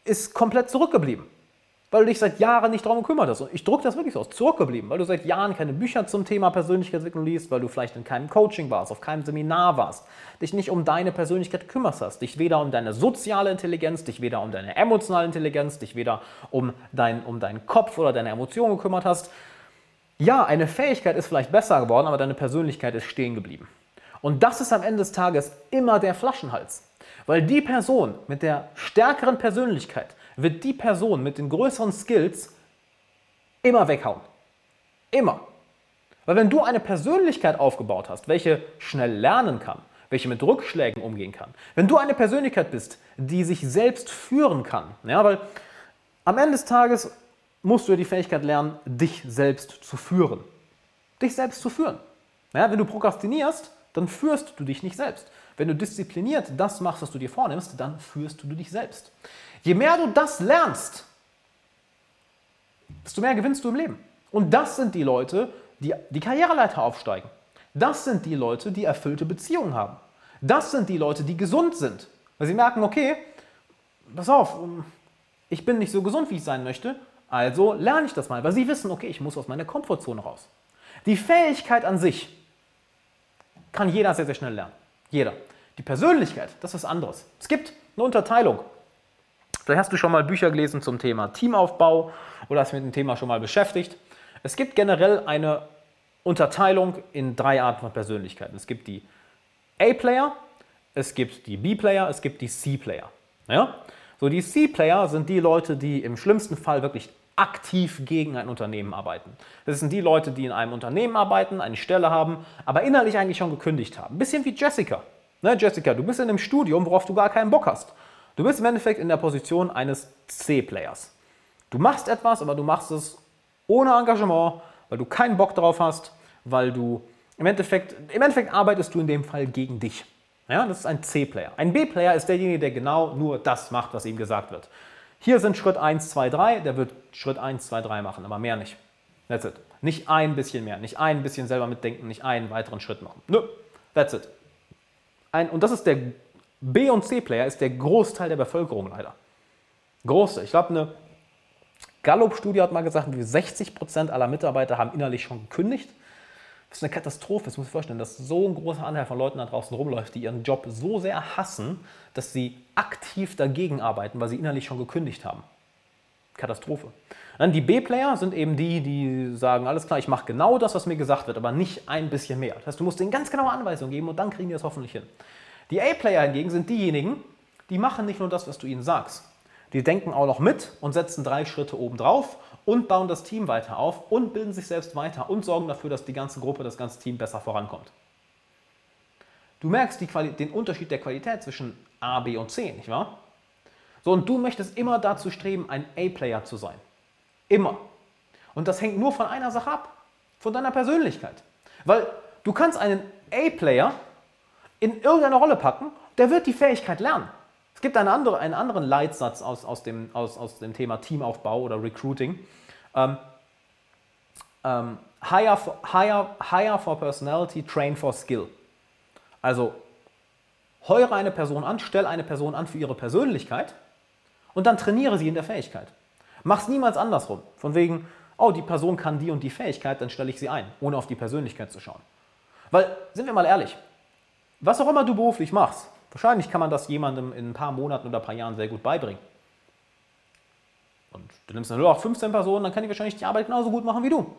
ist komplett zurückgeblieben weil du dich seit Jahren nicht darum gekümmert hast. Und ich drücke das wirklich so aus, zurückgeblieben, weil du seit Jahren keine Bücher zum Thema Persönlichkeitsentwicklung liest, weil du vielleicht in keinem Coaching warst, auf keinem Seminar warst, dich nicht um deine Persönlichkeit kümmerst hast, dich weder um deine soziale Intelligenz, dich weder um deine emotionale Intelligenz, dich weder um, dein, um deinen Kopf oder deine Emotionen gekümmert hast. Ja, eine Fähigkeit ist vielleicht besser geworden, aber deine Persönlichkeit ist stehen geblieben. Und das ist am Ende des Tages immer der Flaschenhals. Weil die Person mit der stärkeren Persönlichkeit, wird die Person mit den größeren Skills immer weghauen. Immer. Weil wenn du eine Persönlichkeit aufgebaut hast, welche schnell lernen kann, welche mit Rückschlägen umgehen kann, wenn du eine Persönlichkeit bist, die sich selbst führen kann, ja, weil am Ende des Tages musst du ja die Fähigkeit lernen, dich selbst zu führen. Dich selbst zu führen. Ja, wenn du prokrastinierst, dann führst du dich nicht selbst. Wenn du diszipliniert das machst, was du dir vornimmst, dann führst du dich selbst. Je mehr du das lernst, desto mehr gewinnst du im Leben. Und das sind die Leute, die die Karriereleiter aufsteigen. Das sind die Leute, die erfüllte Beziehungen haben. Das sind die Leute, die gesund sind. Weil sie merken, okay, pass auf, ich bin nicht so gesund, wie ich sein möchte, also lerne ich das mal. Weil sie wissen, okay, ich muss aus meiner Komfortzone raus. Die Fähigkeit an sich kann jeder sehr, sehr schnell lernen. Jeder. Die Persönlichkeit, das ist was anderes. Es gibt eine Unterteilung. Vielleicht hast du schon mal Bücher gelesen zum Thema Teamaufbau oder hast mit dem Thema schon mal beschäftigt. Es gibt generell eine Unterteilung in drei Arten von Persönlichkeiten. Es gibt die A-Player, es gibt die B-Player, es gibt die C-Player. Ja? So, die C-Player sind die Leute, die im schlimmsten Fall wirklich aktiv gegen ein Unternehmen arbeiten. Das sind die Leute, die in einem Unternehmen arbeiten, eine Stelle haben, aber innerlich eigentlich schon gekündigt haben. Ein bisschen wie Jessica. Ne, Jessica, du bist in einem Studium, worauf du gar keinen Bock hast. Du bist im Endeffekt in der Position eines C-Players. Du machst etwas, aber du machst es ohne Engagement, weil du keinen Bock drauf hast, weil du im Endeffekt, im Endeffekt arbeitest du in dem Fall gegen dich. Ja, das ist ein C-Player. Ein B-Player ist derjenige, der genau nur das macht, was ihm gesagt wird. Hier sind Schritt 1, 2, 3, der wird Schritt 1, 2, 3 machen, aber mehr nicht. That's it. Nicht ein bisschen mehr, nicht ein bisschen selber mitdenken, nicht einen weiteren Schritt machen. Nö, that's it. Ein, und das ist der B- und C-Player, ist der Großteil der Bevölkerung leider. Große. Ich glaube, eine Gallup-Studie hat mal gesagt, wie 60 Prozent aller Mitarbeiter haben innerlich schon gekündigt. Das ist eine Katastrophe, das muss ich vorstellen, dass so ein großer Anteil von Leuten da draußen rumläuft, die ihren Job so sehr hassen, dass sie aktiv dagegen arbeiten, weil sie innerlich schon gekündigt haben. Katastrophe. Dann die B-Player sind eben die, die sagen, alles klar, ich mache genau das, was mir gesagt wird, aber nicht ein bisschen mehr. Das heißt, du musst denen ganz genaue Anweisungen geben und dann kriegen die das hoffentlich hin. Die A-Player hingegen sind diejenigen, die machen nicht nur das, was du ihnen sagst. Die denken auch noch mit und setzen drei Schritte oben drauf und bauen das Team weiter auf und bilden sich selbst weiter und sorgen dafür, dass die ganze Gruppe, das ganze Team besser vorankommt. Du merkst den Unterschied der Qualität zwischen A, B und C, nicht wahr? So, und du möchtest immer dazu streben, ein A-Player zu sein. Immer. Und das hängt nur von einer Sache ab, von deiner Persönlichkeit. Weil du kannst einen A-Player in irgendeine Rolle packen, der wird die Fähigkeit lernen. Gibt eine andere, einen anderen Leitsatz aus, aus, dem, aus, aus dem Thema Teamaufbau oder Recruiting. Ähm, ähm, hire, for, hire, hire for personality, train for skill. Also heure eine Person an, stell eine Person an für ihre Persönlichkeit und dann trainiere sie in der Fähigkeit. Mach es niemals andersrum. Von wegen, oh, die Person kann die und die Fähigkeit, dann stelle ich sie ein, ohne auf die Persönlichkeit zu schauen. Weil, sind wir mal ehrlich, was auch immer du beruflich machst, wahrscheinlich kann man das jemandem in ein paar Monaten oder ein paar Jahren sehr gut beibringen. Und du nimmst nur auch 15 Personen, dann kann die wahrscheinlich die Arbeit genauso gut machen wie du.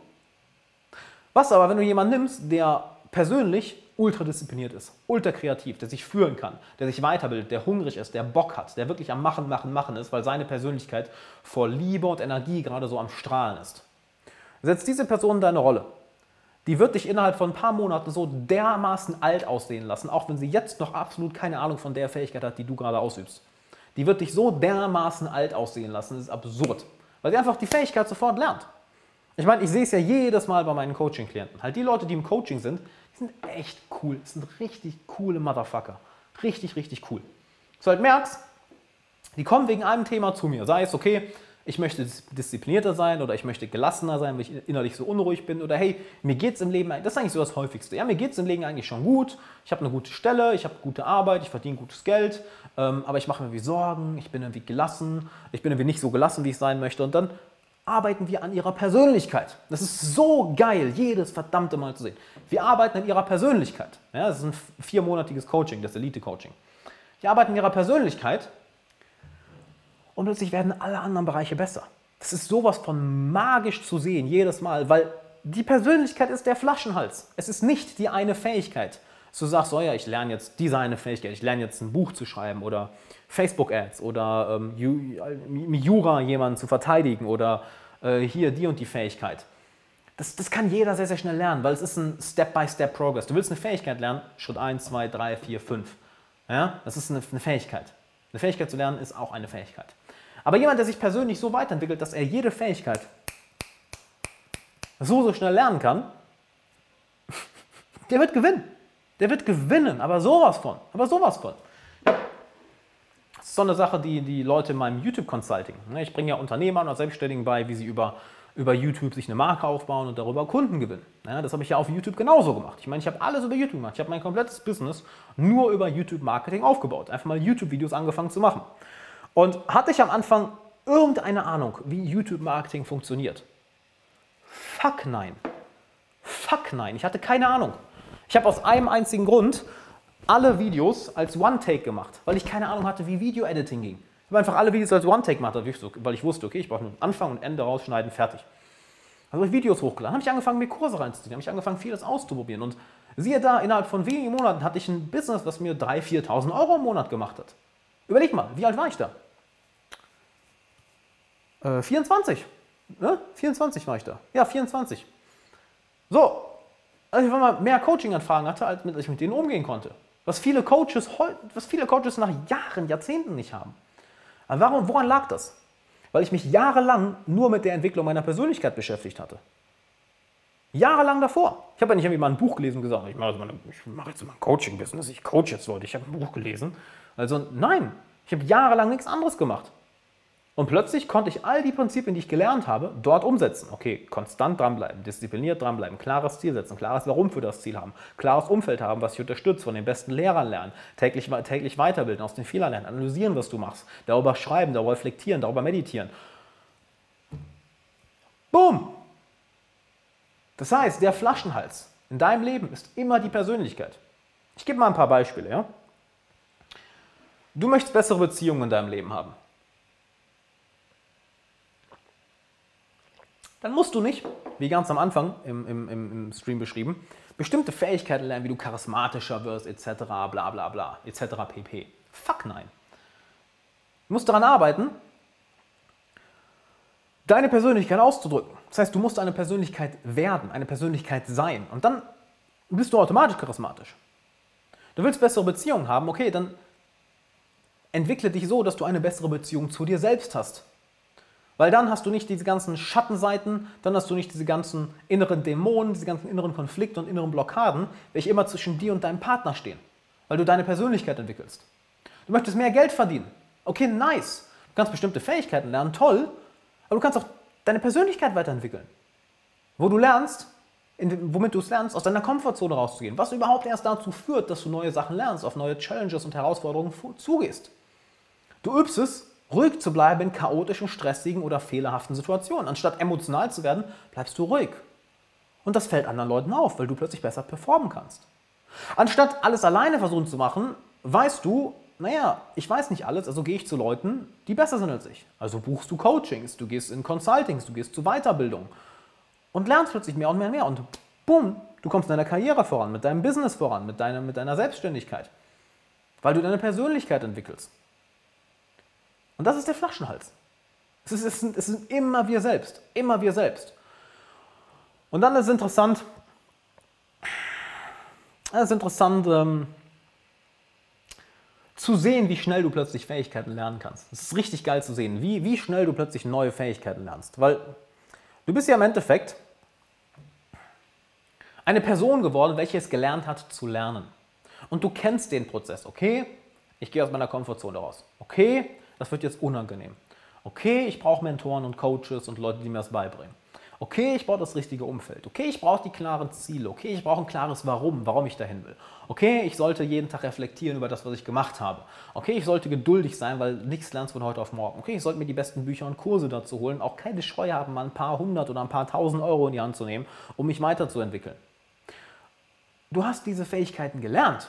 Was aber, wenn du jemanden nimmst, der persönlich ultra diszipliniert ist, ultra kreativ, der sich führen kann, der sich weiterbildet, der hungrig ist, der Bock hat, der wirklich am Machen, Machen, Machen ist, weil seine Persönlichkeit vor Liebe und Energie gerade so am Strahlen ist. Setzt diese Person in deine Rolle. Die wird dich innerhalb von ein paar Monaten so dermaßen alt aussehen lassen, auch wenn sie jetzt noch absolut keine Ahnung von der Fähigkeit hat, die du gerade ausübst. Die wird dich so dermaßen alt aussehen lassen, das ist absurd, weil sie einfach die Fähigkeit sofort lernt. Ich meine, ich sehe es ja jedes Mal bei meinen Coaching-Klienten. Halt die Leute, die im Coaching sind, die sind echt cool. Das sind richtig coole Motherfucker. Richtig, richtig cool. Du halt merkst, die kommen wegen einem Thema zu mir. Sei es, okay, ich möchte disziplinierter sein oder ich möchte gelassener sein, weil ich innerlich so unruhig bin oder hey, mir geht es im Leben, das ist eigentlich so das Häufigste. Ja, mir geht es im Leben eigentlich schon gut, ich habe eine gute Stelle, ich habe gute Arbeit, ich verdiene gutes Geld, ähm, aber ich mache mir irgendwie Sorgen, ich bin irgendwie gelassen, ich bin irgendwie nicht so gelassen, wie ich sein möchte und dann arbeiten wir an ihrer Persönlichkeit. Das ist so geil, jedes verdammte Mal zu sehen. Wir arbeiten an ihrer Persönlichkeit. Ja, das ist ein viermonatiges Coaching, das Elite-Coaching. Wir arbeiten an ihrer Persönlichkeit und plötzlich werden alle anderen Bereiche besser. Das ist sowas von magisch zu sehen, jedes Mal, weil die Persönlichkeit ist der Flaschenhals. Es ist nicht die eine Fähigkeit. Du sagst, oh ja, ich lerne jetzt diese eine Fähigkeit, ich lerne jetzt ein Buch zu schreiben oder Facebook-Ads oder ähm, Jura jemanden zu verteidigen oder äh, hier die und die Fähigkeit. Das, das kann jeder sehr, sehr schnell lernen, weil es ist ein Step-by-Step-Progress. Du willst eine Fähigkeit lernen, Schritt 1, 2, 3, 4, 5. Ja? Das ist eine, eine Fähigkeit. Eine Fähigkeit zu lernen ist auch eine Fähigkeit. Aber jemand, der sich persönlich so weiterentwickelt, dass er jede Fähigkeit so, so schnell lernen kann, der wird gewinnen. Der wird gewinnen, aber sowas von. Aber sowas von. Das ist so eine Sache, die die Leute in meinem YouTube-Consulting, ne, ich bringe ja Unternehmern und Selbstständigen bei, wie sie über, über YouTube sich eine Marke aufbauen und darüber Kunden gewinnen. Ja, das habe ich ja auf YouTube genauso gemacht. Ich meine, ich habe alles über YouTube gemacht. Ich habe mein komplettes Business nur über YouTube-Marketing aufgebaut. Einfach mal YouTube-Videos angefangen zu machen. Und hatte ich am Anfang irgendeine Ahnung, wie YouTube-Marketing funktioniert? Fuck nein. Fuck nein. Ich hatte keine Ahnung. Ich habe aus einem einzigen Grund alle Videos als One-Take gemacht, weil ich keine Ahnung hatte, wie Video-Editing ging. Ich habe einfach alle Videos als One-Take gemacht, weil ich wusste, okay, ich brauche nur Anfang und Ende rausschneiden, fertig. Also habe ich Videos hochgeladen, habe ich angefangen, mir Kurse reinzuziehen, habe ich angefangen, vieles auszuprobieren. Und siehe da, innerhalb von wenigen Monaten hatte ich ein Business, was mir 3.000, 4.000 Euro im Monat gemacht hat. Überleg mal, wie alt war ich da? Äh, 24. Ne? 24 war ich da. Ja, 24. So, als ich mal mehr Coaching-Anfragen hatte, als ich mit denen umgehen konnte. Was viele Coaches, was viele Coaches nach Jahren, Jahrzehnten nicht haben. Aber warum, woran lag das? Weil ich mich jahrelang nur mit der Entwicklung meiner Persönlichkeit beschäftigt hatte. Jahrelang davor. Ich habe ja nicht irgendwie mal ein Buch gelesen und gesagt, ich mache, mach jetzt mal ein Coaching-Business, ich coach jetzt Leute, ich habe ein Buch gelesen. Also nein, ich habe jahrelang nichts anderes gemacht. Und plötzlich konnte ich all die Prinzipien, die ich gelernt habe, dort umsetzen. Okay, konstant dranbleiben, diszipliniert dranbleiben, klares Ziel setzen, klares Warum für das Ziel haben, klares Umfeld haben, was dich unterstützt, von den besten Lehrern lernen, täglich, täglich weiterbilden, aus den Fehlern lernen, analysieren, was du machst, darüber schreiben, darüber reflektieren, darüber meditieren. Boom! Das heißt, der Flaschenhals in deinem Leben ist immer die Persönlichkeit. Ich gebe mal ein paar Beispiele. Ja? Du möchtest bessere Beziehungen in deinem Leben haben. Dann musst du nicht, wie ganz am Anfang im, im, im Stream beschrieben, bestimmte Fähigkeiten lernen, wie du charismatischer wirst, etc., bla bla bla, etc., pp. Fuck nein. Du musst daran arbeiten, deine Persönlichkeit auszudrücken. Das heißt, du musst eine Persönlichkeit werden, eine Persönlichkeit sein. Und dann bist du automatisch charismatisch. Du willst bessere Beziehungen haben, okay, dann entwickle dich so, dass du eine bessere Beziehung zu dir selbst hast. Weil dann hast du nicht diese ganzen Schattenseiten, dann hast du nicht diese ganzen inneren Dämonen, diese ganzen inneren Konflikte und inneren Blockaden, welche immer zwischen dir und deinem Partner stehen. Weil du deine Persönlichkeit entwickelst. Du möchtest mehr Geld verdienen. Okay, nice. Du kannst bestimmte Fähigkeiten lernen, toll. Aber du kannst auch deine Persönlichkeit weiterentwickeln. Wo du lernst, womit du es lernst, aus deiner Komfortzone rauszugehen. Was überhaupt erst dazu führt, dass du neue Sachen lernst, auf neue Challenges und Herausforderungen zugehst. Du übst es, ruhig zu bleiben in chaotischen, stressigen oder fehlerhaften Situationen. Anstatt emotional zu werden, bleibst du ruhig. Und das fällt anderen Leuten auf, weil du plötzlich besser performen kannst. Anstatt alles alleine versuchen zu machen, weißt du, naja, ich weiß nicht alles, also gehe ich zu Leuten, die besser sind als ich. Also buchst du Coachings, du gehst in Consultings, du gehst zu Weiterbildung und lernst plötzlich mehr und mehr und mehr. Und bumm, du kommst in deiner Karriere voran, mit deinem Business voran, mit deiner, mit deiner Selbstständigkeit, weil du deine Persönlichkeit entwickelst. Und das ist der Flaschenhals. Es, ist, es, sind, es sind immer wir selbst, immer wir selbst. Und dann ist es interessant, es ist interessant ähm, zu sehen, wie schnell du plötzlich Fähigkeiten lernen kannst. Es ist richtig geil zu sehen, wie, wie schnell du plötzlich neue Fähigkeiten lernst. Weil du bist ja im Endeffekt eine Person geworden, welche es gelernt hat zu lernen. Und du kennst den Prozess. Okay, ich gehe aus meiner Komfortzone raus. Okay, das wird jetzt unangenehm. Okay, ich brauche Mentoren und Coaches und Leute, die mir das beibringen. Okay, ich brauche das richtige Umfeld. Okay, ich brauche die klaren Ziele. Okay, ich brauche ein klares Warum, warum ich dahin will. Okay, ich sollte jeden Tag reflektieren über das, was ich gemacht habe. Okay, ich sollte geduldig sein, weil nichts lernst von heute auf morgen. Okay, ich sollte mir die besten Bücher und Kurse dazu holen. Auch keine Scheu haben, mal ein paar hundert oder ein paar tausend Euro in die Hand zu nehmen, um mich weiterzuentwickeln. Du hast diese Fähigkeiten gelernt.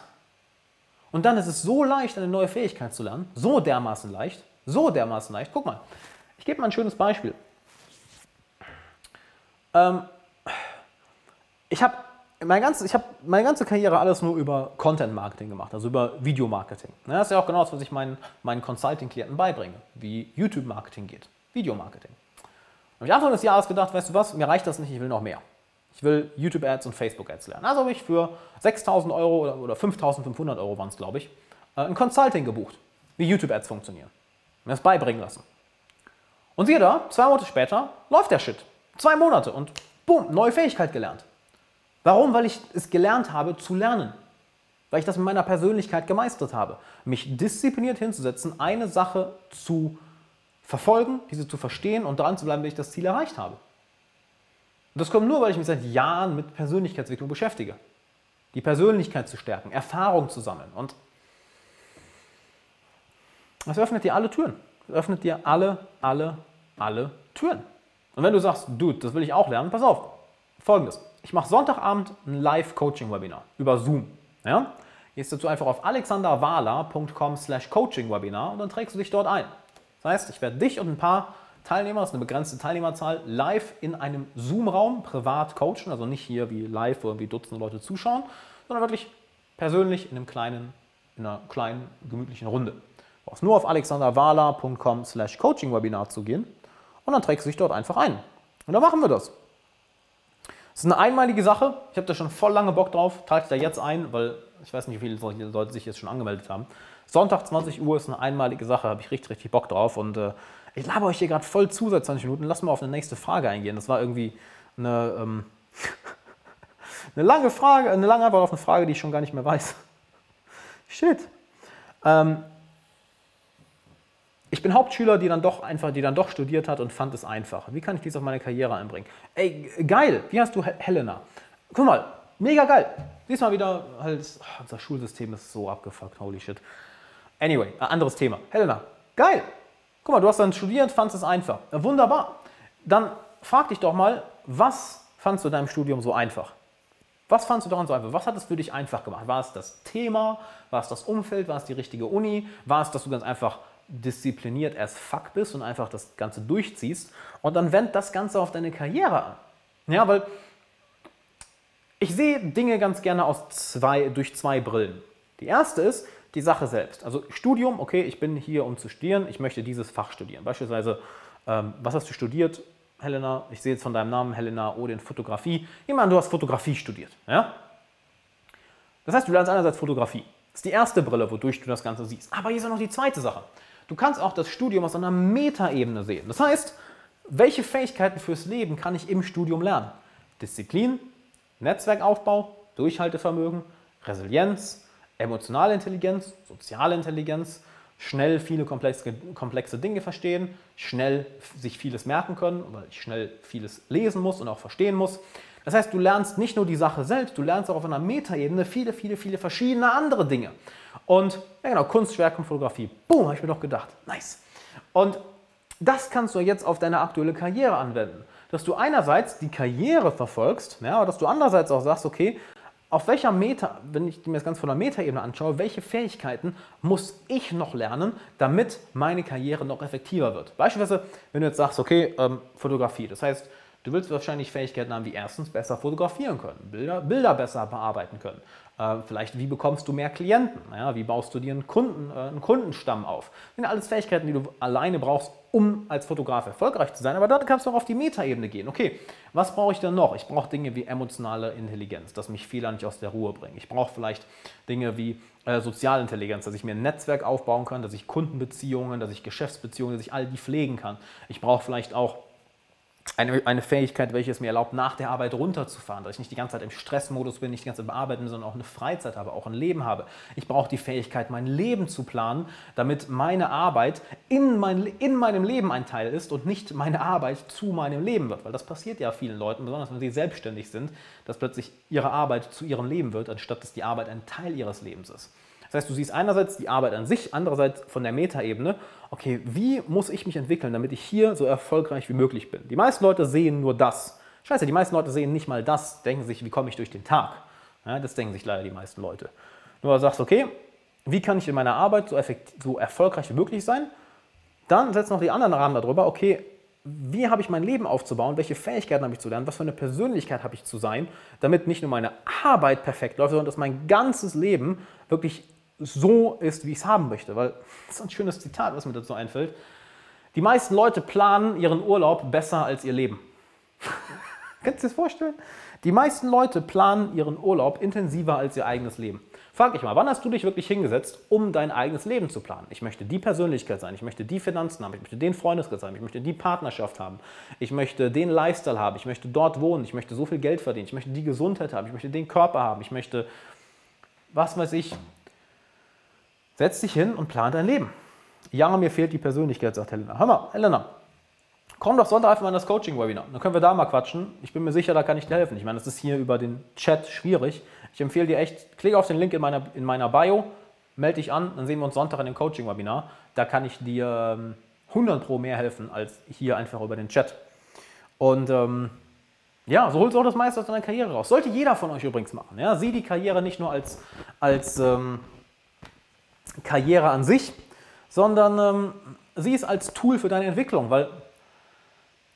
Und dann ist es so leicht, eine neue Fähigkeit zu lernen, so dermaßen leicht, so dermaßen leicht. Guck mal, ich gebe mal ein schönes Beispiel. Ähm, ich habe meine ganze, hab meine ganze Karriere alles nur über Content Marketing gemacht, also über Videomarketing. Das ist ja auch genau das, was ich meinen, meinen Consulting-Klienten beibringe, wie YouTube-Marketing geht, Videomarketing. Und ich habe Anfang des Jahres gedacht, weißt du was, mir reicht das nicht, ich will noch mehr. Ich will YouTube-Ads und Facebook-Ads lernen. Also habe ich für 6.000 Euro oder 5.500 Euro waren es, glaube ich, äh, ein Consulting gebucht, wie YouTube-Ads funktionieren. Mir das beibringen lassen. Und siehe da, zwei Monate später läuft der Shit. Zwei Monate und boom, neue Fähigkeit gelernt. Warum? Weil ich es gelernt habe zu lernen. Weil ich das mit meiner Persönlichkeit gemeistert habe. Mich diszipliniert hinzusetzen, eine Sache zu verfolgen, diese zu verstehen und dran zu bleiben, bis ich das Ziel erreicht habe. Das kommt nur, weil ich mich seit Jahren mit Persönlichkeitsentwicklung beschäftige. Die Persönlichkeit zu stärken, Erfahrung zu sammeln. Und das öffnet dir alle Türen. Das öffnet dir alle, alle, alle Türen. Und wenn du sagst, Dude, das will ich auch lernen, pass auf. Folgendes. Ich mache Sonntagabend ein Live-Coaching-Webinar über Zoom. Ja? Gehst dazu einfach auf alexanderwala.com slash coaching-webinar und dann trägst du dich dort ein. Das heißt, ich werde dich und ein paar Teilnehmer, das ist eine begrenzte Teilnehmerzahl, live in einem Zoom-Raum privat coachen, also nicht hier wie live, wo irgendwie Dutzende Leute zuschauen, sondern wirklich persönlich in einem kleinen, in einer kleinen, gemütlichen Runde. Du brauchst nur auf alexanderwala.com slash coaching-webinar zu gehen und dann trägst du dich dort einfach ein. Und dann machen wir das. Das ist eine einmalige Sache. Ich habe da schon voll lange Bock drauf. Trage da jetzt ein, weil ich weiß nicht, wie viele Leute sich jetzt schon angemeldet haben. Sonntag 20 Uhr ist eine einmalige Sache, habe ich richtig, richtig Bock drauf. Und äh, ich laber euch hier gerade voll zu seit 20 Minuten. Lass mal auf eine nächste Frage eingehen. Das war irgendwie eine, ähm, eine lange Frage, eine lange Antwort auf eine Frage, die ich schon gar nicht mehr weiß. Shit. Ähm, Ich bin Hauptschüler, die dann doch einfach, die dann doch studiert hat und fand es einfach. Wie kann ich dies auf meine Karriere einbringen? Ey, geil. Wie hast du Helena? Guck mal, mega geil. Diesmal wieder halt, unser Schulsystem ist so abgefuckt, holy shit. Anyway, ein anderes Thema. Helena, geil. Guck mal, du hast dann studiert, fandest es einfach. Wunderbar. Dann frag dich doch mal, was fandst du in deinem Studium so einfach? Was fandst du daran so einfach? Was hat es für dich einfach gemacht? War es das Thema? War es das Umfeld? War es die richtige Uni? War es, dass du ganz einfach diszipliniert as fuck bist und einfach das Ganze durchziehst? Und dann wend das Ganze auf deine Karriere an. Ja, weil ich sehe Dinge ganz gerne aus zwei, durch zwei Brillen. Die erste ist die Sache selbst. Also Studium, okay, ich bin hier, um zu studieren, ich möchte dieses Fach studieren. Beispielsweise, ähm, was hast du studiert? Helena, ich sehe jetzt von deinem Namen Helena Odin Fotografie. Jemand, du hast Fotografie studiert. Ja? Das heißt, du lernst einerseits Fotografie. Das ist die erste Brille, wodurch du das Ganze siehst. Aber hier ist auch noch die zweite Sache. Du kannst auch das Studium aus einer Metaebene sehen. Das heißt, welche Fähigkeiten fürs Leben kann ich im Studium lernen? Disziplin, Netzwerkaufbau, Durchhaltevermögen, Resilienz, emotionale Intelligenz, soziale Intelligenz, schnell viele komplexe, komplexe Dinge verstehen, schnell sich vieles merken können, weil ich schnell vieles lesen muss und auch verstehen muss. Das heißt, du lernst nicht nur die Sache selbst, du lernst auch auf einer Metaebene viele, viele, viele verschiedene andere Dinge. Und ja genau, Kunstwerk und Fotografie. Boom, habe ich mir doch gedacht. Nice. Und das kannst du jetzt auf deine aktuelle Karriere anwenden. Dass du einerseits die Karriere verfolgst, ja, aber dass du andererseits auch sagst, okay, auf welcher Meta, wenn ich mir das Ganze von der Metaebene anschaue, welche Fähigkeiten muss ich noch lernen, damit meine Karriere noch effektiver wird? Beispielsweise, wenn du jetzt sagst, okay, ähm, Fotografie, das heißt, du willst wahrscheinlich Fähigkeiten haben, wie erstens besser fotografieren können, Bilder, Bilder besser bearbeiten können, äh, vielleicht, wie bekommst du mehr Klienten? Ja, wie baust du dir einen, Kunden, äh, einen Kundenstamm auf? Das sind alles Fähigkeiten, die du alleine brauchst, um als Fotograf erfolgreich zu sein. Aber da kannst du auch auf die Metaebene gehen. Okay, was brauche ich denn noch? Ich brauche Dinge wie emotionale Intelligenz, dass mich Fehler nicht aus der Ruhe bringen. Ich brauche vielleicht Dinge wie äh, Sozialintelligenz, dass ich mir ein Netzwerk aufbauen kann, dass ich Kundenbeziehungen, dass ich Geschäftsbeziehungen, dass ich all die pflegen kann. Ich brauche vielleicht auch eine, eine Fähigkeit, welche es mir erlaubt, nach der Arbeit runterzufahren, dass ich nicht die ganze Zeit im Stressmodus bin, nicht die ganze Zeit bearbeiten, sondern auch eine Freizeit habe, auch ein Leben habe. Ich brauche die Fähigkeit, mein Leben zu planen, damit meine Arbeit in, mein, in meinem Leben ein Teil ist und nicht meine Arbeit zu meinem Leben wird. Weil das passiert ja vielen Leuten, besonders wenn sie selbstständig sind, dass plötzlich ihre Arbeit zu ihrem Leben wird, anstatt dass die Arbeit ein Teil ihres Lebens ist. Das heißt, du siehst einerseits die Arbeit an sich, andererseits von der Metaebene, okay, wie muss ich mich entwickeln, damit ich hier so erfolgreich wie möglich bin? Die meisten Leute sehen nur das. Scheiße, die meisten Leute sehen nicht mal das, denken sich, wie komme ich durch den Tag? Ja, das denken sich leider die meisten Leute. Nur sagst, okay, wie kann ich in meiner Arbeit so, so erfolgreich wie möglich sein? Dann setzt noch die anderen Rahmen darüber, okay, wie habe ich mein Leben aufzubauen, welche Fähigkeiten habe ich zu lernen, was für eine Persönlichkeit habe ich zu sein, damit nicht nur meine Arbeit perfekt läuft, sondern dass mein ganzes Leben wirklich so ist, wie ich es haben möchte. Weil das ist ein schönes Zitat, was mir dazu einfällt. Die meisten Leute planen ihren Urlaub besser als ihr Leben. Kannst du dir das vorstellen? Die meisten Leute planen ihren Urlaub intensiver als ihr eigenes Leben. Frag dich mal, wann hast du dich wirklich hingesetzt, um dein eigenes Leben zu planen? Ich möchte die Persönlichkeit sein, ich möchte die Finanzen haben, ich möchte den Freundeskreis haben, ich möchte die Partnerschaft haben, ich möchte den Lifestyle haben, ich möchte dort wohnen, ich möchte so viel Geld verdienen, ich möchte die Gesundheit haben, ich möchte den Körper haben, ich möchte, was weiß ich, Setz dich hin und plan dein Leben. Ja, mir fehlt die Persönlichkeit, sagt Helena. Hör mal, Helena, komm doch Sonntag einfach mal in das Coaching-Webinar. Dann können wir da mal quatschen. Ich bin mir sicher, da kann ich dir helfen. Ich meine, das ist hier über den Chat schwierig. Ich empfehle dir echt, klick auf den Link in meiner, in meiner Bio, melde dich an, dann sehen wir uns Sonntag in dem Coaching-Webinar. Da kann ich dir 100 ähm, pro mehr helfen als hier einfach über den Chat. Und ähm, ja, so holst du auch das meiste aus deiner Karriere raus. Sollte jeder von euch übrigens machen. Ja? Sieh die Karriere nicht nur als, als ähm, Karriere an sich, sondern ähm, sieh es als Tool für deine Entwicklung, weil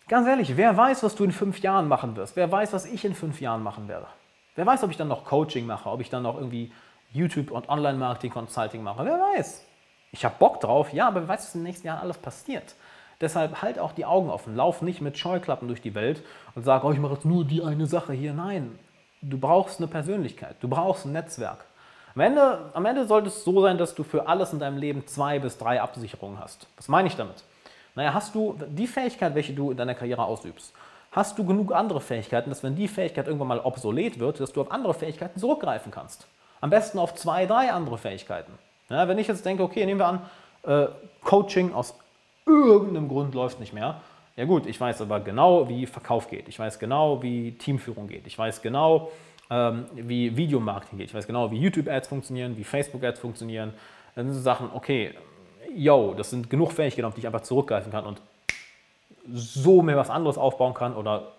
ganz ehrlich, wer weiß, was du in fünf Jahren machen wirst? Wer weiß, was ich in fünf Jahren machen werde? Wer weiß, ob ich dann noch Coaching mache, ob ich dann noch irgendwie YouTube und Online-Marketing, Consulting mache? Wer weiß? Ich habe Bock drauf, ja, aber wer weiß, was in den nächsten Jahren alles passiert? Deshalb halt auch die Augen offen. Lauf nicht mit Scheuklappen durch die Welt und sag, oh, ich mache jetzt nur die eine Sache hier. Nein, du brauchst eine Persönlichkeit, du brauchst ein Netzwerk. Am Ende, am Ende sollte es so sein, dass du für alles in deinem Leben zwei bis drei Absicherungen hast. Was meine ich damit? Naja, hast du die Fähigkeit, welche du in deiner Karriere ausübst, hast du genug andere Fähigkeiten, dass wenn die Fähigkeit irgendwann mal obsolet wird, dass du auf andere Fähigkeiten zurückgreifen kannst. Am besten auf zwei, drei andere Fähigkeiten. Ja, wenn ich jetzt denke, okay, nehmen wir an, äh, Coaching aus irgendeinem Grund läuft nicht mehr. Ja gut, ich weiß aber genau, wie Verkauf geht. Ich weiß genau, wie Teamführung geht. Ich weiß genau, ähm, wie Videomarketing geht. Ich weiß genau, wie YouTube-Ads funktionieren, wie Facebook-Ads funktionieren. Dann sind so Sachen, okay, yo, das sind genug Fähigkeiten, auf die ich einfach zurückgreifen kann und so mir was anderes aufbauen kann oder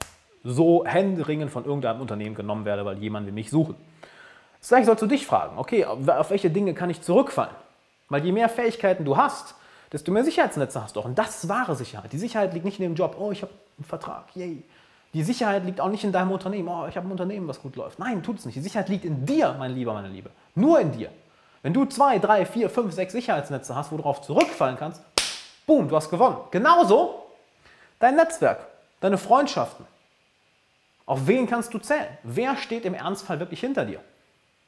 so händeringend von irgendeinem Unternehmen genommen werde, weil jemand will mich suchen. Das gleiche sollst du dich fragen, okay, auf welche Dinge kann ich zurückfallen? Weil je mehr Fähigkeiten du hast, desto mehr Sicherheitsnetze hast du auch. Und das ist wahre Sicherheit. Die Sicherheit liegt nicht in dem Job, oh, ich habe einen Vertrag, yay. Die Sicherheit liegt auch nicht in deinem Unternehmen, oh, ich habe ein Unternehmen, was gut läuft. Nein, tut es nicht. Die Sicherheit liegt in dir, mein Lieber, meine Liebe. Nur in dir. Wenn du zwei, drei, vier, fünf, sechs Sicherheitsnetze hast, wo du darauf zurückfallen kannst, boom, du hast gewonnen. Genauso dein Netzwerk, deine Freundschaften. Auf wen kannst du zählen? Wer steht im Ernstfall wirklich hinter dir?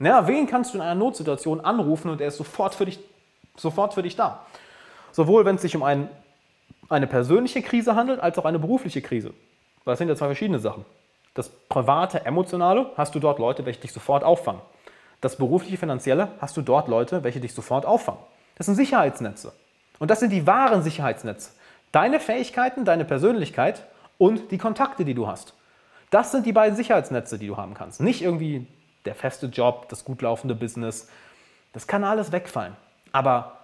Ja, wen kannst du in einer Notsituation anrufen und er ist sofort für dich, sofort für dich da? Sowohl wenn es sich um ein, eine persönliche Krise handelt, als auch eine berufliche Krise. Das sind ja zwei verschiedene Sachen. Das private, emotionale, hast du dort Leute, welche dich sofort auffangen. Das berufliche, finanzielle, hast du dort Leute, welche dich sofort auffangen. Das sind Sicherheitsnetze. Und das sind die wahren Sicherheitsnetze. Deine Fähigkeiten, deine Persönlichkeit und die Kontakte, die du hast. Das sind die beiden Sicherheitsnetze, die du haben kannst. Nicht irgendwie der feste Job, das gut laufende Business. Das kann alles wegfallen. Aber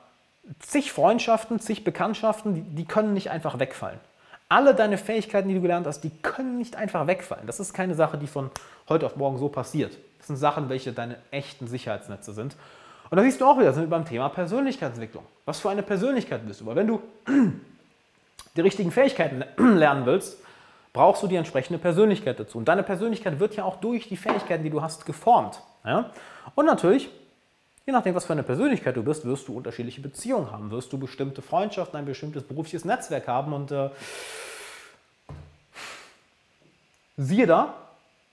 zig Freundschaften, zig Bekanntschaften, die, die können nicht einfach wegfallen. Alle deine Fähigkeiten, die du gelernt hast, die können nicht einfach wegfallen. Das ist keine Sache, die von heute auf morgen so passiert. Das sind Sachen, welche deine echten Sicherheitsnetze sind. Und da siehst du auch wieder, sind wir beim Thema Persönlichkeitsentwicklung. Was für eine Persönlichkeit bist du? Weil wenn du die richtigen Fähigkeiten lernen willst, brauchst du die entsprechende Persönlichkeit dazu. Und deine Persönlichkeit wird ja auch durch die Fähigkeiten, die du hast, geformt. Ja? Und natürlich Je nachdem, was für eine Persönlichkeit du bist, wirst du unterschiedliche Beziehungen haben, wirst du bestimmte Freundschaften, ein bestimmtes berufliches Netzwerk haben und äh, siehe da,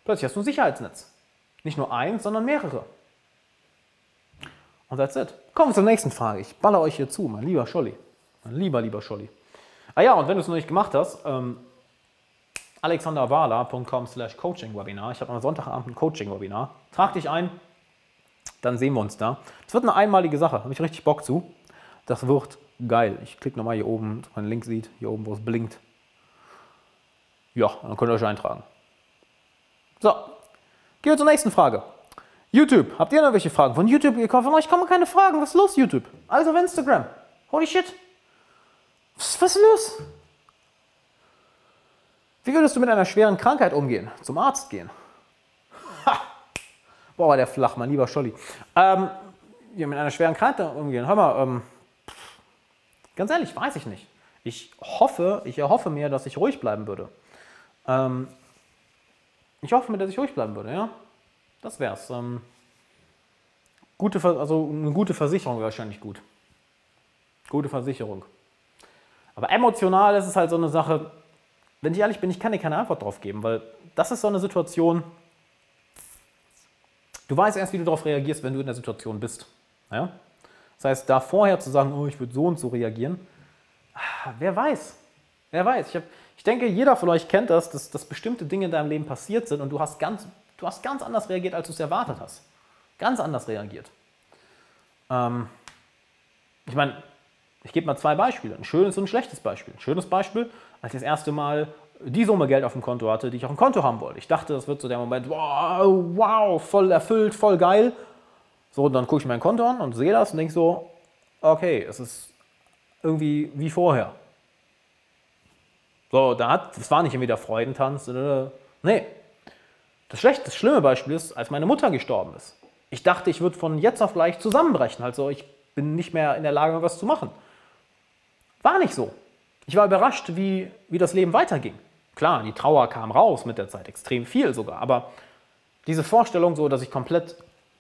plötzlich hast du ein Sicherheitsnetz. Nicht nur eins, sondern mehrere. Und that's it. Kommen wir zur nächsten Frage. Ich baller euch hier zu, mein lieber Scholli. Mein lieber, lieber Scholli. Ah ja, und wenn du es noch nicht gemacht hast, ähm, alexanderwala.com slash coaching-webinar. Ich habe am Sonntagabend ein Coaching-Webinar. Trag dich ein, dann sehen wir uns da. Es wird eine einmalige Sache, habe ich richtig Bock zu. Das wird geil. Ich klicke nochmal hier oben, dass man Link sieht, hier oben, wo es blinkt. Ja, dann könnt ihr euch eintragen. So, gehen wir zur nächsten Frage. YouTube, habt ihr noch welche Fragen? Von YouTube, von euch kommen keine Fragen. Was ist los, YouTube? Alles auf Instagram. Holy shit. Was, was ist los? Wie würdest du mit einer schweren Krankheit umgehen? Zum Arzt gehen? Boah, war der flach, mein lieber Scholli. Ähm, ja, mit einer schweren Krankheit umgehen. Hör mal, ähm, ganz ehrlich, weiß ich nicht. Ich hoffe, ich erhoffe mir, dass ich ruhig bleiben würde. Ähm, ich hoffe mir, dass ich ruhig bleiben würde, ja. Das wär's. Ähm, gute, also eine gute Versicherung wäre wahrscheinlich gut. Gute Versicherung. Aber emotional ist es halt so eine Sache, wenn ich ehrlich bin, ich kann dir keine Antwort drauf geben, weil das ist so eine Situation, Du weißt erst, wie du darauf reagierst, wenn du in der Situation bist. Ja? Das heißt, da vorher zu sagen, oh, ich würde so und so reagieren, ah, wer weiß? Wer weiß? Ich, hab, ich denke, jeder von euch kennt das, dass, dass bestimmte Dinge in deinem Leben passiert sind und du hast ganz, du hast ganz anders reagiert, als du es erwartet hast. Ganz anders reagiert. Ähm, ich meine, ich gebe mal zwei Beispiele, ein schönes und ein schlechtes Beispiel. Ein schönes Beispiel, als ich das erste Mal die Summe Geld auf dem Konto hatte, die ich auf dem Konto haben wollte. Ich dachte, das wird so der Moment, wow, wow, voll erfüllt, voll geil. So, und dann gucke ich mein Konto an und sehe das und denke so, okay, es ist irgendwie wie vorher. So, da hat, das war nicht irgendwie der Freudentanz. Nee. Das schlechte, das schlimme Beispiel ist, als meine Mutter gestorben ist. Ich dachte, ich würde von jetzt auf gleich zusammenbrechen. Also ich bin nicht mehr in der Lage, was zu machen. War nicht so. Ich war überrascht, wie, wie das Leben weiterging. Klar, die Trauer kam raus mit der Zeit, extrem viel sogar, aber diese Vorstellung, so dass ich komplett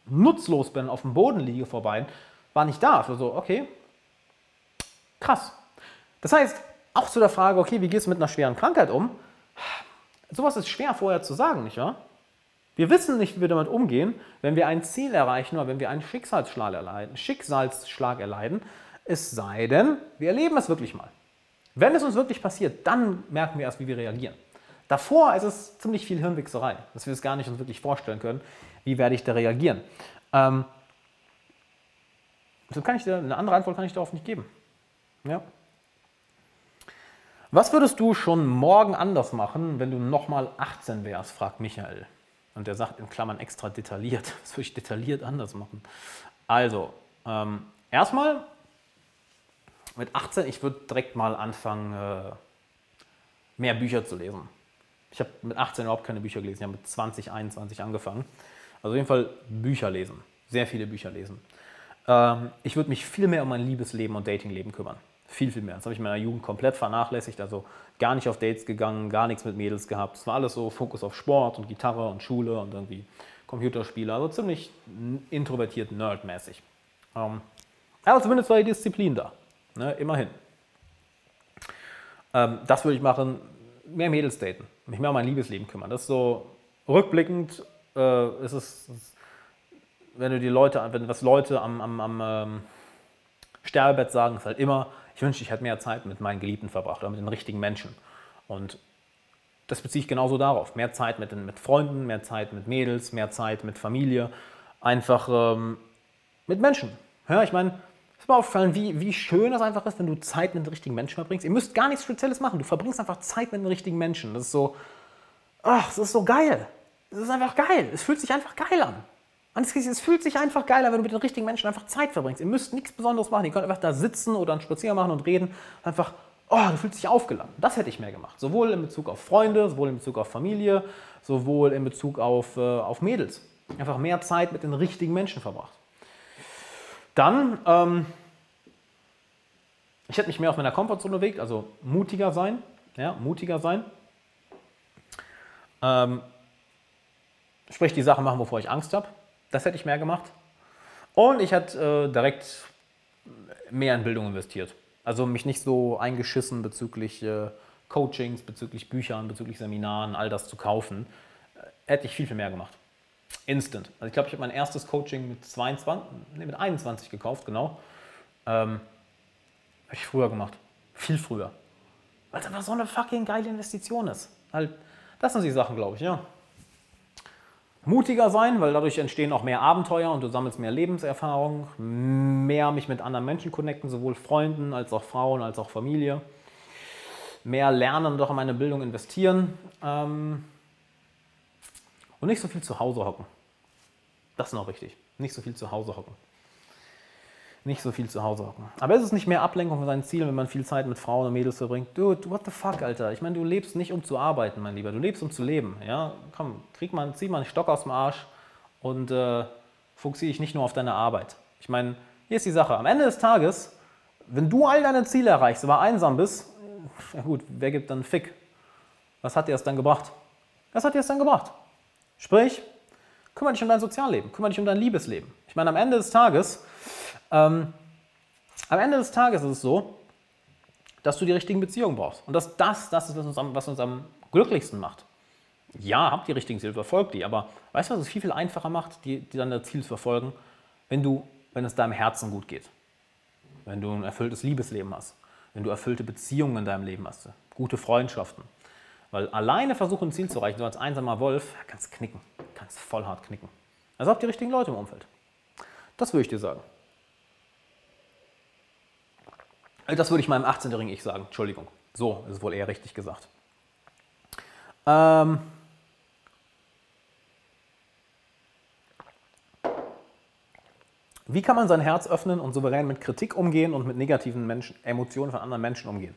nutzlos bin, auf dem Boden liege vor beiden, war nicht da. Also, okay, krass. Das heißt, auch zu der Frage, okay, wie gehst du mit einer schweren Krankheit um? Sowas ist schwer vorher zu sagen, nicht wahr? Wir wissen nicht, wie wir damit umgehen, wenn wir ein Ziel erreichen oder wenn wir einen Schicksalsschlag erleiden, Schicksalsschlag erleiden, es sei denn, wir erleben es wirklich mal. Wenn es uns wirklich passiert, dann merken wir erst, wie wir reagieren. Davor ist es ziemlich viel Hirnwichserei, dass wir es gar nicht uns wirklich vorstellen können, wie werde ich da reagieren. Ähm, so kann ich dir, eine andere Antwort kann ich darauf nicht geben. Ja. Was würdest du schon morgen anders machen, wenn du nochmal 18 wärst, fragt Michael. Und der sagt in Klammern extra detailliert. Was würde ich detailliert anders machen? Also, ähm, erstmal mit 18, ich würde direkt mal anfangen, äh, mehr Bücher zu lesen. Ich habe mit 18 überhaupt keine Bücher gelesen, ich habe mit 20, 21 angefangen. Also auf jeden Fall Bücher lesen, sehr viele Bücher lesen. Ähm, ich würde mich viel mehr um mein Liebesleben und Datingleben kümmern. Viel, viel mehr. Das habe ich in meiner Jugend komplett vernachlässigt, also gar nicht auf Dates gegangen, gar nichts mit Mädels gehabt. Es war alles so Fokus auf Sport und Gitarre und Schule und irgendwie Computerspiele, also ziemlich introvertiert, nerdmäßig. Ähm, aber zumindest war die Disziplin da, ne? immerhin. Ähm, das würde ich machen, mehr Mädels daten, mich mehr um mein Liebesleben kümmern. Das ist so rückblickend, äh, ist es, wenn du die Leute, wenn was Leute am, am, am ähm, Sterbebett sagen, ist halt immer, ich wünschte, ich hätte mehr Zeit mit meinen Geliebten verbracht oder mit den richtigen Menschen. Und das beziehe ich genauso darauf. Mehr Zeit mit, den, mit Freunden, mehr Zeit mit Mädels, mehr Zeit mit Familie, einfach ähm, mit Menschen. Ja, ich meine, ist mir aufgefallen, wie, wie schön das einfach ist, wenn du Zeit mit den richtigen Menschen verbringst. Ihr müsst gar nichts Spezielles machen. Du verbringst einfach Zeit mit den richtigen Menschen. Das ist so, ach, das ist so geil. Das ist einfach geil. Es fühlt sich einfach geil an. Es, fühlt sich einfach geil an, wenn du mit den richtigen Menschen einfach Zeit verbringst. Ihr müsst nichts Besonderes machen. Ihr könnt einfach da sitzen oder einen Spaziergang machen und reden. Einfach oh, du fühlst dich aufgeladen. Das hätte ich mehr gemacht. Sowohl in Bezug auf Freunde, sowohl in Bezug auf Familie, sowohl in Bezug auf, äh, auf Mädels. Einfach mehr Zeit mit den richtigen Menschen verbracht. Dann, ähm, ich hätte mich mehr auf meiner Komfortzone bewegt, also mutiger sein. Ja, mutiger sein. Ähm, sprich, die Sachen machen, wovor ich Angst habe. Das hätte ich mehr gemacht. Und ich hätte äh, direkt mehr in Bildung investiert. Also mich nicht so eingeschissen bezüglich äh, Coachings, bezüglich Büchern, bezüglich Seminaren, all das zu kaufen. Äh, hätte ich viel, viel mehr gemacht. Instant. Also ich glaube, ich habe mein erstes Coaching mit 22, nee, mit 21 gekauft, genau. Ähm, habe ich früher gemacht. Viel früher. Weil es einfach so eine fucking geile Investition ist. Halt, das sind die Sachen, glaube ich, ja mutiger sein, weil dadurch entstehen auch mehr Abenteuer und du sammelst mehr Lebenserfahrung, mehr mich mit anderen Menschen connecten, sowohl Freunden als auch Frauen als auch Familie, mehr lernen und auch in meine Bildung investieren ähm, und nicht so viel zu Hause hocken. Das ist noch wichtig, nicht so viel zu Hause hocken nicht so viel zu Hause hocken. Aber ist es nicht mehr Ablenkung von seinen Zielen, wenn man viel Zeit mit Frauen und Mädels verbringt? Dude, what the fuck, Alter? Ich meine, du lebst nicht, um zu arbeiten, mein Lieber. Du lebst, um zu leben. Ja? Komm, krieg mal, zieh mal einen Stock aus dem Arsch und äh, fokussiere dich nicht nur auf deine Arbeit. Ich meine, hier ist die Sache. Am Ende des Tages, wenn du all deine Ziele erreichst, aber einsam bist, ja gut, wer gibt dann Fick? Was hat dir das dann gebracht? Was hat dir das dann gebracht? Sprich, kümmere dich um dein Sozialleben, kümmere dich um dein Liebesleben. Ich meine, am Ende des Tages ähm, am Ende des Tages ist es so, dass du die richtigen Beziehungen brauchst. Und dass das das ist, was uns am, was uns am glücklichsten macht. Ja, habt die richtigen Ziele, verfolgt die, aber weißt du, was es viel, viel einfacher macht, die, die dann das zu verfolgen, wenn, du, wenn es deinem Herzen gut geht. Wenn du ein erfülltes Liebesleben hast, wenn du erfüllte Beziehungen in deinem Leben hast, gute Freundschaften. Weil alleine versuchen, ein Ziel zu erreichen, so als einsamer Wolf, kannst knicken, kannst voll hart knicken. Also habt die richtigen Leute im Umfeld. Das würde ich dir sagen. Das würde ich meinem 18-jährigen Ich sagen. Entschuldigung. So ist wohl eher richtig gesagt. Ähm Wie kann man sein Herz öffnen und souverän mit Kritik umgehen und mit negativen Menschen, Emotionen von anderen Menschen umgehen?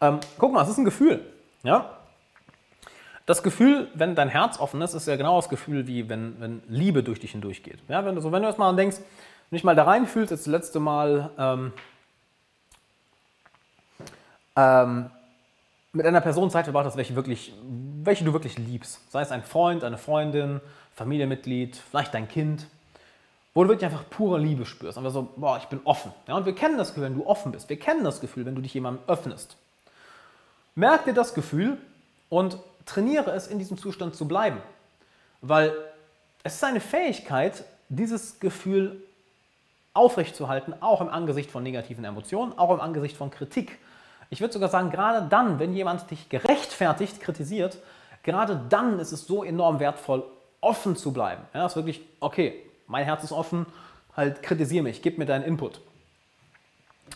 Ähm, guck mal, es ist ein Gefühl. Ja? Das Gefühl, wenn dein Herz offen ist, ist ja genau das Gefühl, wie wenn, wenn Liebe durch dich hindurchgeht. Ja, wenn, du, so, wenn du erstmal denkst, wenn du dich mal da reinfühlst, als das letzte Mal ähm, ähm, mit einer Person Zeit verbracht hast, welche, wirklich, welche du wirklich liebst. Sei es ein Freund, eine Freundin, Familienmitglied, vielleicht dein Kind, wo du wirklich einfach pure Liebe spürst. Einfach so, boah, ich bin offen. Ja, und wir kennen das Gefühl, wenn du offen bist. Wir kennen das Gefühl, wenn du dich jemandem öffnest. Merk dir das Gefühl und trainiere es, in diesem Zustand zu bleiben. Weil es ist eine Fähigkeit, dieses Gefühl aufrechtzuerhalten, auch im Angesicht von negativen Emotionen, auch im Angesicht von Kritik. Ich würde sogar sagen, gerade dann, wenn jemand dich gerechtfertigt kritisiert, gerade dann ist es so enorm wertvoll, offen zu bleiben. Ja, ist wirklich, okay, mein Herz ist offen, halt kritisiere mich, gib mir deinen Input.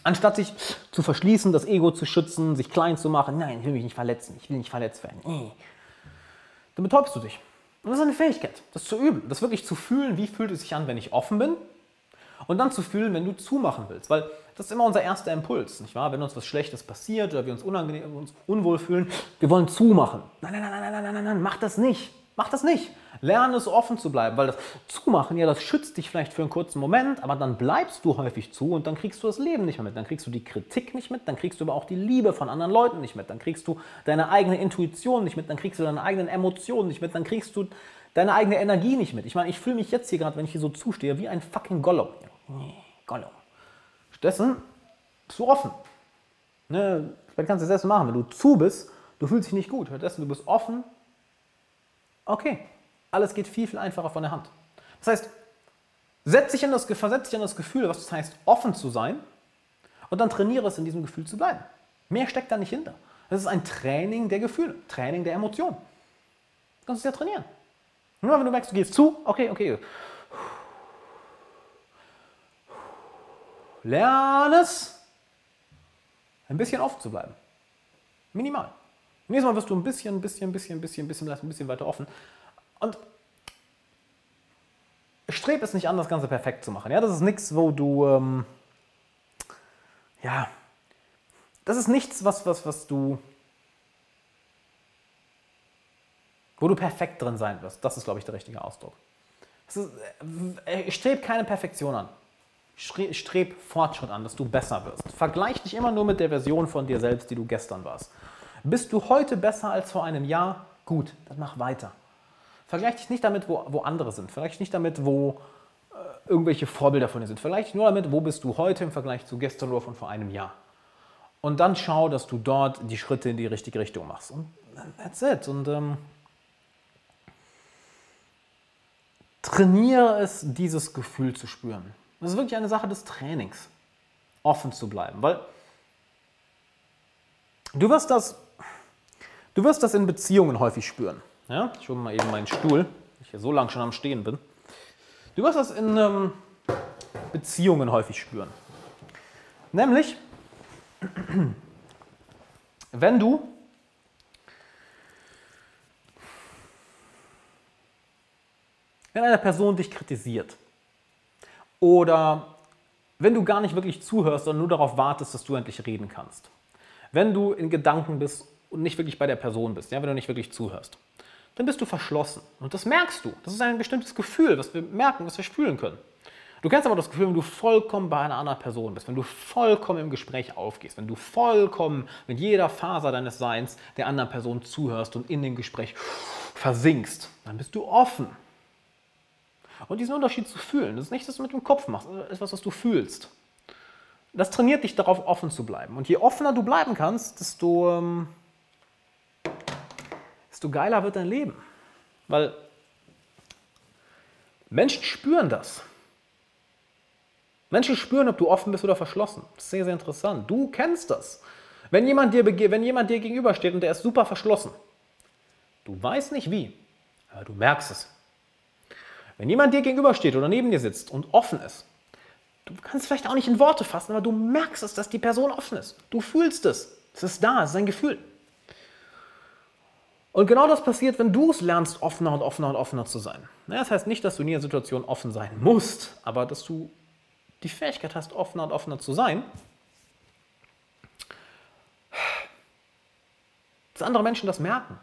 Anstatt sich zu verschließen, das Ego zu schützen, sich klein zu machen, nein, ich will mich nicht verletzen, ich will nicht verletzt werden. Dann betäubst du dich. Und das ist eine Fähigkeit, das zu üben, das wirklich zu fühlen, wie fühlt es sich an, wenn ich offen bin und dann zu fühlen, wenn du zumachen willst. Weil das ist immer unser erster Impuls, nicht wahr? Wenn uns was Schlechtes passiert oder wir uns, unangenehm, uns unwohl fühlen, wir wollen zumachen. Nein, nein, nein, nein, nein, nein, nein, mach das nicht. Mach das nicht. Lerne es offen zu bleiben, weil das Zumachen, ja, das schützt dich vielleicht für einen kurzen Moment, aber dann bleibst du häufig zu und dann kriegst du das Leben nicht mehr mit. Dann kriegst du die Kritik nicht mit, dann kriegst du aber auch die Liebe von anderen Leuten nicht mit, dann kriegst du deine eigene Intuition nicht mit, dann kriegst du deine eigenen Emotionen nicht mit, dann kriegst du deine eigene Energie nicht mit. Ich meine, ich fühle mich jetzt hier gerade, wenn ich hier so zustehe, wie ein fucking Gollum. Gollum. Stattdessen bist du offen. Ne? Vielleicht kannst du das selbst machen. Wenn du zu bist, du fühlst dich nicht gut. Stattdessen, du bist offen. Okay, alles geht viel, viel einfacher von der Hand. Das heißt, setz dich in das, versetz dich in das Gefühl, was das heißt, offen zu sein und dann trainiere es, in diesem Gefühl zu bleiben. Mehr steckt da nicht hinter. Das ist ein Training der Gefühle, Training der Emotionen. Du kannst es ja trainieren. Nur wenn du merkst, du gehst zu, okay, okay. Lerne es, ein bisschen offen zu bleiben. Minimal. Nächstes Mal wirst du ein bisschen, ein bisschen, ein bisschen, ein bisschen, ein bisschen weiter offen. Und streb es nicht an, das Ganze perfekt zu machen. Ja, das ist nichts, wo du, ähm, ja, das ist nichts, was, was, was du, wo du perfekt drin sein wirst. Das ist, glaube ich, der richtige Ausdruck. Ist, äh, streb keine Perfektion an. Streb Fortschritt an, dass du besser wirst. Vergleich dich immer nur mit der Version von dir selbst, die du gestern warst. Bist du heute besser als vor einem Jahr? Gut, dann mach weiter. Vergleich dich nicht damit, wo, wo andere sind. Vergleich dich nicht damit, wo äh, irgendwelche Vorbilder von dir sind. Vergleich dich nur damit, wo bist du heute im Vergleich zu gestern oder von vor einem Jahr. Und dann schau, dass du dort die Schritte in die richtige Richtung machst. Und that's it. Und ähm, trainiere es, dieses Gefühl zu spüren. Das ist wirklich eine Sache des Trainings, offen zu bleiben. Weil du wirst das, du wirst das in Beziehungen häufig spüren. Ja? Ich hole mal eben meinen Stuhl, ich hier so lange schon am Stehen bin. Du wirst das in ähm, Beziehungen häufig spüren. Nämlich, wenn du wenn eine Person dich kritisiert, oder wenn du gar nicht wirklich zuhörst, sondern nur darauf wartest, dass du endlich reden kannst. Wenn du in Gedanken bist und nicht wirklich bei der Person bist, ja, wenn du nicht wirklich zuhörst, dann bist du verschlossen. Und das merkst du. Das ist ein bestimmtes Gefühl, was wir merken, was wir fühlen können. Du kennst aber das Gefühl, wenn du vollkommen bei einer anderen Person bist, wenn du vollkommen im Gespräch aufgehst, wenn du vollkommen mit jeder Faser deines Seins der anderen Person zuhörst und in dem Gespräch versinkst, dann bist du offen. Und diesen Unterschied zu fühlen, das ist nicht, was du mit dem Kopf machst, das ist etwas, was du fühlst. Das trainiert dich darauf, offen zu bleiben. Und je offener du bleiben kannst, desto, ähm, desto geiler wird dein Leben. Weil Menschen spüren das. Menschen spüren, ob du offen bist oder verschlossen. Das ist sehr, sehr interessant. Du kennst das. Wenn jemand dir, wenn jemand dir gegenübersteht und der ist super verschlossen, du weißt nicht wie, aber du merkst es. Wenn jemand dir gegenübersteht oder neben dir sitzt und offen ist, du kannst vielleicht auch nicht in Worte fassen, aber du merkst es, dass die Person offen ist. Du fühlst es. Es ist da, es ist ein Gefühl. Und genau das passiert, wenn du es lernst, offener und offener und offener zu sein. Das heißt nicht, dass du in jeder Situation offen sein musst, aber dass du die Fähigkeit hast, offener und offener zu sein. Dass andere Menschen das merken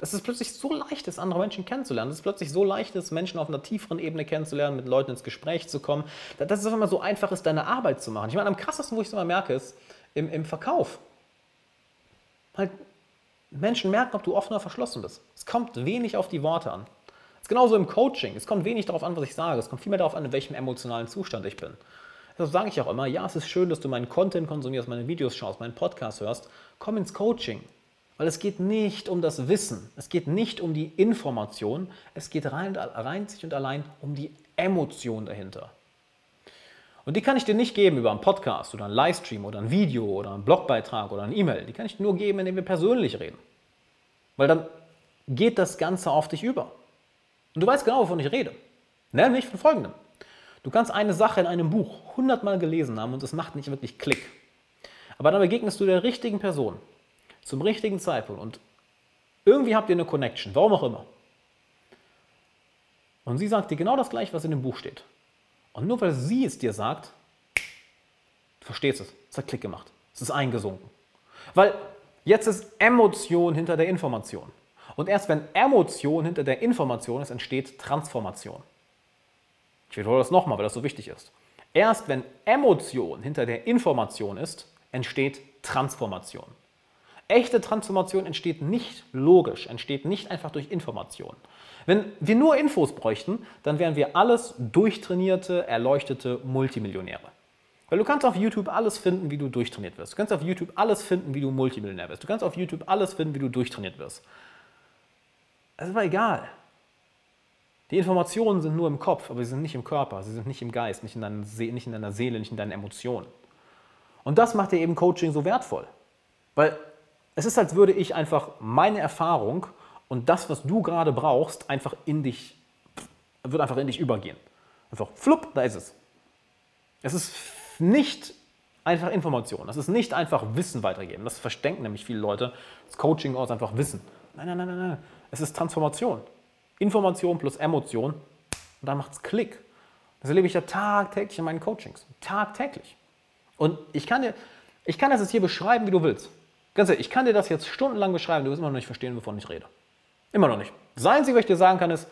dass es plötzlich so leicht ist, andere Menschen kennenzulernen. Dass es plötzlich so leicht ist, Menschen auf einer tieferen Ebene kennenzulernen, mit Leuten ins Gespräch zu kommen. Dass es auf einmal so einfach ist, deine Arbeit zu machen. Ich meine, am krassesten, wo ich es immer merke, ist im, im Verkauf. Halt, Menschen merken, ob du offen oder verschlossen bist. Es kommt wenig auf die Worte an. Es ist genauso im Coaching. Es kommt wenig darauf an, was ich sage. Es kommt vielmehr darauf an, in welchem emotionalen Zustand ich bin. Deshalb sage ich auch immer, ja, es ist schön, dass du meinen Content konsumierst, meine Videos schaust, meinen Podcast hörst. Komm ins Coaching. Weil es geht nicht um das Wissen, es geht nicht um die Information, es geht rein, rein sich und allein um die Emotion dahinter. Und die kann ich dir nicht geben über einen Podcast oder einen Livestream oder ein Video oder einen Blogbeitrag oder ein E-Mail. Die kann ich nur geben, indem wir persönlich reden. Weil dann geht das Ganze auf dich über. Und du weißt genau, wovon ich rede. Nämlich von folgendem. Du kannst eine Sache in einem Buch hundertmal gelesen haben und es macht nicht wirklich Klick. Aber dann begegnest du der richtigen Person zum richtigen Zeitpunkt und irgendwie habt ihr eine Connection, warum auch immer. Und sie sagt dir genau das gleiche, was in dem Buch steht. Und nur weil sie es dir sagt, du verstehst es, es hat Klick gemacht, es ist eingesunken. Weil jetzt ist Emotion hinter der Information. Und erst wenn Emotion hinter der Information ist, entsteht Transformation. Ich wiederhole das nochmal, weil das so wichtig ist. Erst wenn Emotion hinter der Information ist, entsteht Transformation. Echte Transformation entsteht nicht logisch, entsteht nicht einfach durch Information. Wenn wir nur Infos bräuchten, dann wären wir alles durchtrainierte, erleuchtete Multimillionäre. Weil du kannst auf YouTube alles finden, wie du durchtrainiert wirst. Du kannst auf YouTube alles finden, wie du Multimillionär wirst. Du kannst auf YouTube alles finden, wie du durchtrainiert wirst. Es ist aber egal. Die Informationen sind nur im Kopf, aber sie sind nicht im Körper, sie sind nicht im Geist, nicht in, deiner Seele, nicht in deiner Seele, nicht in deinen Emotionen. Und das macht dir eben Coaching so wertvoll. Weil es ist, als würde ich einfach meine Erfahrung und das, was du gerade brauchst, einfach in dich, wird einfach in dich übergehen. Einfach flupp, da ist es. Es ist nicht einfach Information. Das ist nicht einfach Wissen weitergeben. Das verstecken nämlich viele Leute. Das Coaching aus einfach Wissen. Nein, nein, nein, nein, nein. Es ist Transformation. Information plus Emotion und dann macht es Klick. Das erlebe ich ja tagtäglich in meinen Coachings. Tagtäglich. Und ich kann, dir, ich kann das jetzt hier beschreiben, wie du willst. Ganz ehrlich, ich kann dir das jetzt stundenlang beschreiben, du wirst immer noch nicht verstehen, wovon ich rede. Immer noch nicht. Das Einzige, was ich dir sagen kann, ist,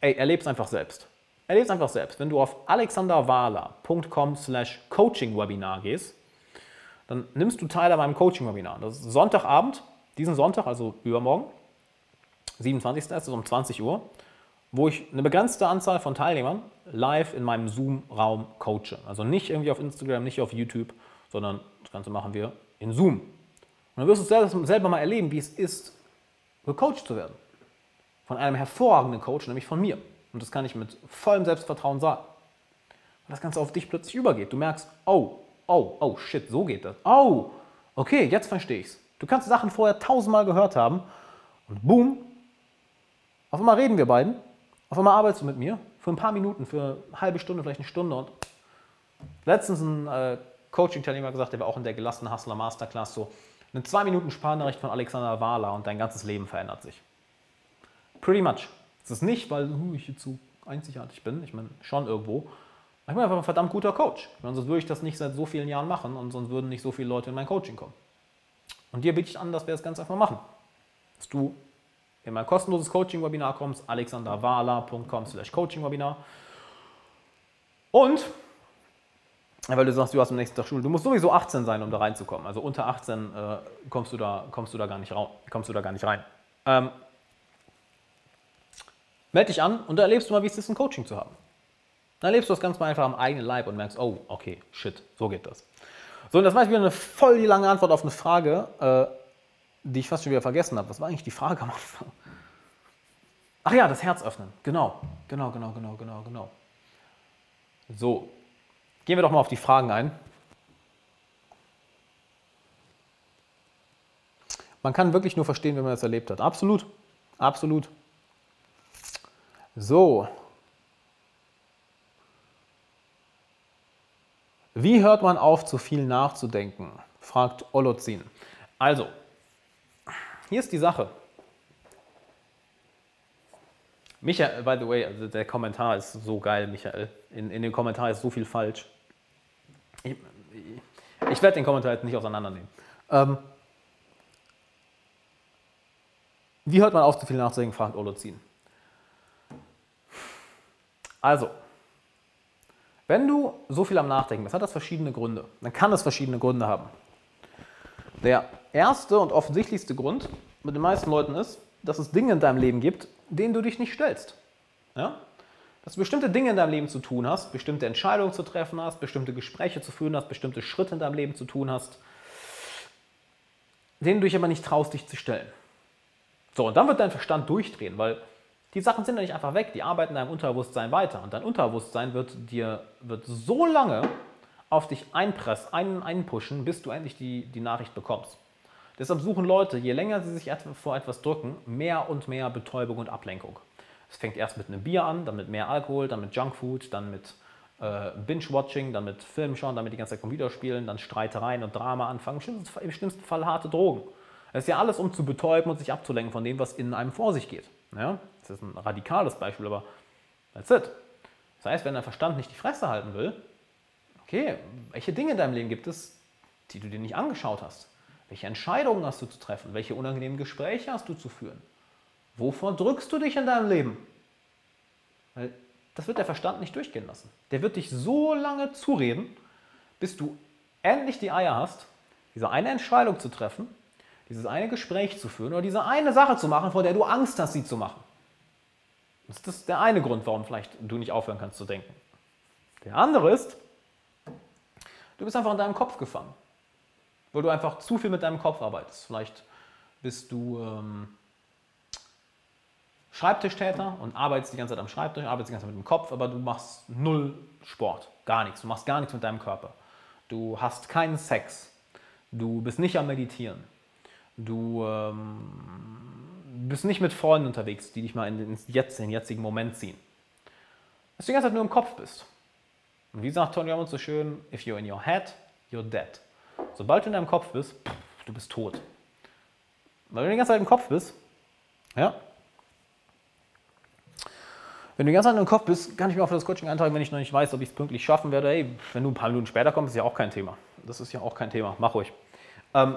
ey, erlebe es einfach selbst. Erlebe es einfach selbst. Wenn du auf alexanderwahler.com slash coaching-webinar gehst, dann nimmst du teil an meinem Coaching-Webinar. Das ist Sonntagabend, diesen Sonntag, also übermorgen. 27. ist es um 20 Uhr, wo ich eine begrenzte Anzahl von Teilnehmern live in meinem Zoom-Raum coache. Also nicht irgendwie auf Instagram, nicht auf YouTube, sondern das Ganze machen wir in Zoom. Und dann wirst du selber mal erleben, wie es ist, gecoacht zu werden. Von einem hervorragenden Coach, nämlich von mir. Und das kann ich mit vollem Selbstvertrauen sagen. Und das Ganze auf dich plötzlich übergeht. Du merkst, oh, oh, oh, shit, so geht das. Oh, okay, jetzt verstehe ich's. Du kannst Sachen vorher tausendmal gehört haben und boom, auf einmal reden wir beiden, auf einmal arbeitest du mit mir für ein paar Minuten, für eine halbe Stunde, vielleicht eine Stunde. Und letztens ein äh, Coaching-Teilnehmer gesagt, der war auch in der gelassenen Hustler Masterclass so, eine zwei Minuten Sparnachricht von Alexander Wahler und dein ganzes Leben verändert sich. Pretty much. Es ist nicht, weil uh, ich jetzt so einzigartig bin, ich meine schon irgendwo. Ich bin einfach ein verdammt guter Coach. Meine, sonst würde ich das nicht seit so vielen Jahren machen und sonst würden nicht so viele Leute in mein Coaching kommen. Und dir biete ich an, dass wir das ganz einfach machen. Dass du in mein kostenloses Coaching-Webinar kommst, alexanderwala.com slash Coaching-Webinar. Und, weil du sagst, du hast am nächsten Tag Schule, du musst sowieso 18 sein, um da reinzukommen. Also unter 18 äh, kommst, du da, kommst, du da gar nicht kommst du da gar nicht rein. Ähm, meld dich an und da erlebst du mal, wie es ist, ein Coaching zu haben. Dann erlebst du das ganz mal einfach am eigenen Leib und merkst, oh, okay, shit, so geht das. So, und das war jetzt wieder eine voll die lange Antwort auf eine Frage. Äh, die ich fast schon wieder vergessen habe. Was war eigentlich die Frage am Anfang? Ach ja, das Herz öffnen. Genau, genau, genau, genau, genau, genau. So, gehen wir doch mal auf die Fragen ein. Man kann wirklich nur verstehen, wenn man das erlebt hat. Absolut, absolut. So. Wie hört man auf, zu viel nachzudenken? fragt Olozin. Also, hier ist die Sache. Michael, by the way, also der Kommentar ist so geil, Michael. In, in dem Kommentar ist so viel falsch. Ich, ich werde den Kommentar jetzt nicht auseinandernehmen. Ähm, wie hört man auf, zu viel nachzudenken, fragt Olozin. Also, wenn du so viel am Nachdenken bist, hat das verschiedene Gründe. Dann kann es verschiedene Gründe haben. Der erste und offensichtlichste Grund mit den meisten Leuten ist, dass es Dinge in deinem Leben gibt, denen du dich nicht stellst. Ja? Dass du bestimmte Dinge in deinem Leben zu tun hast, bestimmte Entscheidungen zu treffen hast, bestimmte Gespräche zu führen hast, bestimmte Schritte in deinem Leben zu tun hast, denen du dich aber nicht traust, dich zu stellen. So, und dann wird dein Verstand durchdrehen, weil die Sachen sind ja nicht einfach weg, die arbeiten in deinem Unterbewusstsein weiter. Und dein Unterbewusstsein wird dir wird so lange auf dich einpressen, ein, einpushen, bis du endlich die, die Nachricht bekommst. Deshalb suchen Leute, je länger sie sich vor etwas drücken, mehr und mehr Betäubung und Ablenkung. Es fängt erst mit einem Bier an, dann mit mehr Alkohol, dann mit Junkfood, dann mit äh, Binge-Watching, dann mit Film schauen, dann mit die ganze Zeit Computer spielen, dann Streitereien und Drama anfangen, im schlimmsten, Fall, im schlimmsten Fall harte Drogen. Das ist ja alles, um zu betäuben und sich abzulenken von dem, was in einem vor sich geht. Ja? Das ist ein radikales Beispiel, aber that's it. Das heißt, wenn dein Verstand nicht die Fresse halten will, okay, welche Dinge in deinem Leben gibt es, die du dir nicht angeschaut hast? Welche Entscheidungen hast du zu treffen? Welche unangenehmen Gespräche hast du zu führen? Wovor drückst du dich in deinem Leben? Weil das wird der Verstand nicht durchgehen lassen. Der wird dich so lange zureden, bis du endlich die Eier hast, diese eine Entscheidung zu treffen, dieses eine Gespräch zu führen oder diese eine Sache zu machen, vor der du Angst hast, sie zu machen. Das ist der eine Grund, warum vielleicht du nicht aufhören kannst zu denken. Der andere ist, du bist einfach in deinem Kopf gefangen, weil du einfach zu viel mit deinem Kopf arbeitest. Vielleicht bist du ähm, Schreibtischtäter und arbeitest die ganze Zeit am Schreibtisch, arbeitest die ganze Zeit mit dem Kopf, aber du machst null Sport, gar nichts. Du machst gar nichts mit deinem Körper. Du hast keinen Sex. Du bist nicht am Meditieren. Du ähm, bist nicht mit Freunden unterwegs, die dich mal in den, jetzt, in den jetzigen Moment ziehen. Dass du die ganze Zeit nur im Kopf bist. Und wie sagt Tony Robbins so schön, if you're in your head, you're dead. Sobald du in deinem Kopf bist, pff, du bist tot. Weil du die ganze Zeit im Kopf bist, ja, wenn du die ganze Zeit im Kopf bist, kann ich mir auch für das Coaching eintragen, wenn ich noch nicht weiß, ob ich es pünktlich schaffen werde. Hey, wenn du ein paar Minuten später kommst, ist ja auch kein Thema. Das ist ja auch kein Thema. Mach ruhig. Ähm,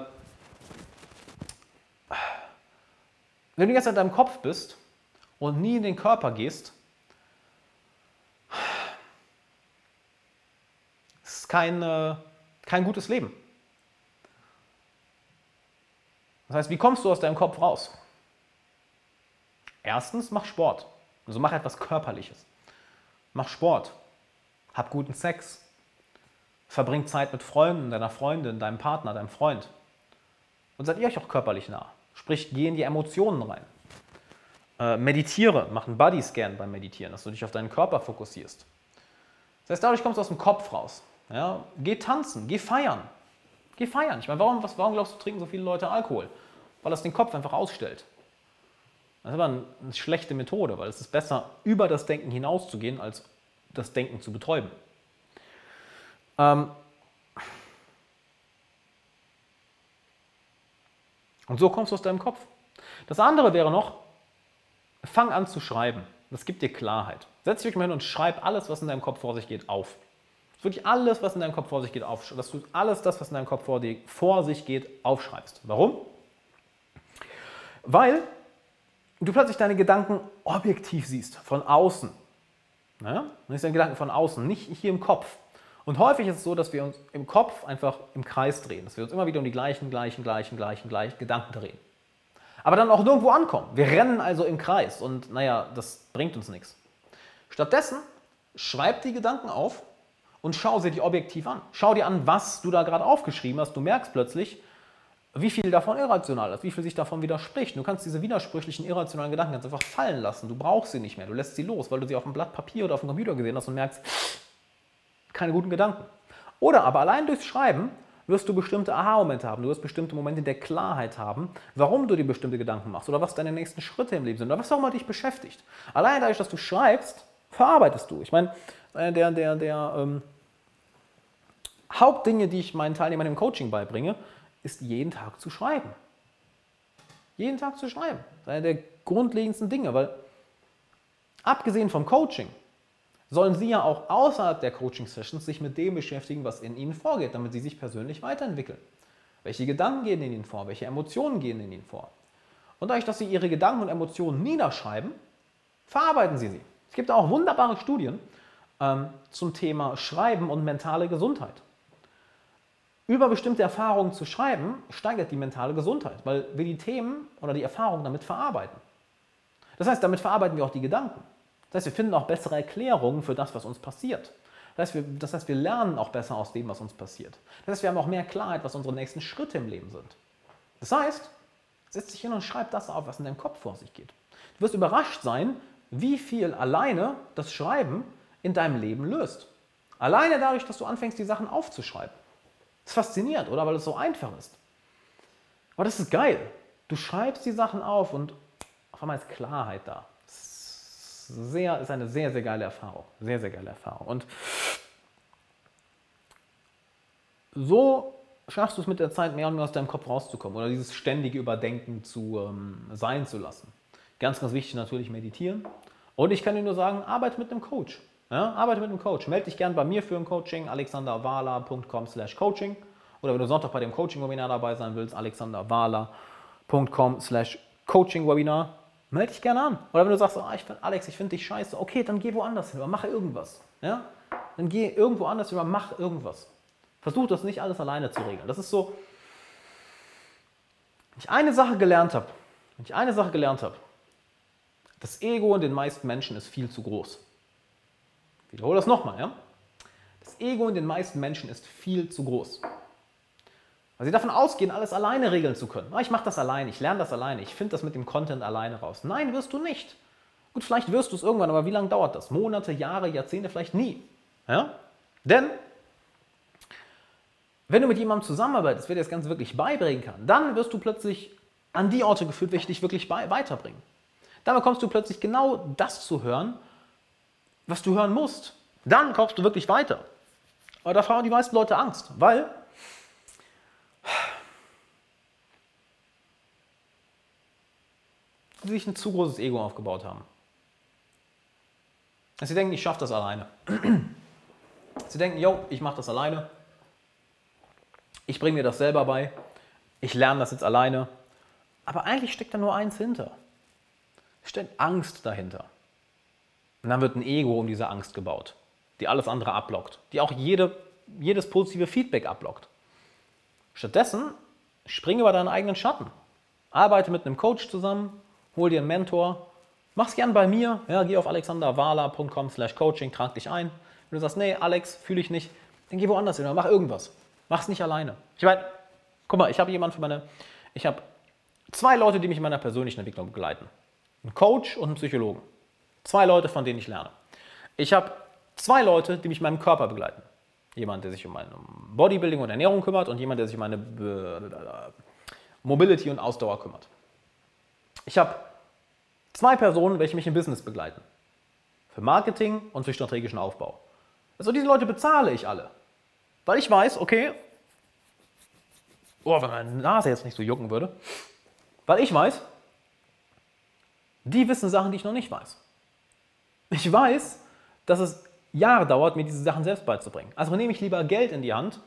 wenn du Zeit in deinem Kopf bist und nie in den Körper gehst, ist es kein, äh, kein gutes Leben. Das heißt, wie kommst du aus deinem Kopf raus? Erstens, mach Sport. Also mach etwas Körperliches. Mach Sport. Hab guten Sex. Verbring Zeit mit Freunden, deiner Freundin, deinem Partner, deinem Freund. Und seid ihr euch auch körperlich nah. Sprich, geh in die Emotionen rein. Äh, meditiere, mach einen Bodyscan beim Meditieren, dass du dich auf deinen Körper fokussierst. Das heißt, dadurch kommst du aus dem Kopf raus. Ja? Geh tanzen, geh feiern. Geh feiern. Ich meine, warum, was, warum glaubst du, trinken so viele Leute Alkohol? Weil das den Kopf einfach ausstellt. Das ist aber eine schlechte Methode, weil es ist besser, über das Denken hinauszugehen, als das Denken zu betäuben. Ähm und so kommst du aus deinem Kopf. Das andere wäre noch, fang an zu schreiben. Das gibt dir Klarheit. Setz dich wirklich mal hin und schreib alles, was in deinem Kopf vor sich geht, auf. Wirklich alles, was in deinem Kopf vor sich geht, auf. Dass du alles das, was in deinem Kopf vor, vor sich geht, aufschreibst. Warum? Weil du plötzlich deine Gedanken objektiv siehst, von außen. Ja? Du deine Gedanken von außen, nicht hier im Kopf. Und häufig ist es so, dass wir uns im Kopf einfach im Kreis drehen, dass wir uns immer wieder um die gleichen, gleichen, gleichen, gleichen, gleichen Gedanken drehen. Aber dann auch nirgendwo ankommen. Wir rennen also im Kreis und naja, das bringt uns nichts. Stattdessen schreib die Gedanken auf und schau sie dir objektiv an. Schau dir an, was du da gerade aufgeschrieben hast. Du merkst plötzlich, wie viel davon irrational ist, wie viel sich davon widerspricht. Du kannst diese widersprüchlichen, irrationalen Gedanken ganz einfach fallen lassen. Du brauchst sie nicht mehr. Du lässt sie los, weil du sie auf einem Blatt Papier oder auf dem Computer gesehen hast und merkst, keine guten Gedanken. Oder aber allein durchs Schreiben wirst du bestimmte Aha-Momente haben. Du wirst bestimmte Momente der Klarheit haben, warum du dir bestimmte Gedanken machst oder was deine nächsten Schritte im Leben sind oder was auch immer dich beschäftigt. Allein dadurch, dass du schreibst, verarbeitest du. Ich meine, einer der, der, der ähm, Hauptdinge, die ich meinen Teilnehmern im Coaching beibringe, ist jeden Tag zu schreiben. Jeden Tag zu schreiben. Das ist einer der grundlegendsten Dinge, weil abgesehen vom Coaching sollen Sie ja auch außerhalb der Coaching-Sessions sich mit dem beschäftigen, was in Ihnen vorgeht, damit Sie sich persönlich weiterentwickeln. Welche Gedanken gehen in Ihnen vor? Welche Emotionen gehen in Ihnen vor? Und dadurch, dass Sie Ihre Gedanken und Emotionen niederschreiben, verarbeiten Sie sie. Es gibt auch wunderbare Studien ähm, zum Thema Schreiben und mentale Gesundheit über bestimmte Erfahrungen zu schreiben, steigert die mentale Gesundheit, weil wir die Themen oder die Erfahrungen damit verarbeiten. Das heißt, damit verarbeiten wir auch die Gedanken. Das heißt, wir finden auch bessere Erklärungen für das, was uns passiert. Das heißt, wir, das heißt, wir lernen auch besser aus dem, was uns passiert. Das heißt, wir haben auch mehr Klarheit, was unsere nächsten Schritte im Leben sind. Das heißt, setz dich hin und schreib das auf, was in deinem Kopf vor sich geht. Du wirst überrascht sein, wie viel alleine das Schreiben in deinem Leben löst. Alleine dadurch, dass du anfängst, die Sachen aufzuschreiben. Das ist faszinierend, oder? Weil es so einfach ist. Aber das ist geil. Du schreibst die Sachen auf und auf einmal ist Klarheit da. Sehr, ist eine sehr, sehr geile Erfahrung. Sehr, sehr geile Erfahrung. Und so schaffst du es mit der Zeit mehr und mehr aus deinem Kopf rauszukommen oder dieses ständige Überdenken zu ähm, sein zu lassen. Ganz, ganz wichtig natürlich meditieren. Und ich kann dir nur sagen, arbeite mit einem Coach. Ja, arbeite mit einem Coach. Melde dich gerne bei mir für ein Coaching, alexanderwala.com slash coaching. Oder wenn du Sonntag bei dem Coaching-Webinar dabei sein willst, alexanderwala.com slash coaching-webinar. Melde dich gerne an. Oder wenn du sagst, oh, ich find, Alex, ich finde dich scheiße, okay, dann geh woanders hin oder mach irgendwas. Ja? Dann geh irgendwo anders hin oder mach irgendwas. Versuch das nicht alles alleine zu regeln. Das ist so, wenn ich eine Sache gelernt habe, wenn ich eine Sache gelernt habe, das Ego in den meisten Menschen ist viel zu groß. Ich wiederhole das nochmal, ja? Das Ego in den meisten Menschen ist viel zu groß. Weil sie davon ausgehen, alles alleine regeln zu können. Ah, ich mache das alleine, ich lerne das alleine, ich finde das mit dem Content alleine raus. Nein, wirst du nicht. Gut, vielleicht wirst du es irgendwann, aber wie lange dauert das? Monate, Jahre, Jahrzehnte, vielleicht nie. Ja? Denn wenn du mit jemandem zusammenarbeitest, der dir das Ganze wirklich beibringen kann, dann wirst du plötzlich an die Orte geführt, welche dich wirklich weiterbringen. Dann bekommst du plötzlich genau das zu hören, was du hören musst. Dann kommst du wirklich weiter. Aber da haben die meisten Leute Angst, weil sie sich ein zu großes Ego aufgebaut haben. Sie denken, ich schaffe das alleine. Sie denken, yo, ich mache das alleine. Ich bringe mir das selber bei. Ich lerne das jetzt alleine. Aber eigentlich steckt da nur eins hinter. Es steckt Angst dahinter. Und dann wird ein Ego um diese Angst gebaut, die alles andere abblockt, die auch jede, jedes positive Feedback abblockt. Stattdessen springe über deinen eigenen Schatten. Arbeite mit einem Coach zusammen, hol dir einen Mentor, mach's gern bei mir, ja, geh auf alexanderwala.com slash coaching, trag dich ein. Wenn du sagst, nee, Alex, fühle ich nicht, dann geh woanders hin oder mach irgendwas. Mach's nicht alleine. Ich meine, guck mal, ich habe jemanden für meine, ich habe zwei Leute, die mich in meiner persönlichen Entwicklung begleiten. Ein Coach und ein Psychologen. Zwei Leute, von denen ich lerne. Ich habe zwei Leute, die mich in meinem Körper begleiten. Jemand, der sich um mein Bodybuilding und Ernährung kümmert und jemand, der sich um meine Mobility und Ausdauer kümmert. Ich habe zwei Personen, welche mich im Business begleiten. Für Marketing und für strategischen Aufbau. Also diese Leute bezahle ich alle. Weil ich weiß, okay, oh, wenn meine Nase jetzt nicht so jucken würde, weil ich weiß, die wissen Sachen, die ich noch nicht weiß. Ich weiß, dass es Jahre dauert, mir diese Sachen selbst beizubringen. Also nehme ich lieber Geld in die Hand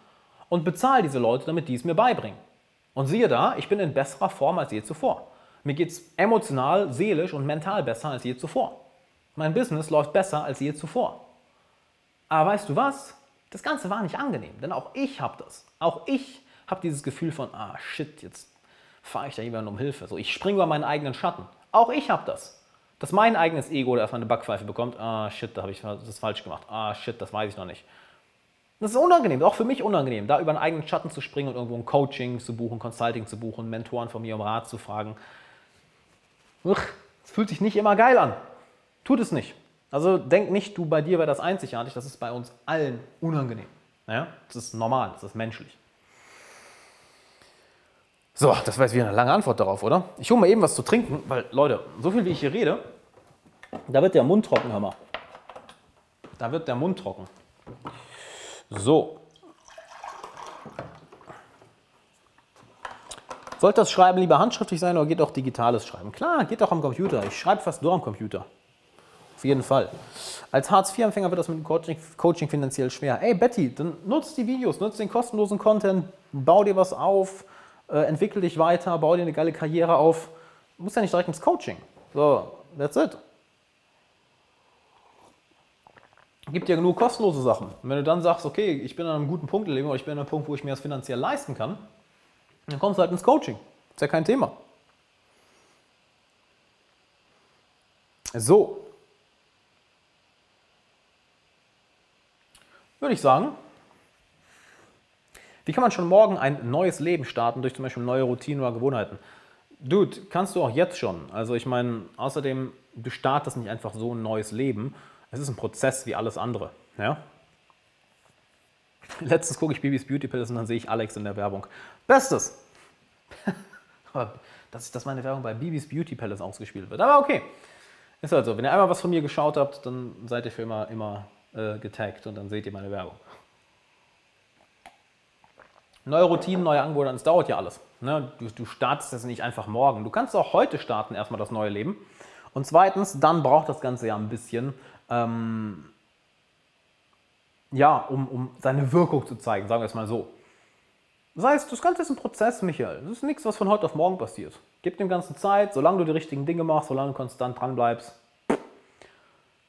und bezahle diese Leute, damit die es mir beibringen. Und siehe da, ich bin in besserer Form als je zuvor. Mir geht es emotional, seelisch und mental besser als je zuvor. Mein Business läuft besser als je zuvor. Aber weißt du was? Das Ganze war nicht angenehm, denn auch ich habe das. Auch ich habe dieses Gefühl von, ah shit, jetzt fahre ich da jemanden um Hilfe. So, ich springe über meinen eigenen Schatten. Auch ich habe das. Dass mein eigenes Ego da erstmal eine Backpfeife bekommt, ah shit, da habe ich das falsch gemacht. Ah shit, das weiß ich noch nicht. Das ist unangenehm, auch für mich unangenehm, da über einen eigenen Schatten zu springen und irgendwo ein Coaching zu buchen, Consulting zu buchen, Mentoren von mir um Rat zu fragen. Es fühlt sich nicht immer geil an. Tut es nicht. Also denk nicht, du bei dir wäre das einzigartig, das ist bei uns allen unangenehm. Ja? Das ist normal, das ist menschlich. So, das war jetzt wieder eine lange Antwort darauf, oder? Ich hole mal eben was zu trinken, weil, Leute, so viel wie ich hier rede, da wird der Mund trocken, hör mal. Da wird der Mund trocken. So. Sollte das Schreiben lieber handschriftlich sein oder geht auch digitales Schreiben? Klar, geht auch am Computer. Ich schreibe fast nur am Computer. Auf jeden Fall. Als Hartz-IV-Empfänger wird das mit dem Coaching, Coaching, finanziell schwer. Ey, Betty, dann nutzt die Videos, nutzt den kostenlosen Content, bau dir was auf, äh, entwickel dich weiter, bau dir eine geile Karriere auf. Du musst ja nicht direkt ins Coaching. So, that's it. Gibt ja genug kostenlose Sachen. Und wenn du dann sagst, okay, ich bin an einem guten Punkt im Leben oder ich bin an einem Punkt, wo ich mir das finanziell leisten kann, dann kommst du halt ins Coaching. Ist ja kein Thema. So, würde ich sagen, wie kann man schon morgen ein neues Leben starten durch zum Beispiel neue Routinen oder Gewohnheiten? Dude, kannst du auch jetzt schon. Also ich meine, außerdem, du startest nicht einfach so ein neues Leben. Es ist ein Prozess wie alles andere. Ja? Letztens gucke ich Bibis Beauty Pills und dann sehe ich Alex in der Werbung. Bestes! dass, dass meine Werbung bei Bibis Beauty Palace ausgespielt wird. Aber okay. Ist halt so. Wenn ihr einmal was von mir geschaut habt, dann seid ihr für immer, immer äh, getaggt und dann seht ihr meine Werbung. Neue Routinen, neue Angebote, das dauert ja alles. Ne? Du, du startest das nicht einfach morgen. Du kannst auch heute starten, erstmal das neue Leben. Und zweitens, dann braucht das Ganze ja ein bisschen, ähm, ja, um, um seine Wirkung zu zeigen, sagen wir es mal so. Das heißt, das Ganze ist ein Prozess, Michael. Das ist nichts, was von heute auf morgen passiert. Gib dem Ganzen Zeit, solange du die richtigen Dinge machst, solange du konstant dran bleibst.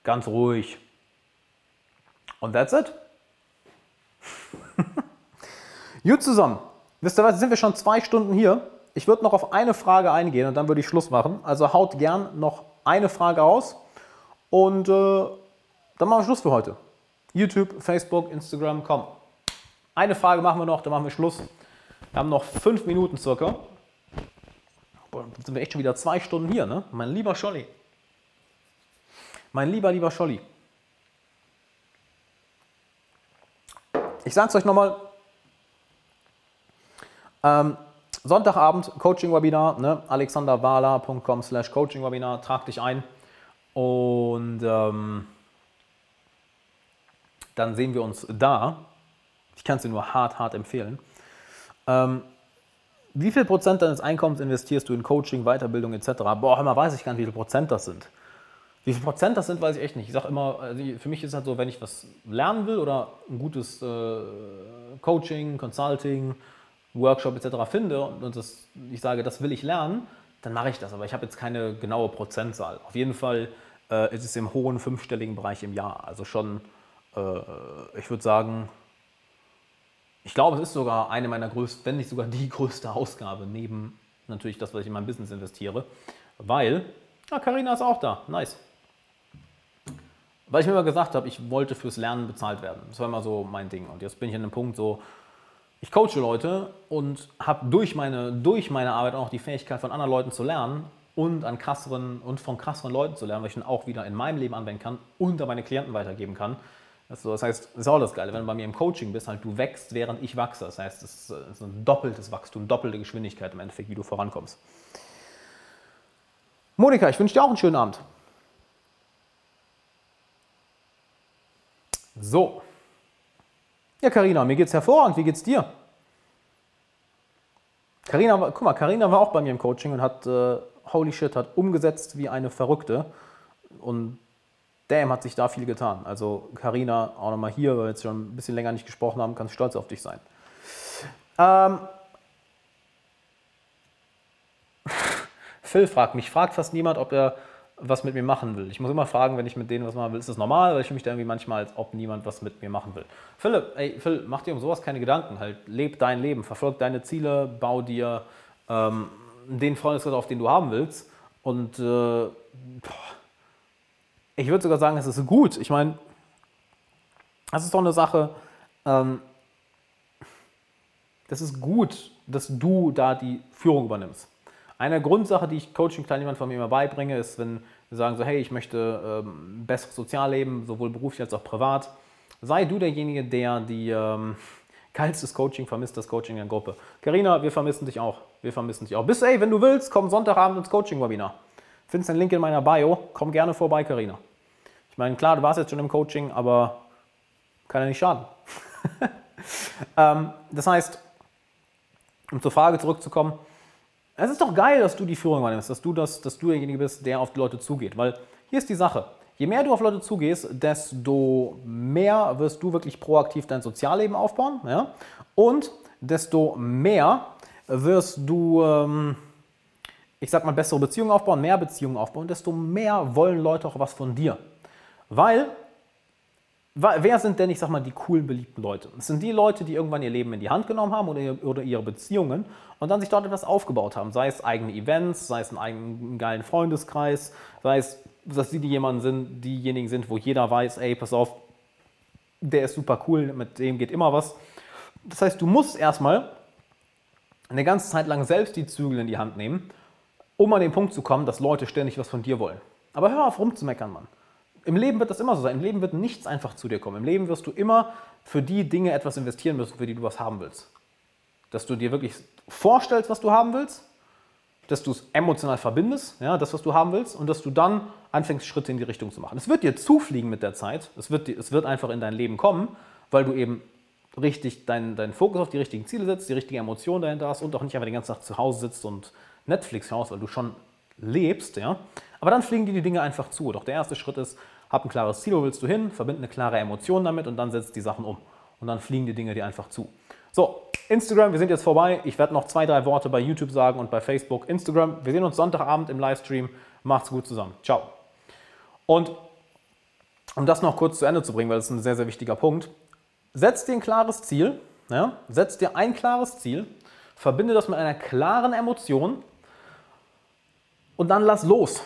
Ganz ruhig. Und that's it. Gut zusammen. Wisst ihr was, sind wir schon zwei Stunden hier. Ich würde noch auf eine Frage eingehen und dann würde ich Schluss machen. Also haut gern noch eine Frage aus und äh, dann machen wir Schluss für heute. YouTube, Facebook, Instagram, komm. Eine Frage machen wir noch, dann machen wir Schluss. Wir haben noch fünf Minuten circa. Dann sind wir echt schon wieder zwei Stunden hier, ne? Mein lieber Scholli. Mein lieber, lieber Scholli. Ich sage es euch nochmal. Ähm, Sonntagabend Coaching-Webinar, ne? alexanderwala.com slash Coaching-Webinar, trag dich ein und ähm, dann sehen wir uns da. Ich kann es dir nur hart, hart empfehlen. Ähm, wie viel Prozent deines Einkommens investierst du in Coaching, Weiterbildung etc.? Boah, mal, weiß ich gar nicht, wie viel Prozent das sind. Wie viel Prozent das sind, weiß ich echt nicht. Ich sage immer, also für mich ist es halt so, wenn ich was lernen will oder ein gutes äh, Coaching, Consulting, Workshop etc. finde und das, ich sage, das will ich lernen, dann mache ich das. Aber ich habe jetzt keine genaue Prozentzahl. Auf jeden Fall äh, ist es im hohen fünfstelligen Bereich im Jahr. Also schon, ich würde sagen, ich glaube, es ist sogar eine meiner größten, wenn nicht sogar die größte Ausgabe, neben natürlich das, was ich in mein Business investiere. Weil, ah, Carina ist auch da, nice. Weil ich mir immer gesagt habe, ich wollte fürs Lernen bezahlt werden. Das war immer so mein Ding. Und jetzt bin ich an einem Punkt so, ich coache Leute und habe durch meine, durch meine Arbeit auch die Fähigkeit von anderen Leuten zu lernen und an krasseren und von krasseren Leuten zu lernen, weil ich dann auch wieder in meinem Leben anwenden kann und an meine Klienten weitergeben kann. Also das heißt, das ist auch das Geile, wenn du bei mir im Coaching bist, halt du wächst, während ich wachse. Das heißt, es ist ein doppeltes Wachstum, doppelte Geschwindigkeit im Endeffekt, wie du vorankommst. Monika, ich wünsche dir auch einen schönen Abend. So. Ja, Karina, mir geht's hervorragend. Wie geht's dir? Karina, guck mal, Karina war auch bei mir im Coaching und hat äh, holy shit, hat umgesetzt wie eine Verrückte und damn, hat sich da viel getan. Also Karina, auch nochmal hier, weil wir jetzt schon ein bisschen länger nicht gesprochen haben, kannst stolz auf dich sein. Ähm, Phil fragt mich, fragt fast niemand, ob er was mit mir machen will. Ich muss immer fragen, wenn ich mit denen was machen will, ist das normal? Weil ich mich da irgendwie manchmal, als ob niemand was mit mir machen will. Philipp, ey, Phil, mach dir um sowas keine Gedanken. Halt, leb dein Leben, verfolg deine Ziele, bau dir ähm, den Freundeskreis auf, den du haben willst. Und äh, ich würde sogar sagen, es ist gut. Ich meine, das ist doch eine Sache, ähm, das ist gut, dass du da die Führung übernimmst. Eine Grundsache, die ich Coaching-Teilnehmern von mir immer beibringe, ist, wenn sie sagen so, hey, ich möchte ähm, besseres Sozialleben, sowohl beruflich als auch privat, sei du derjenige, der die ähm, geilstes Coaching vermisst, das Coaching in der Gruppe. Karina, wir vermissen dich auch. Wir vermissen dich auch. Bis, ey, wenn du willst, komm Sonntagabend ins Coaching-Webinar. Findest den Link in meiner Bio. Komm gerne vorbei, Karina. Ich meine, klar, du warst jetzt schon im Coaching, aber kann ja nicht schaden. ähm, das heißt, um zur Frage zurückzukommen, es ist doch geil, dass du die Führung übernimmst, dass du, das, dass du derjenige bist, der auf die Leute zugeht. Weil hier ist die Sache. Je mehr du auf Leute zugehst, desto mehr wirst du wirklich proaktiv dein Sozialleben aufbauen. Ja? Und desto mehr wirst du, ähm, ich sag mal, bessere Beziehungen aufbauen, mehr Beziehungen aufbauen, desto mehr wollen Leute auch was von dir. Weil Wer sind denn, ich sag mal, die coolen, beliebten Leute? Es sind die Leute, die irgendwann ihr Leben in die Hand genommen haben oder, ihre Beziehungen und dann sich dort etwas aufgebaut haben. Sei es eigene Events, sei es einen eigenen geilen Freundeskreis, sei es, dass sie die jemanden sind, diejenigen sind, wo jeder weiß, ey, pass auf, der ist super cool, mit dem geht immer was. Das heißt, du musst erstmal eine ganze Zeit lang selbst die Zügel in die Hand nehmen, um an den Punkt zu kommen, dass Leute ständig was von dir wollen. Aber hör auf rumzumeckern, Mann. Im Leben wird das immer so sein. Im Leben wird nichts einfach zu dir kommen. Im Leben wirst du immer für die Dinge etwas investieren müssen, für die du was haben willst. Dass du dir wirklich vorstellst, was du haben willst dass du es emotional verbindest, ja, das, was du haben willst, und dass du dann anfängst, Schritte in die Richtung zu machen. Es wird dir zufliegen mit der Zeit, es wird, es wird einfach in dein Leben kommen, weil du eben richtig deinen, deinen Fokus auf die richtigen Ziele setzt, die richtige Emotion dahinter hast und auch nicht einfach den ganzen Tag zu Hause sitzt und Netflix schaust, weil du schon lebst. Ja? Aber dann fliegen dir die Dinge einfach zu. Doch der erste Schritt ist, hab ein klares Ziel, wo willst du hin, verbinde eine klare Emotion damit und dann setzt die Sachen um. Und dann fliegen die Dinge dir einfach zu. So, Instagram, wir sind jetzt vorbei. Ich werde noch zwei, drei Worte bei YouTube sagen und bei Facebook. Instagram, wir sehen uns Sonntagabend im Livestream. Macht's gut zusammen. Ciao. Und um das noch kurz zu Ende zu bringen, weil das ist ein sehr, sehr wichtiger Punkt. Setz dir ein klares Ziel. Ja? Setz dir ein klares Ziel. Verbinde das mit einer klaren Emotion. Und dann lass los.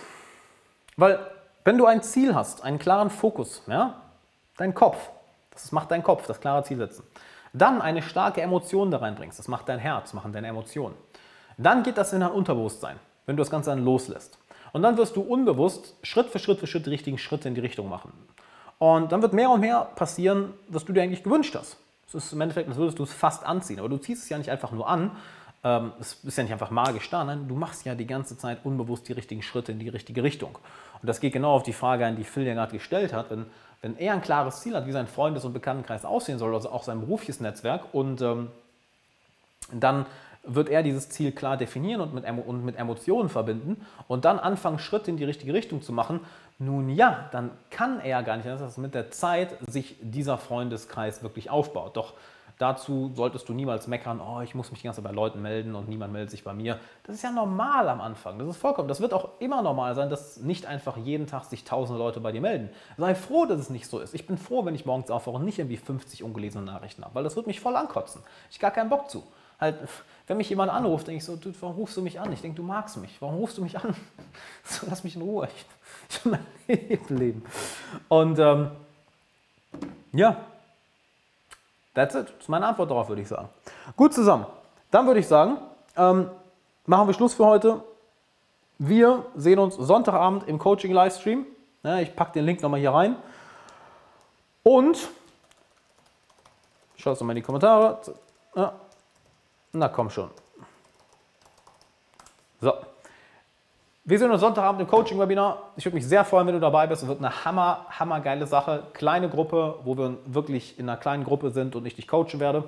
Weil, wenn du ein Ziel hast, einen klaren Fokus, ja, dein Kopf, das macht dein Kopf, das klare Ziel setzen dann eine starke Emotion da reinbringst, das macht dein Herz, machen deine Emotionen, dann geht das in dein Unterbewusstsein, wenn du das Ganze dann loslässt. Und dann wirst du unbewusst Schritt für Schritt für Schritt die richtigen Schritte in die Richtung machen. Und dann wird mehr und mehr passieren, was du dir eigentlich gewünscht hast. Es ist im Endeffekt, als würdest du es fast anziehen. Aber du ziehst es ja nicht einfach nur an, ähm, es ist ja nicht einfach magisch da, nein, du machst ja die ganze Zeit unbewusst die richtigen Schritte in die richtige Richtung. Und das geht genau auf die Frage ein, die Phil ja gerade gestellt hat. Wenn, wenn er ein klares Ziel hat, wie sein Freundes- und Bekanntenkreis aussehen soll, also auch sein berufliches Netzwerk, und ähm, dann wird er dieses Ziel klar definieren und mit, und mit Emotionen verbinden und dann anfangen, Schritte in die richtige Richtung zu machen, nun ja, dann kann er gar nicht, dass mit der Zeit sich dieser Freundeskreis wirklich aufbaut. Doch Dazu solltest du niemals meckern, oh, ich muss mich die ganze Zeit bei Leuten melden und niemand meldet sich bei mir. Das ist ja normal am Anfang. Das ist vollkommen. Das wird auch immer normal sein, dass nicht einfach jeden Tag sich tausende Leute bei dir melden. Sei froh, dass es nicht so ist. Ich bin froh, wenn ich morgens aufwache und nicht irgendwie 50 ungelesene Nachrichten habe, weil das wird mich voll ankotzen. Ich gar keinen Bock zu. Halt, wenn mich jemand anruft, denke ich so, du, warum rufst du mich an? Ich denke, du magst mich. Warum rufst du mich an? So, lass mich in Ruhe. Ich, ich will mein Leben. Und ähm, ja, That's it. Das ist meine Antwort darauf, würde ich sagen. Gut zusammen. Dann würde ich sagen, ähm, machen wir Schluss für heute. Wir sehen uns Sonntagabend im Coaching-Livestream. Ja, ich packe den Link nochmal hier rein. Und schaut mal in die Kommentare. Ja. Na komm schon. So. Wir sehen uns Sonntagabend im Coaching-Webinar. Ich würde mich sehr freuen, wenn du dabei bist. Es wird eine hammer, hammer geile Sache. Kleine Gruppe, wo wir wirklich in einer kleinen Gruppe sind und ich dich coachen werde.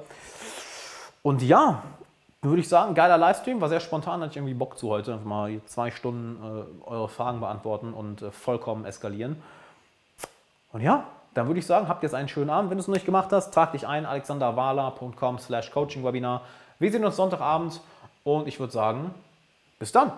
Und ja, würde ich sagen, geiler Livestream, war sehr spontan, hatte ich irgendwie Bock zu heute. Einfach mal zwei Stunden äh, eure Fragen beantworten und äh, vollkommen eskalieren. Und ja, dann würde ich sagen, habt jetzt einen schönen Abend. Wenn du es noch nicht gemacht hast, trag dich ein, alexanderwala.com slash coaching-webinar. Wir sehen uns Sonntagabend und ich würde sagen, bis dann.